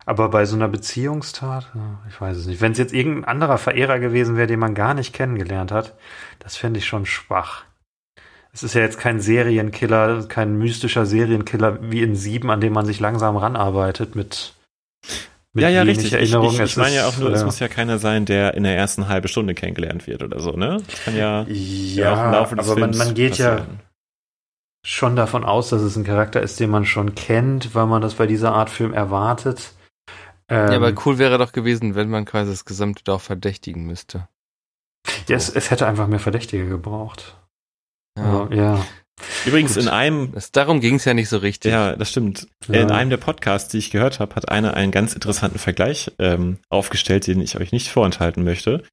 Aber bei so einer Beziehungstat, ja, ich weiß es nicht. Wenn es jetzt irgendein anderer Verehrer gewesen wäre, den man gar nicht kennengelernt hat, das fände ich schon schwach. Es ist ja jetzt kein Serienkiller, kein mystischer Serienkiller wie in sieben, an dem man sich langsam ranarbeitet mit mit ja, ja, richtig. Erinnerung. Ich, ich, Es ich meine ja auch nur, es äh, muss ja keiner sein, der in der ersten halben Stunde kennengelernt wird oder so, ne? Das kann ja, ja, auch im Laufe des aber man, Films man geht ja passieren. Schon davon aus, dass es ein Charakter ist, den man schon kennt, weil man das bei dieser Art Film erwartet. Ähm, Ja, aber cool wäre doch gewesen, wenn man quasi das gesamte Dorf verdächtigen müsste. ja, es, es hätte einfach mehr Verdächtige gebraucht. Ja. Aber, ja. Übrigens Gut. in einem Das, darum ging es ja nicht so richtig. Ja, das stimmt. Ja. In einem der Podcasts, die ich gehört habe, hat einer einen ganz interessanten Vergleich ähm, aufgestellt, den ich euch nicht vorenthalten möchte.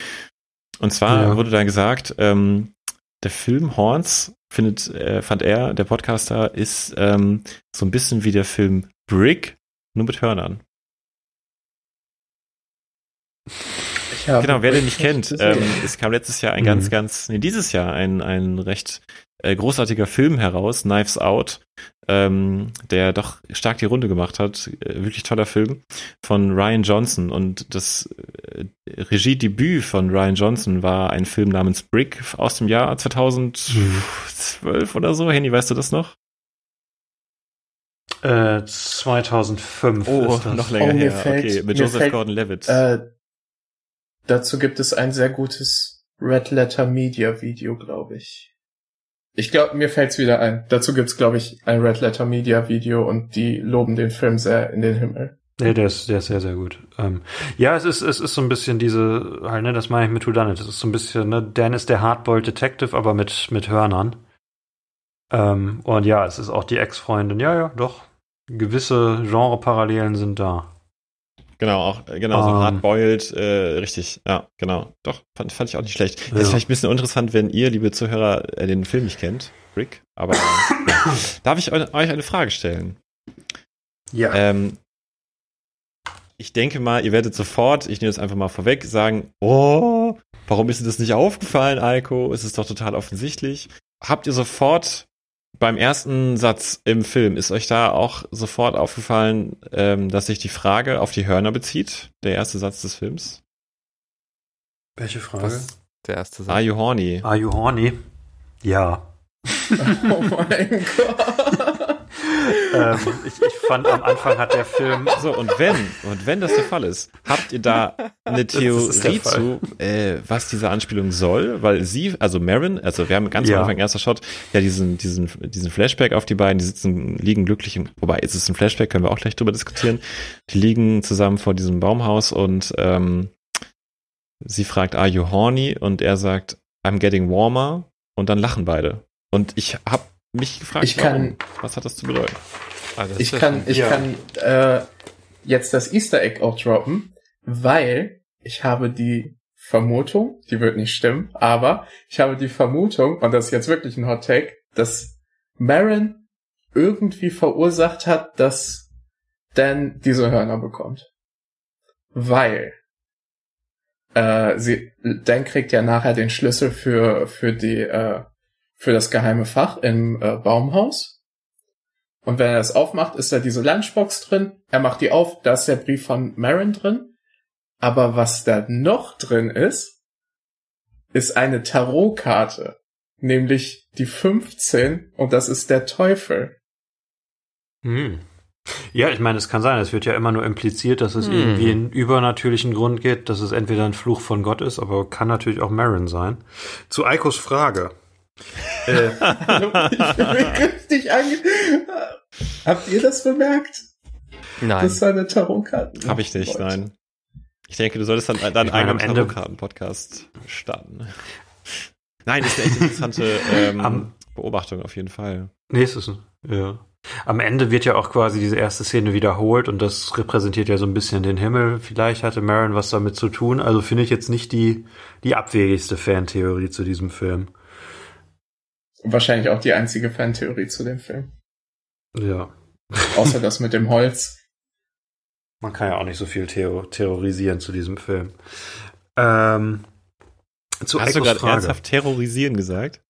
Und zwar Ja. wurde da gesagt, ähm, der Film Horns findet, äh, fand er, der Podcaster, ist ähm, so ein bisschen wie der Film Brick, nur mit Hörnern. Ich habe Genau, wer den nicht kennt, ähm, es kam letztes Jahr ein Mhm. ganz, ganz, nee, dieses Jahr ein, ein recht äh, großartiger Film heraus, Knives Out, ähm, der doch stark die Runde gemacht hat. Äh, wirklich toller Film von Ryan Johnson. Und das äh, Regiedebüt von Ryan Johnson war ein Film namens Brick aus dem Jahr 2012 oder so. Henny, weißt du das noch? Äh, 2005 Oh, ist das. noch länger Oh, her. fällt- okay, mit Joseph Gordon-Levitt. Äh, dazu gibt es ein sehr gutes Red Letter Media Video, glaube ich. Ich glaube, mir fällt's wieder ein. Dazu gibt's, glaube ich, ein Red Letter Media Video und die loben den Film sehr in den Himmel. Nee, der ist, der ist sehr, sehr gut. Ähm, ja, es ist, es ist so ein bisschen diese, halt, ne, das meine ich mit Who Done It. Es ist so ein bisschen, ne, Dan ist der Hardboiled Detective, aber mit, mit Hörnern. Ähm, und ja, es ist auch die Ex-Freundin. Ja, ja, doch. Gewisse Genre-Parallelen sind da. Genau, auch, äh, genau, so Ähm. hardboiled, äh, richtig, ja, genau. Doch, fand, fand ich auch nicht schlecht. Ja. Ist vielleicht ein bisschen uninteressant, wenn ihr, liebe Zuhörer, äh, den Film nicht kennt, Rick, aber ja. darf ich eu- euch eine Frage stellen? Ja. Ähm, ich denke mal, ihr werdet sofort, ich nehme das einfach mal vorweg, sagen, oh, warum ist dir das nicht aufgefallen, Eiko? Es ist doch total offensichtlich. Habt ihr sofort beim ersten Satz im Film, ist euch da auch sofort aufgefallen, ähm, dass sich die Frage auf die Hörner bezieht? Der erste Satz des Films? Welche Frage? Was? Der erste Satz. Are you horny? Are you horny? Ja. Oh mein Gott. Ähm, ich, ich fand am Anfang hat der Film. So, und wenn, und wenn das der Fall ist, habt ihr da eine Theorie zu, äh, was diese Anspielung soll? Weil sie, also Marin, also wir haben ganz Ja. am Anfang erster Shot, ja diesen, diesen, diesen Flashback auf die beiden, die sitzen, liegen glücklich, im, wobei, ist es ein Flashback, können wir auch gleich drüber diskutieren. Die liegen zusammen vor diesem Baumhaus und ähm, sie fragt, are you horny? Und er sagt, I'm getting warmer. Und dann lachen beide. Und ich hab mich gefragt, Ich kann- warum? was hat das zu bedeuten? Ah, das Ich kann, ich Ja. kann äh, jetzt das Easter Egg auch droppen, weil ich habe die Vermutung, die wird nicht stimmen, aber ich habe die Vermutung, und das ist jetzt wirklich ein Hot Take, dass Marin irgendwie verursacht hat, dass Dan diese Hörner bekommt. Weil äh, sie, Dan kriegt ja nachher den Schlüssel für, für die, äh, für das geheime Fach im äh, Baumhaus. Und wenn er das aufmacht, ist da diese Lunchbox drin. Er macht die auf, da ist der Brief von Marin drin. Aber was da noch drin ist, ist eine Tarotkarte. Nämlich die 15 und das ist der Teufel. Hm. Ja, ich meine, es kann sein. Es wird ja immer nur impliziert, dass es Hm. irgendwie einen übernatürlichen Grund gibt, dass es entweder ein Fluch von Gott ist, aber kann natürlich auch Marin sein. Zu Eikos Frage. Äh, ich bin richtig ange... Habt ihr das bemerkt? Nein. Das ist eine Tarotkarte. Habe ich nicht, Gott. nein. Ich denke, du solltest dann deinen eigenen am Ende- Tarotkarten-Podcast starten. Nein, ist eine echt interessante ähm, Am- Beobachtung auf jeden Fall. nee, es ist, ja. Am Ende wird ja auch quasi diese erste Szene wiederholt und das repräsentiert ja so ein bisschen den Himmel. Vielleicht hatte Marin was damit zu tun. Also finde ich jetzt nicht die, die abwegigste Fantheorie zu diesem Film. Wahrscheinlich auch die einzige Fantheorie zu dem Film. Ja. Außer das mit dem Holz. Man kann ja auch nicht so viel theo terrorisieren zu diesem Film. Ähm, zu Hast du Eikos gerade Frage. ernsthaft terrorisieren gesagt?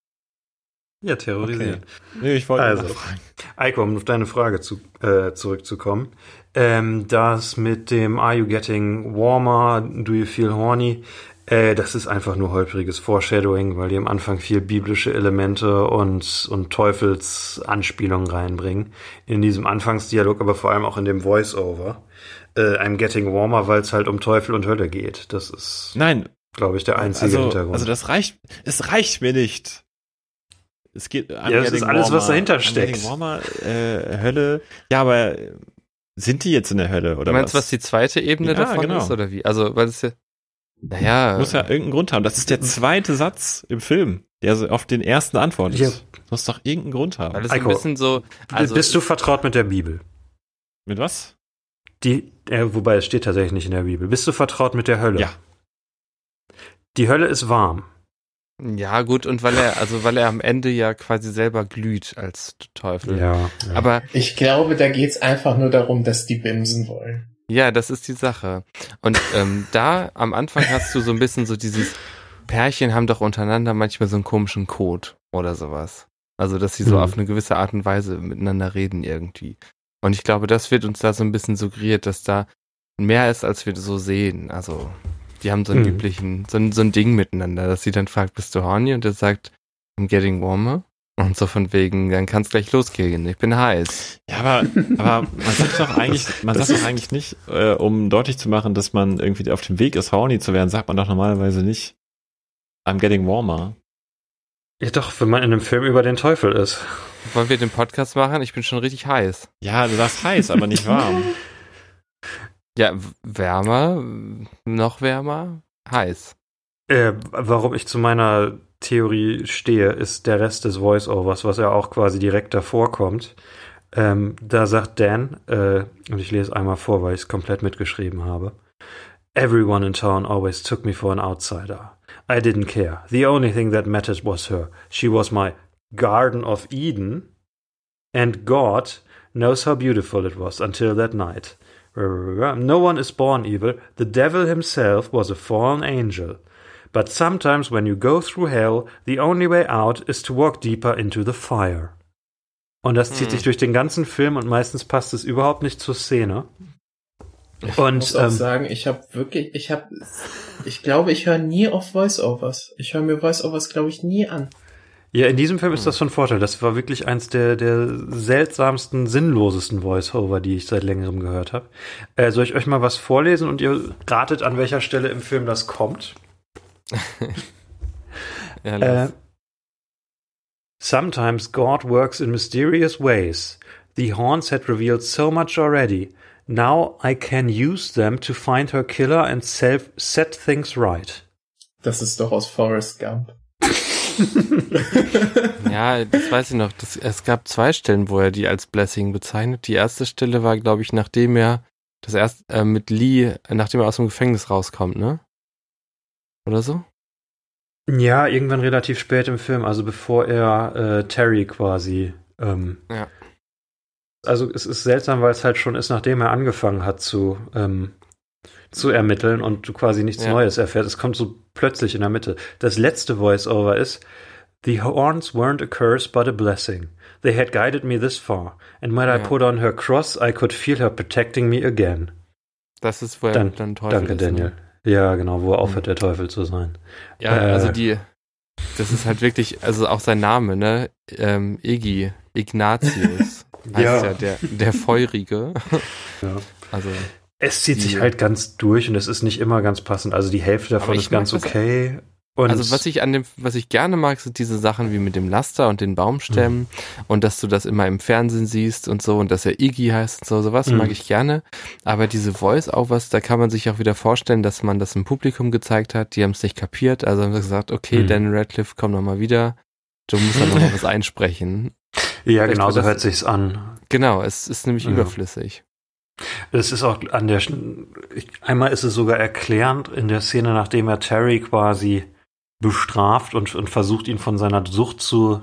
Ja, terrorisieren. Nee, ich wollte Also. nur fragen. Eiko, um auf deine Frage zu, äh, zurückzukommen. Ähm, das mit dem Are you getting warmer? Do you feel horny? Äh, das ist einfach nur holpriges Foreshadowing, weil die am Anfang viel biblische Elemente und, und Teufelsanspielungen reinbringen. In diesem Anfangsdialog, aber vor allem auch in dem Voice-Over. äh, I'm Getting Warmer, weil es halt um Teufel und Hölle geht. Das ist, Nein, glaube ich, der einzige also, Hintergrund. also das reicht, es reicht mir nicht. Es geht I'm Ja, das ist alles, was dahinter steckt. Getting Warmer, äh, Hölle. Ja, aber sind die jetzt in der Hölle oder du meinst, was? was die zweite Ebene Ja, davon genau. ist oder wie? Also, weil es ja, naja, Muss ja irgendeinen Grund haben. Das ist der zweite Satz im Film, der so auf den ersten antwortet. Ja. Muss doch irgendeinen Grund haben. weil ein Eiko, bisschen so, also Bist du vertraut mit der Bibel? Mit was? Die, äh, wobei es steht tatsächlich nicht in der Bibel. Bist du vertraut mit der Hölle? Ja. Die Hölle ist warm. ja gut und weil er, also weil er am Ende ja quasi selber glüht als Teufel. Ja. ja. Aber Ich glaube, da geht's einfach nur darum, dass die bimsen wollen. Ja, das ist die Sache. Und ähm, da am Anfang hast du so ein bisschen so dieses Pärchen haben doch untereinander manchmal so einen komischen Code oder sowas. Also, dass sie so Mhm. auf eine gewisse Art und Weise miteinander reden irgendwie. Und ich glaube, das wird uns da so ein bisschen suggeriert, dass da mehr ist, als wir so sehen. Also, die haben so einen Mhm. üblichen, so ein, so ein Ding miteinander, dass sie dann fragt, bist du horny? Und er sagt, I'm getting warmer. Und so von wegen, dann kann's gleich losgehen. Ich bin heiß. Ja, aber, aber man sagt doch eigentlich, man sagt doch eigentlich nicht, äh, um deutlich zu machen, dass man irgendwie auf dem Weg ist, horny zu werden, sagt man doch normalerweise nicht, I'm getting warmer. ja, doch, wenn man in einem Film über den Teufel ist. Wollen wir den Podcast machen? Ich bin schon richtig heiß. Ja, du sagst heiß, aber nicht warm. Ja, wärmer, noch wärmer, heiß. Äh, warum ich zu meiner Theorie stehe, ist der Rest des Voice-Overs, was ja auch quasi direkt davor kommt. Ähm, da sagt Dan, äh, und ich lese einmal vor, weil ich es komplett mitgeschrieben habe. Everyone in town always took me for an outsider. I didn't care. The only thing that mattered was her. She was my Garden of Eden, and God knows how beautiful it was until that night. No one is born evil. The devil himself was a fallen angel. But sometimes when you go through hell, the only way out is to walk deeper into the fire. Und das zieht Hm. sich durch den ganzen Film und meistens passt es überhaupt nicht zur Szene. Ich Und muss auch ähm, sagen, ich habe wirklich, ich habe, ich glaube, ich höre nie auf Voice-Overs. Ich höre mir Voice-Overs, glaube ich, nie an. ja, in diesem Film ist das von Vorteil. Das war wirklich eins der, der seltsamsten, sinnlosesten Voice-Over, die ich seit längerem gehört habe. Äh, soll ich euch mal was vorlesen und ihr ratet, an welcher Stelle im Film das kommt? Ja, lass. sometimes God works in mysterious ways. The Horns had revealed so much already. Now I can use them to find her killer and self set things right. Das ist doch aus Forrest Gump. ja, das weiß ich noch. Das, es gab zwei Stellen, wo er die als Blessing bezeichnet. Die erste Stelle war, glaube ich, nachdem er das erst äh, mit Lee, äh, nachdem er aus dem Gefängnis rauskommt, ne? Oder so? Ja, irgendwann relativ spät im Film, also bevor er äh, Terry quasi. Ähm, Ja. Also es ist seltsam, weil es halt schon ist, nachdem er angefangen hat zu ähm, zu ermitteln und du quasi nichts Ja. Neues erfährst. Es kommt so plötzlich in der Mitte. Das letzte Voice-Over ist The horns weren't a curse but a blessing. They had guided me this far, and when I Ja. put on her cross, I could feel her protecting me again. Das ist, wo er Dan- dann Teufel Danke, ist, Daniel. Ne? Ja, genau, wo er aufhört, der Teufel zu sein. Ja, Äh. also die, das ist halt wirklich, also auch sein Name, ne? Ähm, Iggy, Ignatius. heißt Ja. ja, der, der Feurige. Ja. Also, Es zieht sich Die- halt ganz durch und es ist nicht immer ganz passend. Also die Hälfte davon ist ganz okay. Und also was ich an dem, was ich gerne mag, sind diese Sachen wie mit dem Laster und den Baumstämmen und dass du das immer im Fernsehen siehst und so und dass er Iggy heißt und so, sowas Mhm. mag ich gerne. Aber diese Voice-Overs, da kann man sich auch wieder vorstellen, dass man das im Publikum gezeigt hat, die haben es nicht kapiert, also haben sie gesagt, okay, Mhm. Daniel Radcliffe, komm noch mal wieder, du musst dann noch mal was einsprechen. ja, vielleicht genau so hört sich's an. Genau, es ist nämlich Ja. überflüssig. Es ist auch an der, einmal ist es sogar erklärend in der Szene, nachdem er Terry quasi bestraft und, und versucht, ihn von seiner Sucht zu,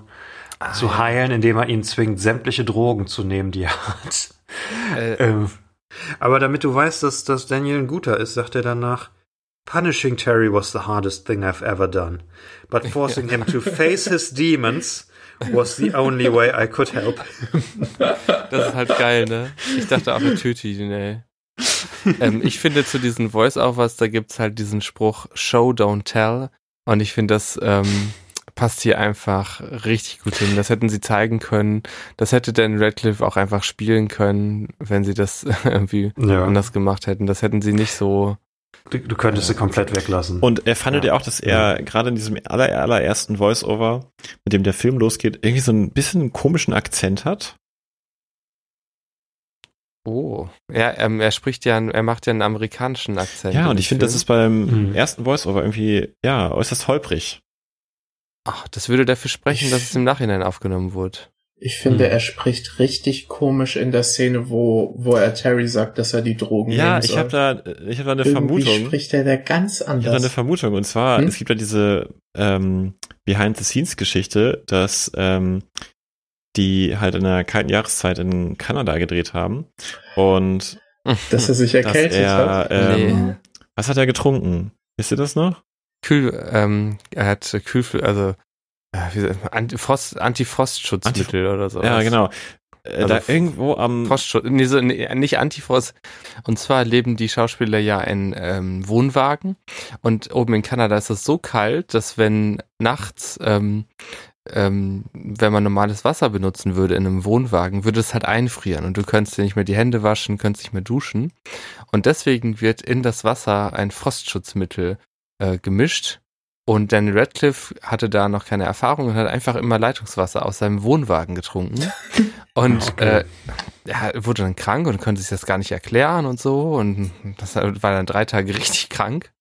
zu Ah, ja. heilen, indem er ihn zwingt, sämtliche Drogen zu nehmen, die er hat. Äh, Ähm, aber damit du weißt, dass, dass Daniel ein guter ist, sagt er danach, Punishing Terry was the hardest thing I've ever done. But forcing him to face his demons was the only way I could help. Das ist halt geil, ne? Ich dachte auch, er tötet ihn, ey. ähm, ich finde zu diesen Voice-Overs, da gibt's halt diesen Spruch Show, don't tell. Und ich finde, das ähm, passt hier einfach richtig gut hin. Das hätten sie zeigen können. Das hätte Dan Radcliffe auch einfach spielen können, wenn sie das irgendwie Ja. anders gemacht hätten. Das hätten sie nicht so. Du, du könntest sie komplett weglassen. Und er fandet ja auch, dass er gerade in diesem aller, allerersten Voice-Over, mit dem der Film losgeht, irgendwie so ein bisschen einen komischen Akzent hat. Oh, ja, ähm, er spricht ja, er macht ja einen amerikanischen Akzent. Ja, und ich finde, das ist beim Mhm. ersten Voice-Over irgendwie, ja, äußerst holprig. Ach, das würde dafür sprechen, dass es im Nachhinein aufgenommen wurde. Ich finde, Hm. er spricht richtig komisch in der Szene, wo, wo er Terry sagt, dass er die Drogen Ja, nehmen ich soll. habe da, ich habe da eine Irgendwie Vermutung. spricht er da ganz Ich habe da eine anders. Vermutung. Und zwar, Hm? es gibt ja diese ähm, Behind-the-Scenes-Geschichte, dass ähm, die halt in der kalten Jahreszeit in Kanada gedreht haben. Und dass er sich erkältet hat. er, ähm, Nee. was hat er getrunken? Wisst ihr das noch? Kühl, ähm, er hat Kühl, also äh, wie sagt man, Antifrost, Antifrostschutzmittel oder so. Ja, genau. Äh, Also da irgendwo am Frostschutz, nee, so, nee, nicht Antifrost. Und zwar leben die Schauspieler ja in ähm, Wohnwagen. Und oben in Kanada ist es so kalt, dass wenn nachts, ähm, ähm, wenn man normales Wasser benutzen würde in einem Wohnwagen, würde es halt einfrieren und du könntest dir nicht mehr die Hände waschen, könntest nicht mehr duschen. Und deswegen wird in das Wasser ein Frostschutzmittel äh, gemischt. Und Daniel Radcliffe hatte da noch keine Erfahrung und hat einfach immer Leitungswasser aus seinem Wohnwagen getrunken. Und Okay. äh, er wurde dann krank und konnte sich das gar nicht erklären und so. Und das war dann drei Tage richtig krank.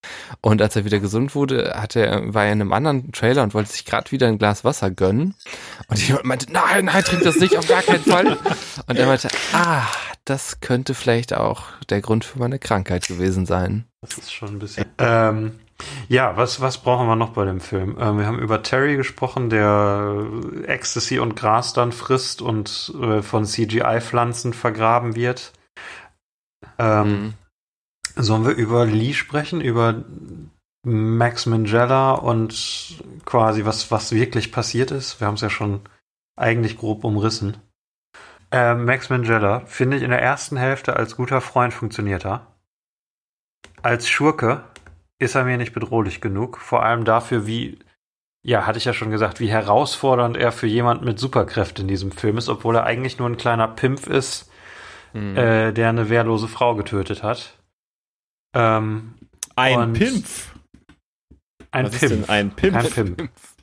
Und als er wieder gesund wurde, hatte er, war er in einem anderen Trailer und wollte sich gerade wieder ein Glas Wasser gönnen. Und jemand meinte, nein, nein, trink das nicht, auf gar keinen Fall. Und er meinte, ah, das könnte vielleicht auch der Grund für meine Krankheit gewesen sein. Das ist schon ein bisschen. Ähm, ja, was, was brauchen wir noch bei dem Film? Ähm, wir haben über Terry gesprochen, der Ecstasy und Gras dann frisst und äh, von CGI-Pflanzen vergraben wird. Ähm, Mhm. Sollen wir über Lee sprechen? Über Max Mangella und quasi was, was wirklich passiert ist? Wir haben es ja schon eigentlich grob umrissen. Ähm, Max Mangella finde ich in der ersten Hälfte als guter Freund funktioniert er. Als Schurke ist er mir nicht bedrohlich genug. Vor allem dafür, wie, ja, hatte ich ja schon gesagt, wie herausfordernd er für jemanden mit Superkräften in diesem Film ist, obwohl er eigentlich nur ein kleiner Pimpf ist, Mhm. äh, der eine wehrlose Frau getötet hat. Ähm, ein Und- Pimpf. ein Was ist Pimpf. denn ein Pimpf? Ein Pimpf.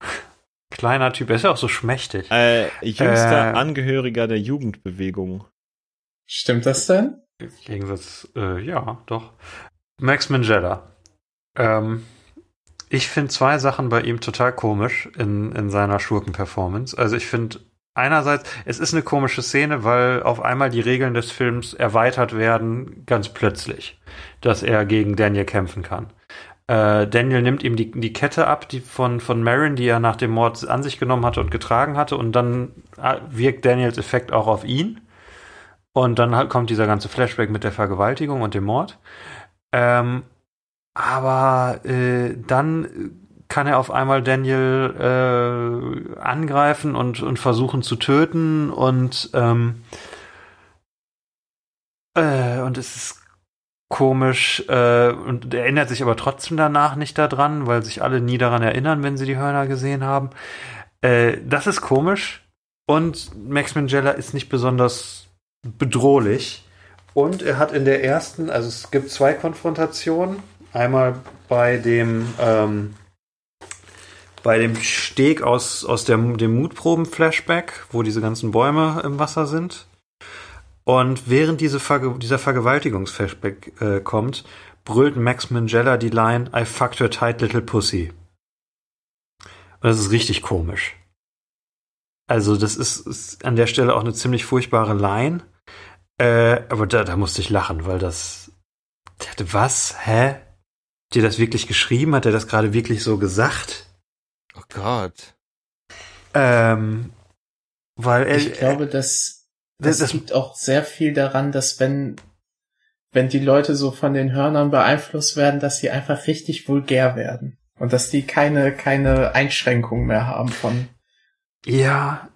Kleiner Typ, er ist ja auch so schmächtig. Äh, jüngster Äh, Angehöriger der Jugendbewegung. Stimmt das denn? Im Gegensatz, äh, ja, doch. Max Mangella. Ähm, ich finde zwei Sachen bei ihm total komisch in, in seiner Schurken-Performance. Also ich finde einerseits, es ist eine komische Szene, weil auf einmal die Regeln des Films erweitert werden, ganz plötzlich, dass er gegen Daniel kämpfen kann. Äh, Daniel nimmt ihm die, die Kette ab, die von, von Marin, die er nach dem Mord an sich genommen hatte und getragen hatte, und dann äh, wirkt Daniels Effekt auch auf ihn. Und dann halt kommt dieser ganze Flashback mit der Vergewaltigung und dem Mord. Ähm, aber äh, dann kann er auf einmal Daniel äh, angreifen und, und versuchen zu töten und ähm, äh, und es ist komisch äh, und er erinnert sich aber trotzdem danach nicht daran, weil sich alle nie daran erinnern, wenn sie die Hörner gesehen haben. Äh, das ist komisch und Max Mangella ist nicht besonders bedrohlich. Und er hat in der ersten, also es gibt zwei Konfrontationen. Einmal bei dem, ähm, bei dem Steg aus, aus der, dem Mutproben-Flashback, wo diese ganzen Bäume im Wasser sind. Und während diese Verge dieser Vergewaltigungs-Flashback äh, kommt, brüllt Max Mangella die Line I fucked her tight little pussy. Und das ist richtig komisch. Also, das ist, ist an der Stelle auch eine ziemlich furchtbare Line. Äh, aber da, da musste ich lachen, weil das. der hatte Was? Hä? Hat ihr das wirklich geschrieben? Hat er das gerade wirklich so gesagt? Oh Gott. Ähm, weil er. Ich glaube, dass das, das das, liegt auch sehr viel daran, dass wenn, wenn die Leute so von den Hörnern beeinflusst werden, dass sie einfach richtig vulgär werden. Und dass die keine, keine Einschränkung mehr haben von, ja.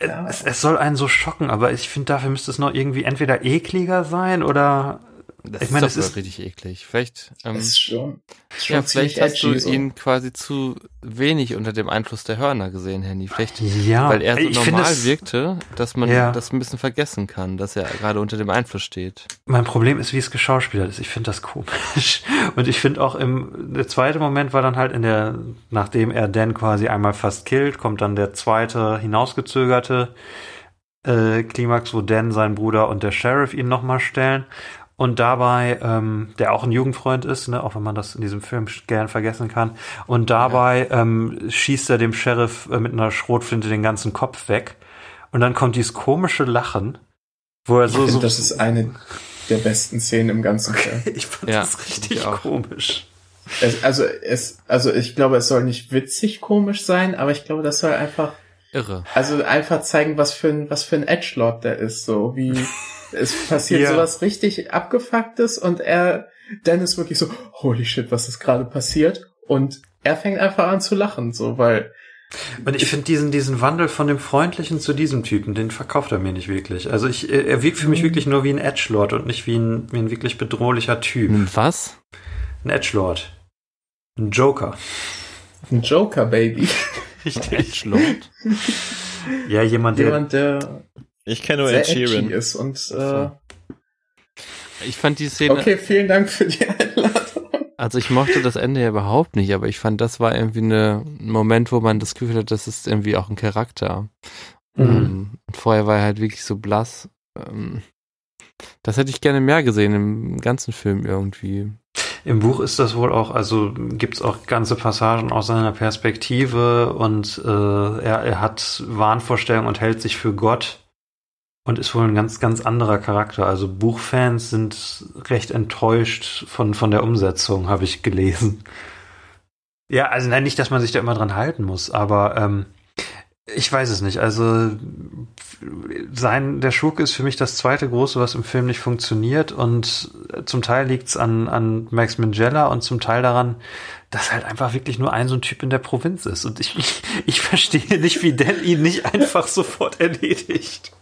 Ja. Es, es soll einen so schocken, aber ich finde, dafür müsste es noch irgendwie entweder ekliger sein oder Das Ich meine, ist doch ist- richtig eklig. Vielleicht, ähm, ist schon, ist schon ja, vielleicht hast du so. ihn quasi zu wenig unter dem Einfluss der Hörner gesehen, Handy. Vielleicht, Ja, weil er so ich finde normal es- wirkte, dass man Ja. das ein bisschen vergessen kann, dass er gerade unter dem Einfluss steht. Mein Problem ist, wie es geschauspielert ist. Ich finde das komisch. Und ich finde auch im, der zweite Moment war dann halt in der, nachdem er Dan quasi einmal fast killt, kommt dann der zweite hinausgezögerte äh, Klimax, wo Dan, sein Bruder und der Sheriff ihn nochmal stellen. Und dabei, ähm, der auch ein Jugendfreund ist, ne, auch wenn man das in diesem Film gern vergessen kann. Und dabei ähm, schießt er dem Sheriff äh, mit einer Schrotflinte den ganzen Kopf weg. Und dann kommt dieses komische Lachen, wo er Ich so, finde, so das ist eine der besten Szenen im ganzen Film. ich fand Ja, das find richtig komisch. Es, also, es, also ich glaube, es soll nicht witzig komisch sein, aber ich glaube, das soll einfach, Irre. also einfach zeigen, was für ein, was für ein Edgelord der ist, so wie es passiert Ja. sowas richtig abgefucktes und er, Dan ist wirklich so, holy shit, was ist gerade passiert? Und er fängt einfach an zu lachen, so, weil, Und ich finde diesen, diesen Wandel von dem Freundlichen zu diesem Typen, den verkauft er mir nicht wirklich. Also ich, er wirkt für mich wirklich nur wie ein Edgelord und nicht wie ein, wie ein wirklich bedrohlicher Typ. Was? Ein Edgelord. Ein Joker. ein Joker, Baby. Richtig. Edgelord? Ja, jemand, der. Jemand, der Ich kenne nur Ed Sheeran. ist und, äh. Ich fand die Szene, okay, vielen Dank für die Einladung. also ich mochte das Ende ja überhaupt nicht, aber ich fand, das war irgendwie eine, ein Moment, wo man das Gefühl hat, das ist irgendwie auch ein Charakter. Mhm. Ähm, und vorher war er halt wirklich so blass. Ähm, das hätte ich gerne mehr gesehen im ganzen Film irgendwie. Im Buch ist das wohl auch, also gibt's auch ganze Passagen aus seiner Perspektive und äh, er, er hat Wahnvorstellungen und hält sich für Gott und ist wohl ein ganz, ganz anderer Charakter. Also Buchfans sind recht enttäuscht von, von der Umsetzung, habe ich gelesen. Ja, also nein, nicht, dass man sich da immer dran halten muss, aber ähm, ich weiß es nicht. Also sein, der Schurke ist für mich das zweite große, was im Film nicht funktioniert und zum Teil liegt's an, an Max Minghella und zum Teil daran, dass halt einfach wirklich nur ein so ein Typ in der Provinz ist und ich, ich, ich verstehe nicht, wie Dan ihn nicht einfach sofort erledigt.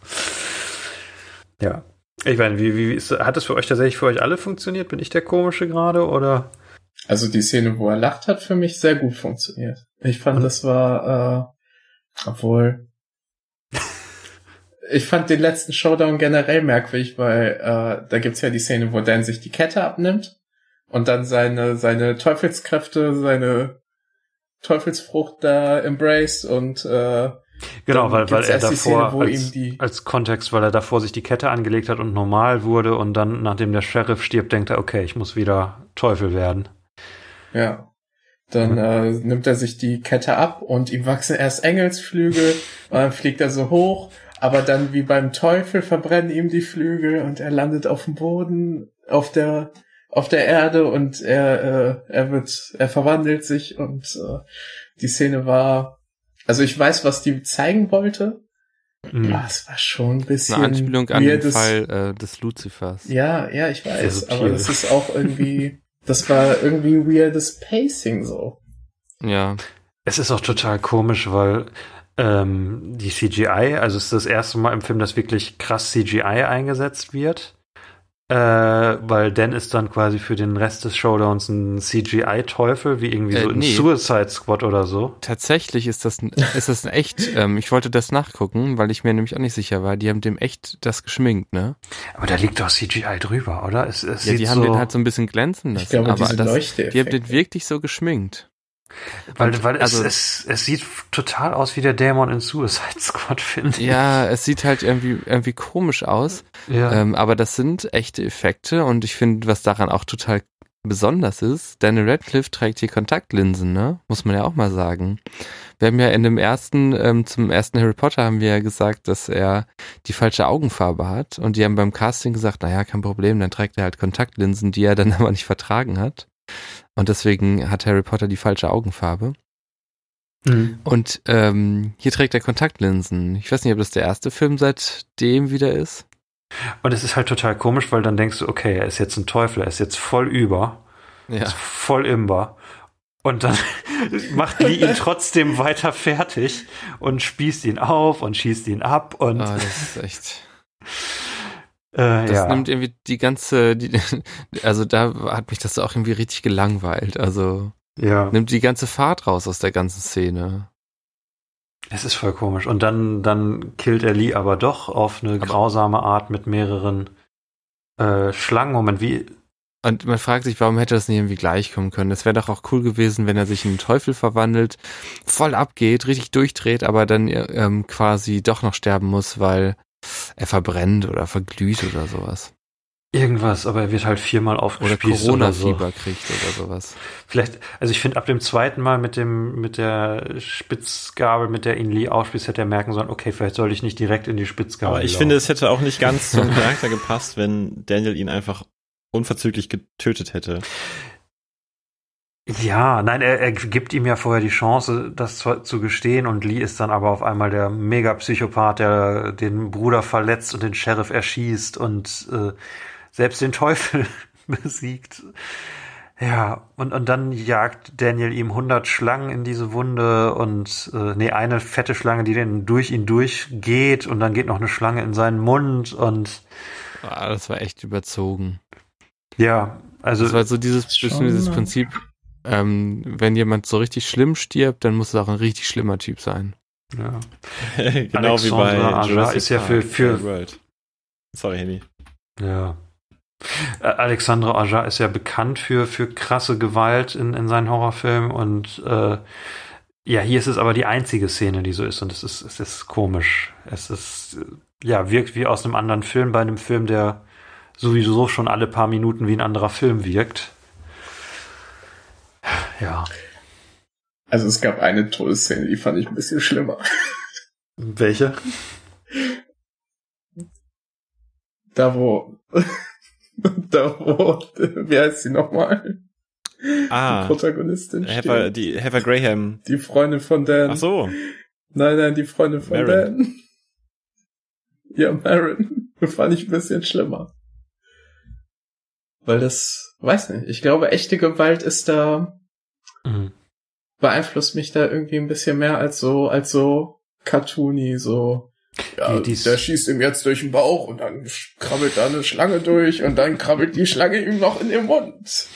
Ja. Ich meine, wie, wie ist, hat das für euch tatsächlich für euch alle funktioniert? Bin ich der Komische gerade oder? Also die Szene, wo er lacht, hat für mich sehr gut funktioniert. Ich fand, Und- das war, äh, obwohl, ich fand den letzten Showdown generell merkwürdig, weil äh, da gibt's ja die Szene, wo Dan sich die Kette abnimmt und dann seine seine Teufelskräfte, seine Teufelsfrucht da embraced und äh, Genau, weil, weil er davor Szene, wo als, ihm die- als Kontext, weil er davor sich die Kette angelegt hat und normal wurde und dann, nachdem der Sheriff stirbt, denkt er, okay, ich muss wieder Teufel werden. Ja. Dann äh, nimmt er sich die Kette ab und ihm wachsen erst Engelsflügel und dann fliegt er so hoch, aber dann wie beim Teufel verbrennen ihm die Flügel und er landet auf dem Boden, auf der auf der Erde und er äh, er wird er verwandelt sich und äh, die Szene war also ich weiß, was die zeigen wollte, Mhm. aber es war schon ein bisschen Eine Anspielung an den Fall äh, des Luzifers. Ja, ja, ich weiß, Sehr aber das ist auch irgendwie das war irgendwie weirdes Pacing so. Ja. Es ist auch total komisch, weil ähm, die CGI, also es ist das erste Mal im Film, dass wirklich krass CGI eingesetzt wird. Äh, weil Dan ist dann quasi für den Rest des Showdowns ein CGI-Teufel, wie irgendwie Äh, so in nee. Suicide Squad oder so. Tatsächlich ist das, ist das ein echt, ähm, ich wollte das nachgucken, weil ich mir nämlich auch nicht sicher war. Die haben dem echt das geschminkt, ne? Aber da liegt doch CGI drüber, oder? Es, es Ja, sieht die haben so, den halt so ein bisschen glänzen lassen. Ich glaube, aber diese das, die haben den wirklich so geschminkt. Weil, weil also- es, es, es sieht total aus wie der Dämon in Suicide Squad, finde ich. Ja, es sieht halt irgendwie, irgendwie komisch aus. Ja. Ähm, aber das sind echte Effekte und ich finde, was daran auch total besonders ist, Daniel Radcliffe trägt hier Kontaktlinsen, ne? Muss man ja auch mal sagen. Wir haben ja in dem ersten, ähm, zum ersten Harry Potter haben wir ja gesagt, dass er die falsche Augenfarbe hat und die haben beim Casting gesagt, naja, kein Problem, dann trägt er halt Kontaktlinsen, die er dann aber nicht vertragen hat. Und deswegen hat Harry Potter die falsche Augenfarbe. Mhm. Und ähm, hier trägt er Kontaktlinsen. Ich weiß nicht, ob das der erste Film seitdem wieder ist. Und es ist halt total komisch, weil dann denkst du, okay, er ist jetzt ein Teufel, er ist jetzt voll über. Ja. ist voll imbar. Und dann macht Lee ihn trotzdem weiter fertig und spießt ihn auf und schießt ihn ab und Ah, das ist echt. Äh, Das ja. nimmt irgendwie die ganze, die, also da hat mich das auch irgendwie richtig gelangweilt. Also ja. nimmt die ganze Fahrt raus aus der ganzen Szene. Es ist voll komisch. Und dann, dann killt er Lee aber doch auf eine Aber- grausame Art mit mehreren äh, Schlangen. Moment, wie. Und man fragt sich, warum hätte das nicht irgendwie gleich kommen können? Es wäre doch auch cool gewesen, wenn er sich in einen Teufel verwandelt, voll abgeht, richtig durchdreht, aber dann ähm, quasi doch noch sterben muss, weil er verbrennt oder verglüht oder sowas. Irgendwas, aber er wird halt viermal Oder aufgespießt oder, so. Corona-Fieber kriegt oder sowas. Vielleicht, also ich finde, ab dem zweiten Mal mit dem, mit der Spitzgabel, mit der ihn Lee aufspießt, hätte er merken sollen, okay, vielleicht soll ich nicht direkt in die Spitzgabel. Aber ich laufen. finde, es hätte auch nicht ganz zum Charakter gepasst, wenn Daniel ihn einfach unverzüglich getötet hätte. Ja, nein, er, er gibt ihm ja vorher die Chance, das zu, zu gestehen und Lee ist dann aber auf einmal der Mega-Psychopath, der den Bruder verletzt und den Sheriff erschießt und äh, selbst den Teufel besiegt. Ja, und, und dann jagt Daniel ihm 100 Schlangen in diese Wunde und, äh, nee, eine fette Schlange, die dann durch ihn durchgeht und dann geht noch eine Schlange in seinen Mund und Ah, das war echt überzogen. ja, also Das war so dieses, dieses? Prinzip, ähm, wenn jemand so richtig schlimm stirbt, dann muss es auch ein richtig schlimmer Typ sein. ja. genau wie bei Alexandra Aja Jurassic ist ja für- für- World. Sorry, Henny. Ja. Äh, Alexandre Aja ist ja bekannt für, für krasse Gewalt in, in seinen Horrorfilmen und äh, ja, hier ist es aber die einzige Szene, die so ist und es ist, es ist komisch. Es ist, ja, wirkt wie aus einem anderen Film, bei einem Film, der sowieso schon alle paar Minuten wie ein anderer Film wirkt. Ja. Also es gab eine Todesszene, die fand ich ein bisschen schlimmer. Welche? Da wo, da wo, wie heißt sie nochmal? Die Ah, Protagonistin Heather, steht. die Heather Graham. Die Freundin von Dan. Ach so. Nein, nein, die Freundin von Marin. Dan. Ja, Marin. Fand ich ein bisschen schlimmer. Weil das, weiß nicht, ich glaube, echte Gewalt ist da, Mhm. beeinflusst mich da irgendwie ein bisschen mehr als so, als so cartoony, so. Ja, Die- der schießt ihm jetzt durch den Bauch und dann krabbelt da eine Schlange durch und dann krabbelt die Schlange ihm noch in den Mund.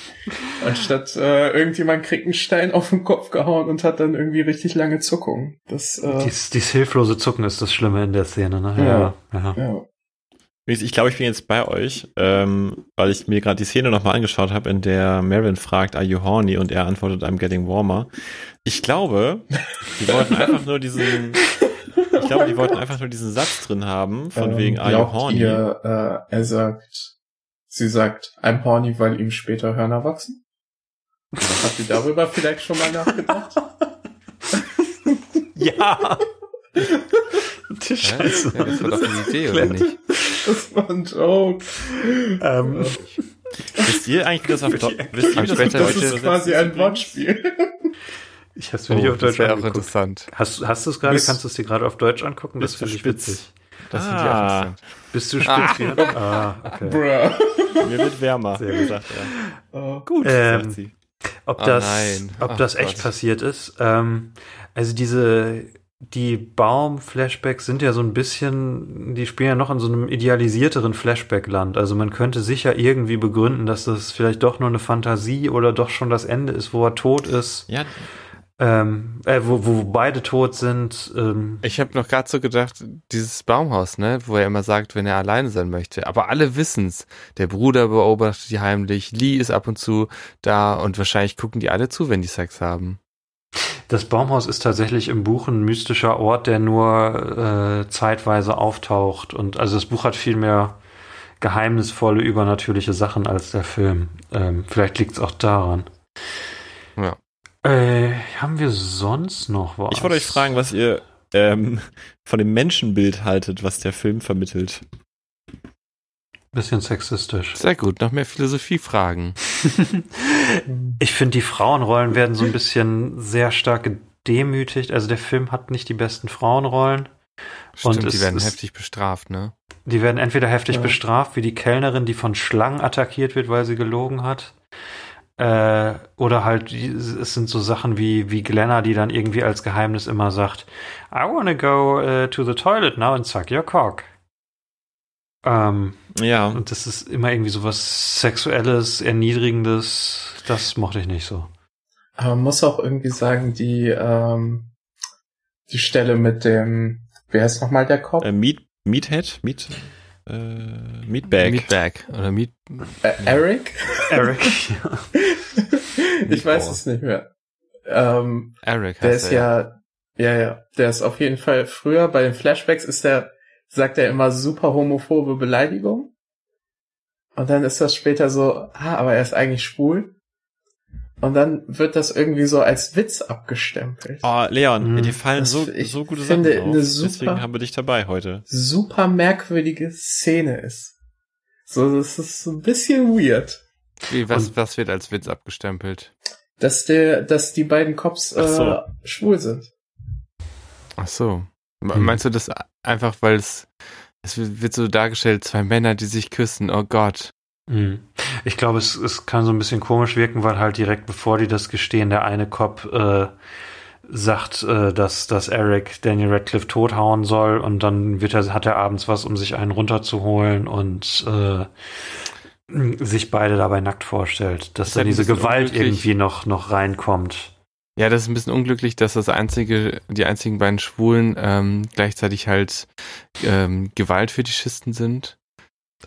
Anstatt äh, irgendjemand kriegt einen Stein auf den Kopf gehauen und hat dann irgendwie richtig lange Zuckung. Das, äh, Dies, dies hilflose Zucken ist das Schlimme in der Szene, ne? Ja. ja. ja. Ich glaube, ich bin jetzt bei euch, ähm, weil ich mir gerade die Szene nochmal angeschaut habe, in der Marin fragt, are you horny? Und er antwortet, I'm getting warmer. Ich glaube, die wollten einfach nur diesen, ich glaube, die wollten einfach nur diesen Satz drin haben, von Ähm, wegen, are you horny? Ihr, äh, er sagt, sie sagt, I'm horny, weil ihm später Hörner wachsen? Habt ihr darüber vielleicht schon mal nachgedacht? Ja. Die? Scheiße. Ja, das war doch eine Idee, oder nicht? Das war ein Joke. Ähm, Wisst ihr eigentlich, wie das auf, Deu- wisst ihr, wie das auf Später Das Deutsch ist quasi ein? Wortspiel. ich hab's mir nicht auf Oh, das Deutsch wäre auch angeguckt. interessant. Hast, hast du es gerade? Kannst du es dir gerade auf Deutsch angucken? Das finde ich witzig. Das finde ich auch Ah, interessant. Bist du spitz? Gerhard? Ah, okay. Bruh. mir wird wärmer, Sehr gut. sagt er. Oh. Gut, Ähm, sagt sie. Ob Oh das, nein. ob Ach das echt Gott. passiert ist? Ähm, also diese, die Baum-Flashbacks sind ja so ein bisschen, die spielen ja noch in so einem idealisierteren Flashback-Land. Also man könnte sicher irgendwie begründen, dass das vielleicht doch nur eine Fantasie oder doch schon das Ende ist, wo er tot ist, Ja, ähm, äh, wo, wo beide tot sind. Ähm, Ich habe noch gerade so gedacht, dieses Baumhaus, ne, wo er immer sagt, wenn er alleine sein möchte. Aber alle wissen's. Der Bruder beobachtet die heimlich, Lee ist ab und zu da und wahrscheinlich gucken die alle zu, wenn die Sex haben. Das Baumhaus ist tatsächlich im Buch ein mystischer Ort, der nur äh, zeitweise auftaucht. Und also das Buch hat viel mehr geheimnisvolle, übernatürliche Sachen als der Film. Ähm, vielleicht liegt es auch daran. Ja. Äh, haben wir sonst noch was? ich wollte euch fragen, was ihr ähm, von dem Menschenbild haltet, was der Film vermittelt. Bisschen sexistisch. Sehr gut, noch mehr Philosophiefragen. ich finde, die Frauenrollen werden so ein bisschen sehr stark gedemütigt. Also der Film hat nicht die besten Frauenrollen. Stimmt, Und die werden ist- heftig bestraft, ne? Die werden entweder heftig Ja. bestraft, wie die Kellnerin, die von Schlangen attackiert wird, weil sie gelogen hat. Äh, oder halt, die- es sind so Sachen wie, wie Glenna, die dann irgendwie als Geheimnis immer sagt, I wanna go uh, to the toilet now and suck your cock. Ähm, Ja. und das ist immer irgendwie so was Sexuelles, Erniedrigendes. Das mochte ich nicht so. Aber man muss auch irgendwie sagen, die, ähm, die Stelle mit dem, wer ist nochmal der Kopf? Äh, Meat, Meathead? Meat, äh, Meatbag. Meatbag oder Meat. Äh, Eric? Eric. ich weiß es nicht mehr. Ähm, Eric der heißt ist er, ja, ja, ja, der ist auf jeden Fall früher bei den Flashbacks ist der, sagt er immer super homophobe Beleidigung. Und dann ist das später so, ah, aber er ist eigentlich schwul. Und dann wird das irgendwie so als Witz abgestempelt. Oh, Leon, Mhm. dir fallen Das- so, ich so gute finde Sachen auf. eine super- Deswegen haben wir dich dabei heute. Super merkwürdige Szene ist. So, das ist so ein bisschen weird. Wie, was, was wird als Witz abgestempelt? Dass der, dass die beiden Cops äh, so. schwul sind. Ach so. Hm. Meinst du das einfach, weil es, es wird so dargestellt, zwei Männer, die sich küssen, oh Gott. Mhm. Ich glaube, es, es kann so ein bisschen komisch wirken, weil halt direkt bevor die das gestehen, der eine Cop äh, sagt, äh, dass, dass Eric Daniel Radcliffe tothauen soll und dann wird er, hat er abends was, um sich einen runterzuholen und äh, sich beide dabei nackt vorstellt, dass Ist dann halt diese Gewalt irgendwie noch, noch reinkommt. Ja, das ist ein bisschen unglücklich, dass das einzige, die einzigen beiden Schwulen ähm, gleichzeitig halt ähm, Gewaltfetischisten sind.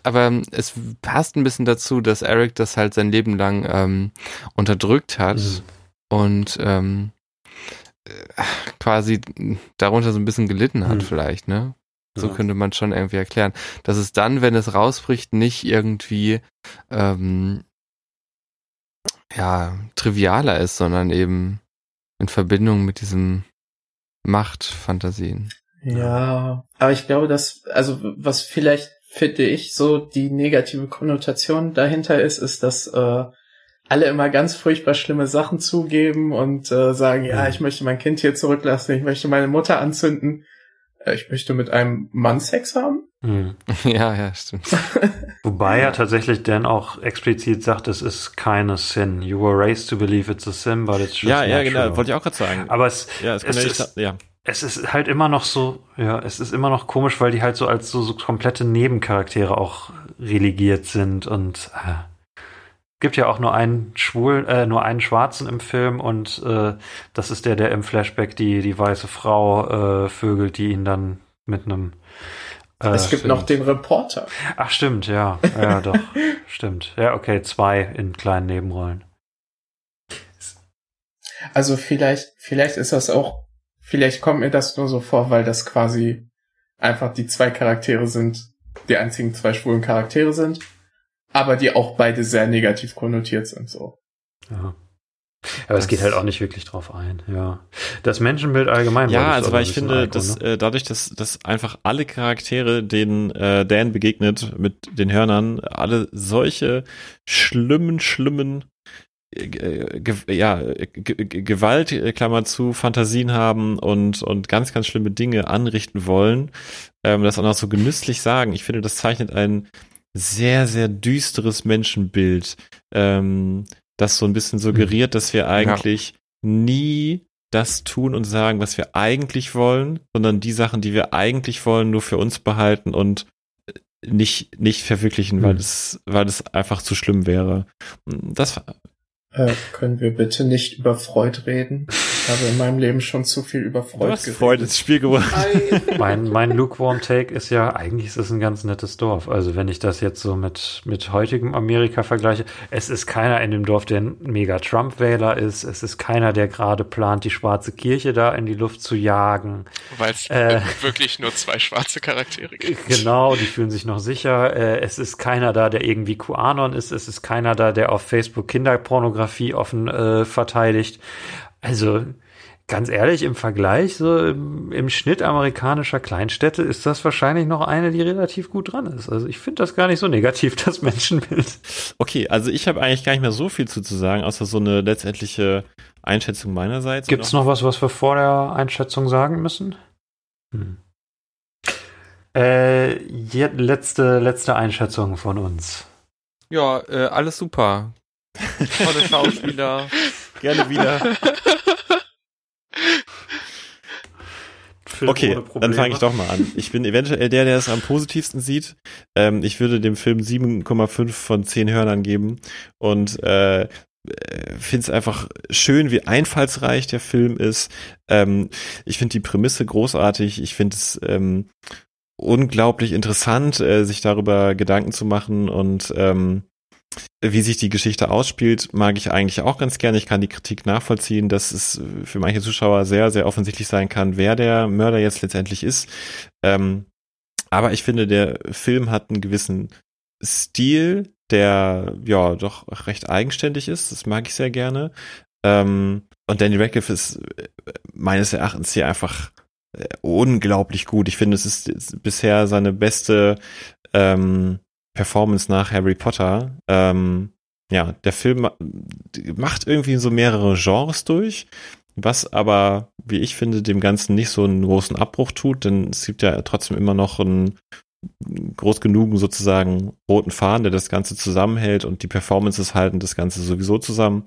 Aber ähm, es passt ein bisschen dazu, dass Eric das halt sein Leben lang ähm, unterdrückt hat Mhm. und ähm, äh, quasi darunter so ein bisschen gelitten hat Mhm. vielleicht, ne? So Ja. könnte man schon irgendwie erklären. Dass es dann, wenn es rausbricht, nicht irgendwie ähm, ja, trivialer ist, sondern eben in Verbindung mit diesem Machtfantasien. Ja, aber ich glaube, dass, also was vielleicht finde ich so die negative Konnotation dahinter ist, ist, dass äh, alle immer ganz furchtbar schlimme Sachen zugeben und äh, sagen, ja, Mhm. ich möchte mein Kind hier zurücklassen, ich möchte meine Mutter anzünden, äh, ich möchte mit einem Mann Sex haben. Mhm. ja, ja, stimmt. Wobei ja tatsächlich Dan auch explizit sagt, es ist keine Sin. You were raised to believe it's a sin, but it's just Ja, ja, genau, wollte ich auch gerade sagen. Aber es, ja, es es ja ist- ja. es ist halt immer noch so, ja, es ist immer noch komisch, weil die halt so als so, so komplette Nebencharaktere auch relegiert sind und äh, gibt ja auch nur einen schwulen, äh, nur einen Schwarzen im Film und äh, das ist der, der im Flashback die die weiße Frau äh, vögelt, die ihn dann mit einem äh, es gibt stimmt. noch den Reporter. Ach stimmt, ja, ja doch, stimmt. Ja, okay, zwei in kleinen Nebenrollen. Also vielleicht, vielleicht ist das auch, vielleicht kommt mir das nur so vor, weil das quasi einfach die zwei Charaktere sind, die einzigen zwei schwulen Charaktere sind, aber die auch beide sehr negativ konnotiert sind, so. Ja. Aber es Das- geht halt auch nicht wirklich drauf ein, ja. Das Menschenbild allgemein. Ja, also weil ich finde, Alkohol, dass ne? äh, dadurch, dass, dass einfach alle Charaktere, denen äh, Dan begegnet mit den Hörnern, alle solche schlimmen, schlimmen äh, ge ja, ge ge Gewalt, äh, Klammer zu, Fantasien haben und, und ganz, ganz schlimme Dinge anrichten wollen, ähm, das auch noch so genüsslich sagen. Ich finde, das zeichnet ein sehr, sehr düsteres Menschenbild, ähm, das so ein bisschen suggeriert, dass wir eigentlich nie das tun und sagen, was wir eigentlich wollen, sondern die Sachen, die wir eigentlich wollen, nur für uns behalten und äh, nicht, nicht verwirklichen, weil Hm. es, weil es einfach zu schlimm wäre. Das, Äh, können wir bitte nicht über Freud reden? Ich habe in meinem Leben schon zu viel über Freud hast Freude ins Spiel gebracht. Mein, mein lukewarm Take ist ja, eigentlich ist es ein ganz nettes Dorf. Also wenn ich das jetzt so mit, mit heutigem Amerika vergleiche, es ist keiner in dem Dorf, der ein mega Trump-Wähler ist. Es ist keiner, der gerade plant, die schwarze Kirche da in die Luft zu jagen. Weil es Äh. wirklich nur zwei schwarze Charaktere gibt. Genau, die fühlen sich noch sicher. Äh, es ist keiner da, der irgendwie QAnon ist. Es ist keiner da, der auf Facebook Kinderpornografie offen äh, verteidigt. Also ganz ehrlich, im Vergleich, so im, im Schnitt amerikanischer Kleinstädte ist das wahrscheinlich noch eine, die relativ gut dran ist. Also ich finde das gar nicht so negativ, das Menschenbild. Okay, also ich habe eigentlich gar nicht mehr so viel zu, zu sagen, außer so eine letztendliche Einschätzung meinerseits. Gibt es noch was, was wir vor der Einschätzung sagen müssen? Hm. Äh, letzte, letzte Einschätzung von uns. Ja, äh, alles super. Tolle Schauspieler. Gerne wieder. Film Okay, dann fange ich doch mal an. Ich bin eventuell der, der es am positivsten sieht. Ähm, ich würde dem Film 7,5 von 10 Hörnern geben und äh, finde es einfach schön, wie einfallsreich der Film ist. Ähm, ich finde die Prämisse großartig. Ich finde es ähm, unglaublich interessant, äh, sich darüber Gedanken zu machen und ähm, wie sich die Geschichte ausspielt, mag ich eigentlich auch ganz gerne. Ich kann die Kritik nachvollziehen, dass es für manche Zuschauer sehr, sehr offensichtlich sein kann, wer der Mörder jetzt letztendlich ist. Ähm, aber ich finde, der Film hat einen gewissen Stil, der ja doch recht eigenständig ist. Das mag ich sehr gerne. Ähm, und Danny Radcliffe ist äh, meines Erachtens hier einfach äh, unglaublich gut. Ich finde, es ist, bisher seine beste ähm, Performance nach Harry Potter. Ähm, ja, der Film ma- macht irgendwie so mehrere Genres durch, was aber, wie ich finde, dem Ganzen nicht so einen großen Abbruch tut, denn es gibt ja trotzdem immer noch einen groß genugen sozusagen roten Faden, der das Ganze zusammenhält und die Performances halten das Ganze sowieso zusammen.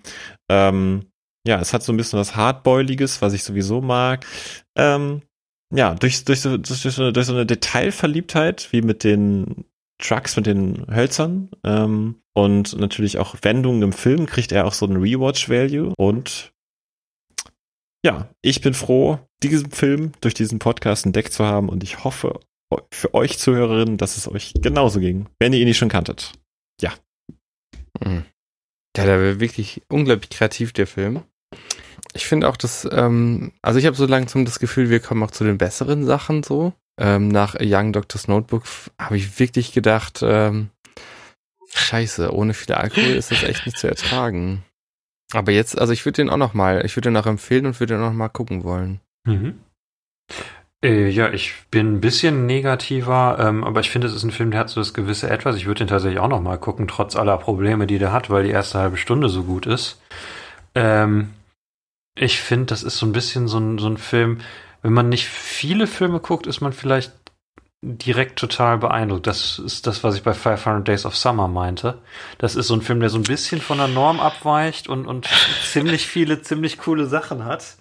Ähm, ja, es hat so ein bisschen was Hardboiliges, was ich sowieso mag. Ähm, ja, durch, durch, so, durch, durch so eine Detailverliebtheit, wie mit den Trucks, mit den Hölzern ähm, und natürlich auch Wendungen im Film, kriegt er auch so einen Rewatch-Value und ja, ich bin froh, diesen Film durch diesen Podcast entdeckt zu haben und ich hoffe für euch Zuhörerinnen, dass es euch genauso ging, wenn ihr ihn nicht schon kanntet. Mhm. Ja, der war wirklich unglaublich kreativ, der Film. Ich finde auch, dass, ähm, also ich habe so langsam das Gefühl, wir kommen auch zu den besseren Sachen so. Ähm, nach A Young Doctor's Notebook habe ich wirklich gedacht, ähm, scheiße, ohne viel Alkohol ist das echt nicht zu ertragen. Aber jetzt, also ich würde den auch noch mal, ich würde den auch empfehlen und würde den auch noch mal gucken wollen. Mhm. Äh, ja, ich bin ein bisschen negativer, ähm, aber ich finde, es ist ein Film, der hat so das gewisse Etwas. Ich würde den tatsächlich auch noch mal gucken, trotz aller Probleme, die der hat, weil die erste halbe Stunde so gut ist. Ähm, ich finde, das ist so ein bisschen so ein, so ein Film, wenn man nicht viele Filme guckt, ist man vielleicht direkt total beeindruckt. Das ist das, was ich bei 500 Days of Summer meinte. Das ist so ein Film, der so ein bisschen von der Norm abweicht und, und ziemlich viele, ziemlich coole Sachen hat.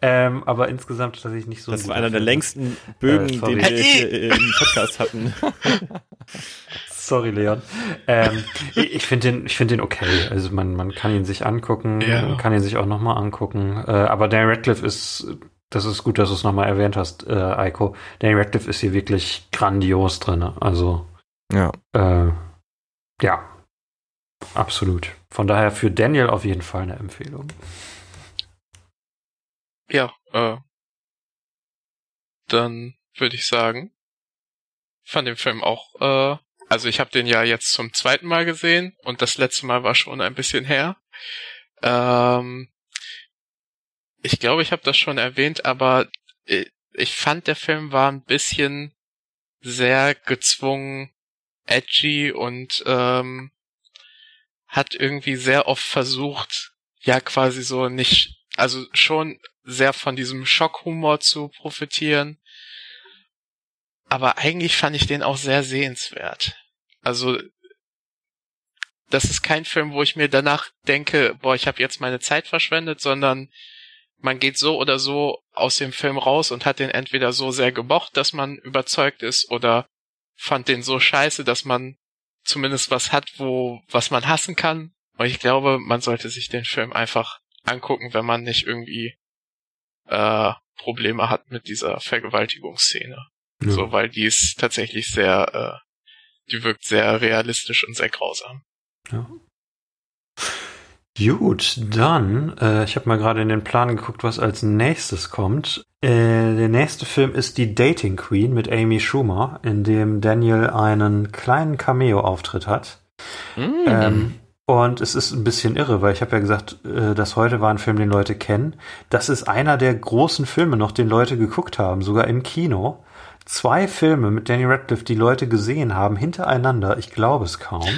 Ähm, aber insgesamt tatsächlich nicht so Das war einer der längsten Bögen, Äh, den wir hier im Podcast hatten. Sorry, Leon. Ähm, ich ich finde den, ich finde den okay. Also man, man kann ihn sich angucken, Ja. man kann ihn sich auch nochmal angucken. Äh, aber Danny Radcliffe ist, das ist gut, dass du es nochmal erwähnt hast, äh, Eiko. Danny Radcliffe ist hier wirklich grandios drin. Also Ja. äh, ja, absolut. Von daher für Daniel auf jeden Fall eine Empfehlung. Ja, äh, dann würde ich sagen, fand den Film auch, äh, also ich habe den ja jetzt zum zweiten Mal gesehen und das letzte Mal war schon ein bisschen her. Ähm, ich glaube, ich habe das schon erwähnt, aber äh, ich fand, der Film war ein bisschen sehr gezwungen, edgy und ähm, hat irgendwie sehr oft versucht, ja quasi so nicht, also schon sehr von diesem Schockhumor zu profitieren. Aber eigentlich fand ich den auch sehr sehenswert. Also das ist kein Film, wo ich mir danach denke, boah, ich habe jetzt meine Zeit verschwendet, sondern man geht so oder so aus dem Film raus und hat den entweder so sehr gemocht, dass man überzeugt ist, oder fand den so scheiße, dass man zumindest was hat, wo was man hassen kann. Und ich glaube, man sollte sich den Film einfach angucken, wenn man nicht irgendwie äh, Probleme hat mit dieser Vergewaltigungsszene. Ja. So, weil die ist tatsächlich sehr, äh, die wirkt sehr realistisch und sehr grausam. Gut, dann, äh, ich habe mal gerade in den Plan geguckt, was als nächstes kommt. Äh, der nächste Film ist Die Dating Queen mit Amy Schumer, in dem Daniel einen kleinen Cameo-Auftritt hat. Ähm, und es ist ein bisschen irre, weil ich habe ja gesagt, äh, dass heute war ein Film, den Leute kennen. Das ist einer der großen Filme noch, den Leute geguckt haben, sogar im Kino. Zwei Filme mit Danny Radcliffe, die Leute gesehen haben, hintereinander. Ich glaube es kaum.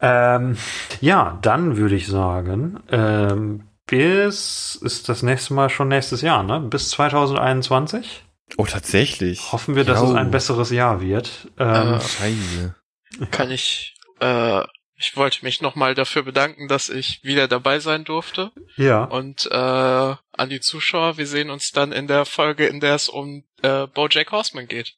Ähm, ja, dann würde ich sagen, ähm, bis ist das nächste Mal schon nächstes Jahr, ne? Bis 2021. Oh, tatsächlich. Hoffen wir, dass Jo. es ein besseres Jahr wird. Ähm, Äh, Scheiße. Kann ich äh, Ich wollte mich nochmal dafür bedanken, dass ich wieder dabei sein durfte. Ja. Und äh, an die Zuschauer, wir sehen uns dann in der Folge, in der es um äh, Bojack Horseman geht.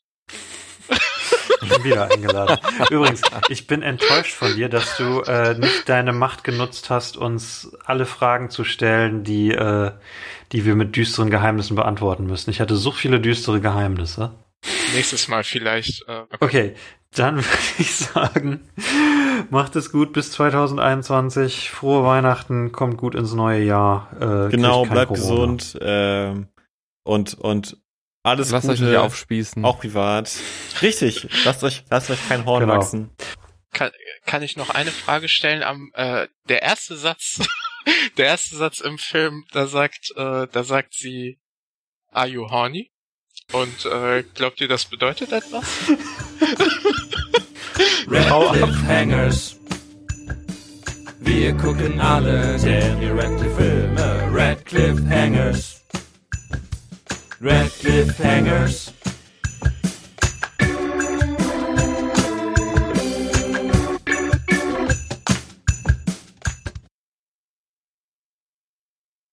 Ich bin wieder eingeladen. Übrigens, ich bin enttäuscht von dir, dass du äh, nicht deine Macht genutzt hast, uns alle Fragen zu stellen, die, äh, die wir mit düsteren Geheimnissen beantworten müssen. Ich hatte so viele düstere Geheimnisse. Nächstes Mal vielleicht. Äh, Okay, dann würde ich sagen, macht es gut bis 2021. Frohe Weihnachten, kommt gut ins neue Jahr. Äh, Genau, bleibt Corona. gesund ähm, und und alles Lasst euch Gute, nicht aufspießen. auch privat. Richtig, lasst euch lasst euch kein Horn Genau. wachsen. kann, kann ich noch eine Frage stellen? Am äh, der erste Satz, der erste Satz im Film, da sagt, äh, da sagt sie, "Are you horny?" Und äh, glaubt ihr, das bedeutet etwas? Red Cliffhangers. Wir gucken alle Daniel Radcliffe Filme. Red Cliffhangers. Red Cliffhangers.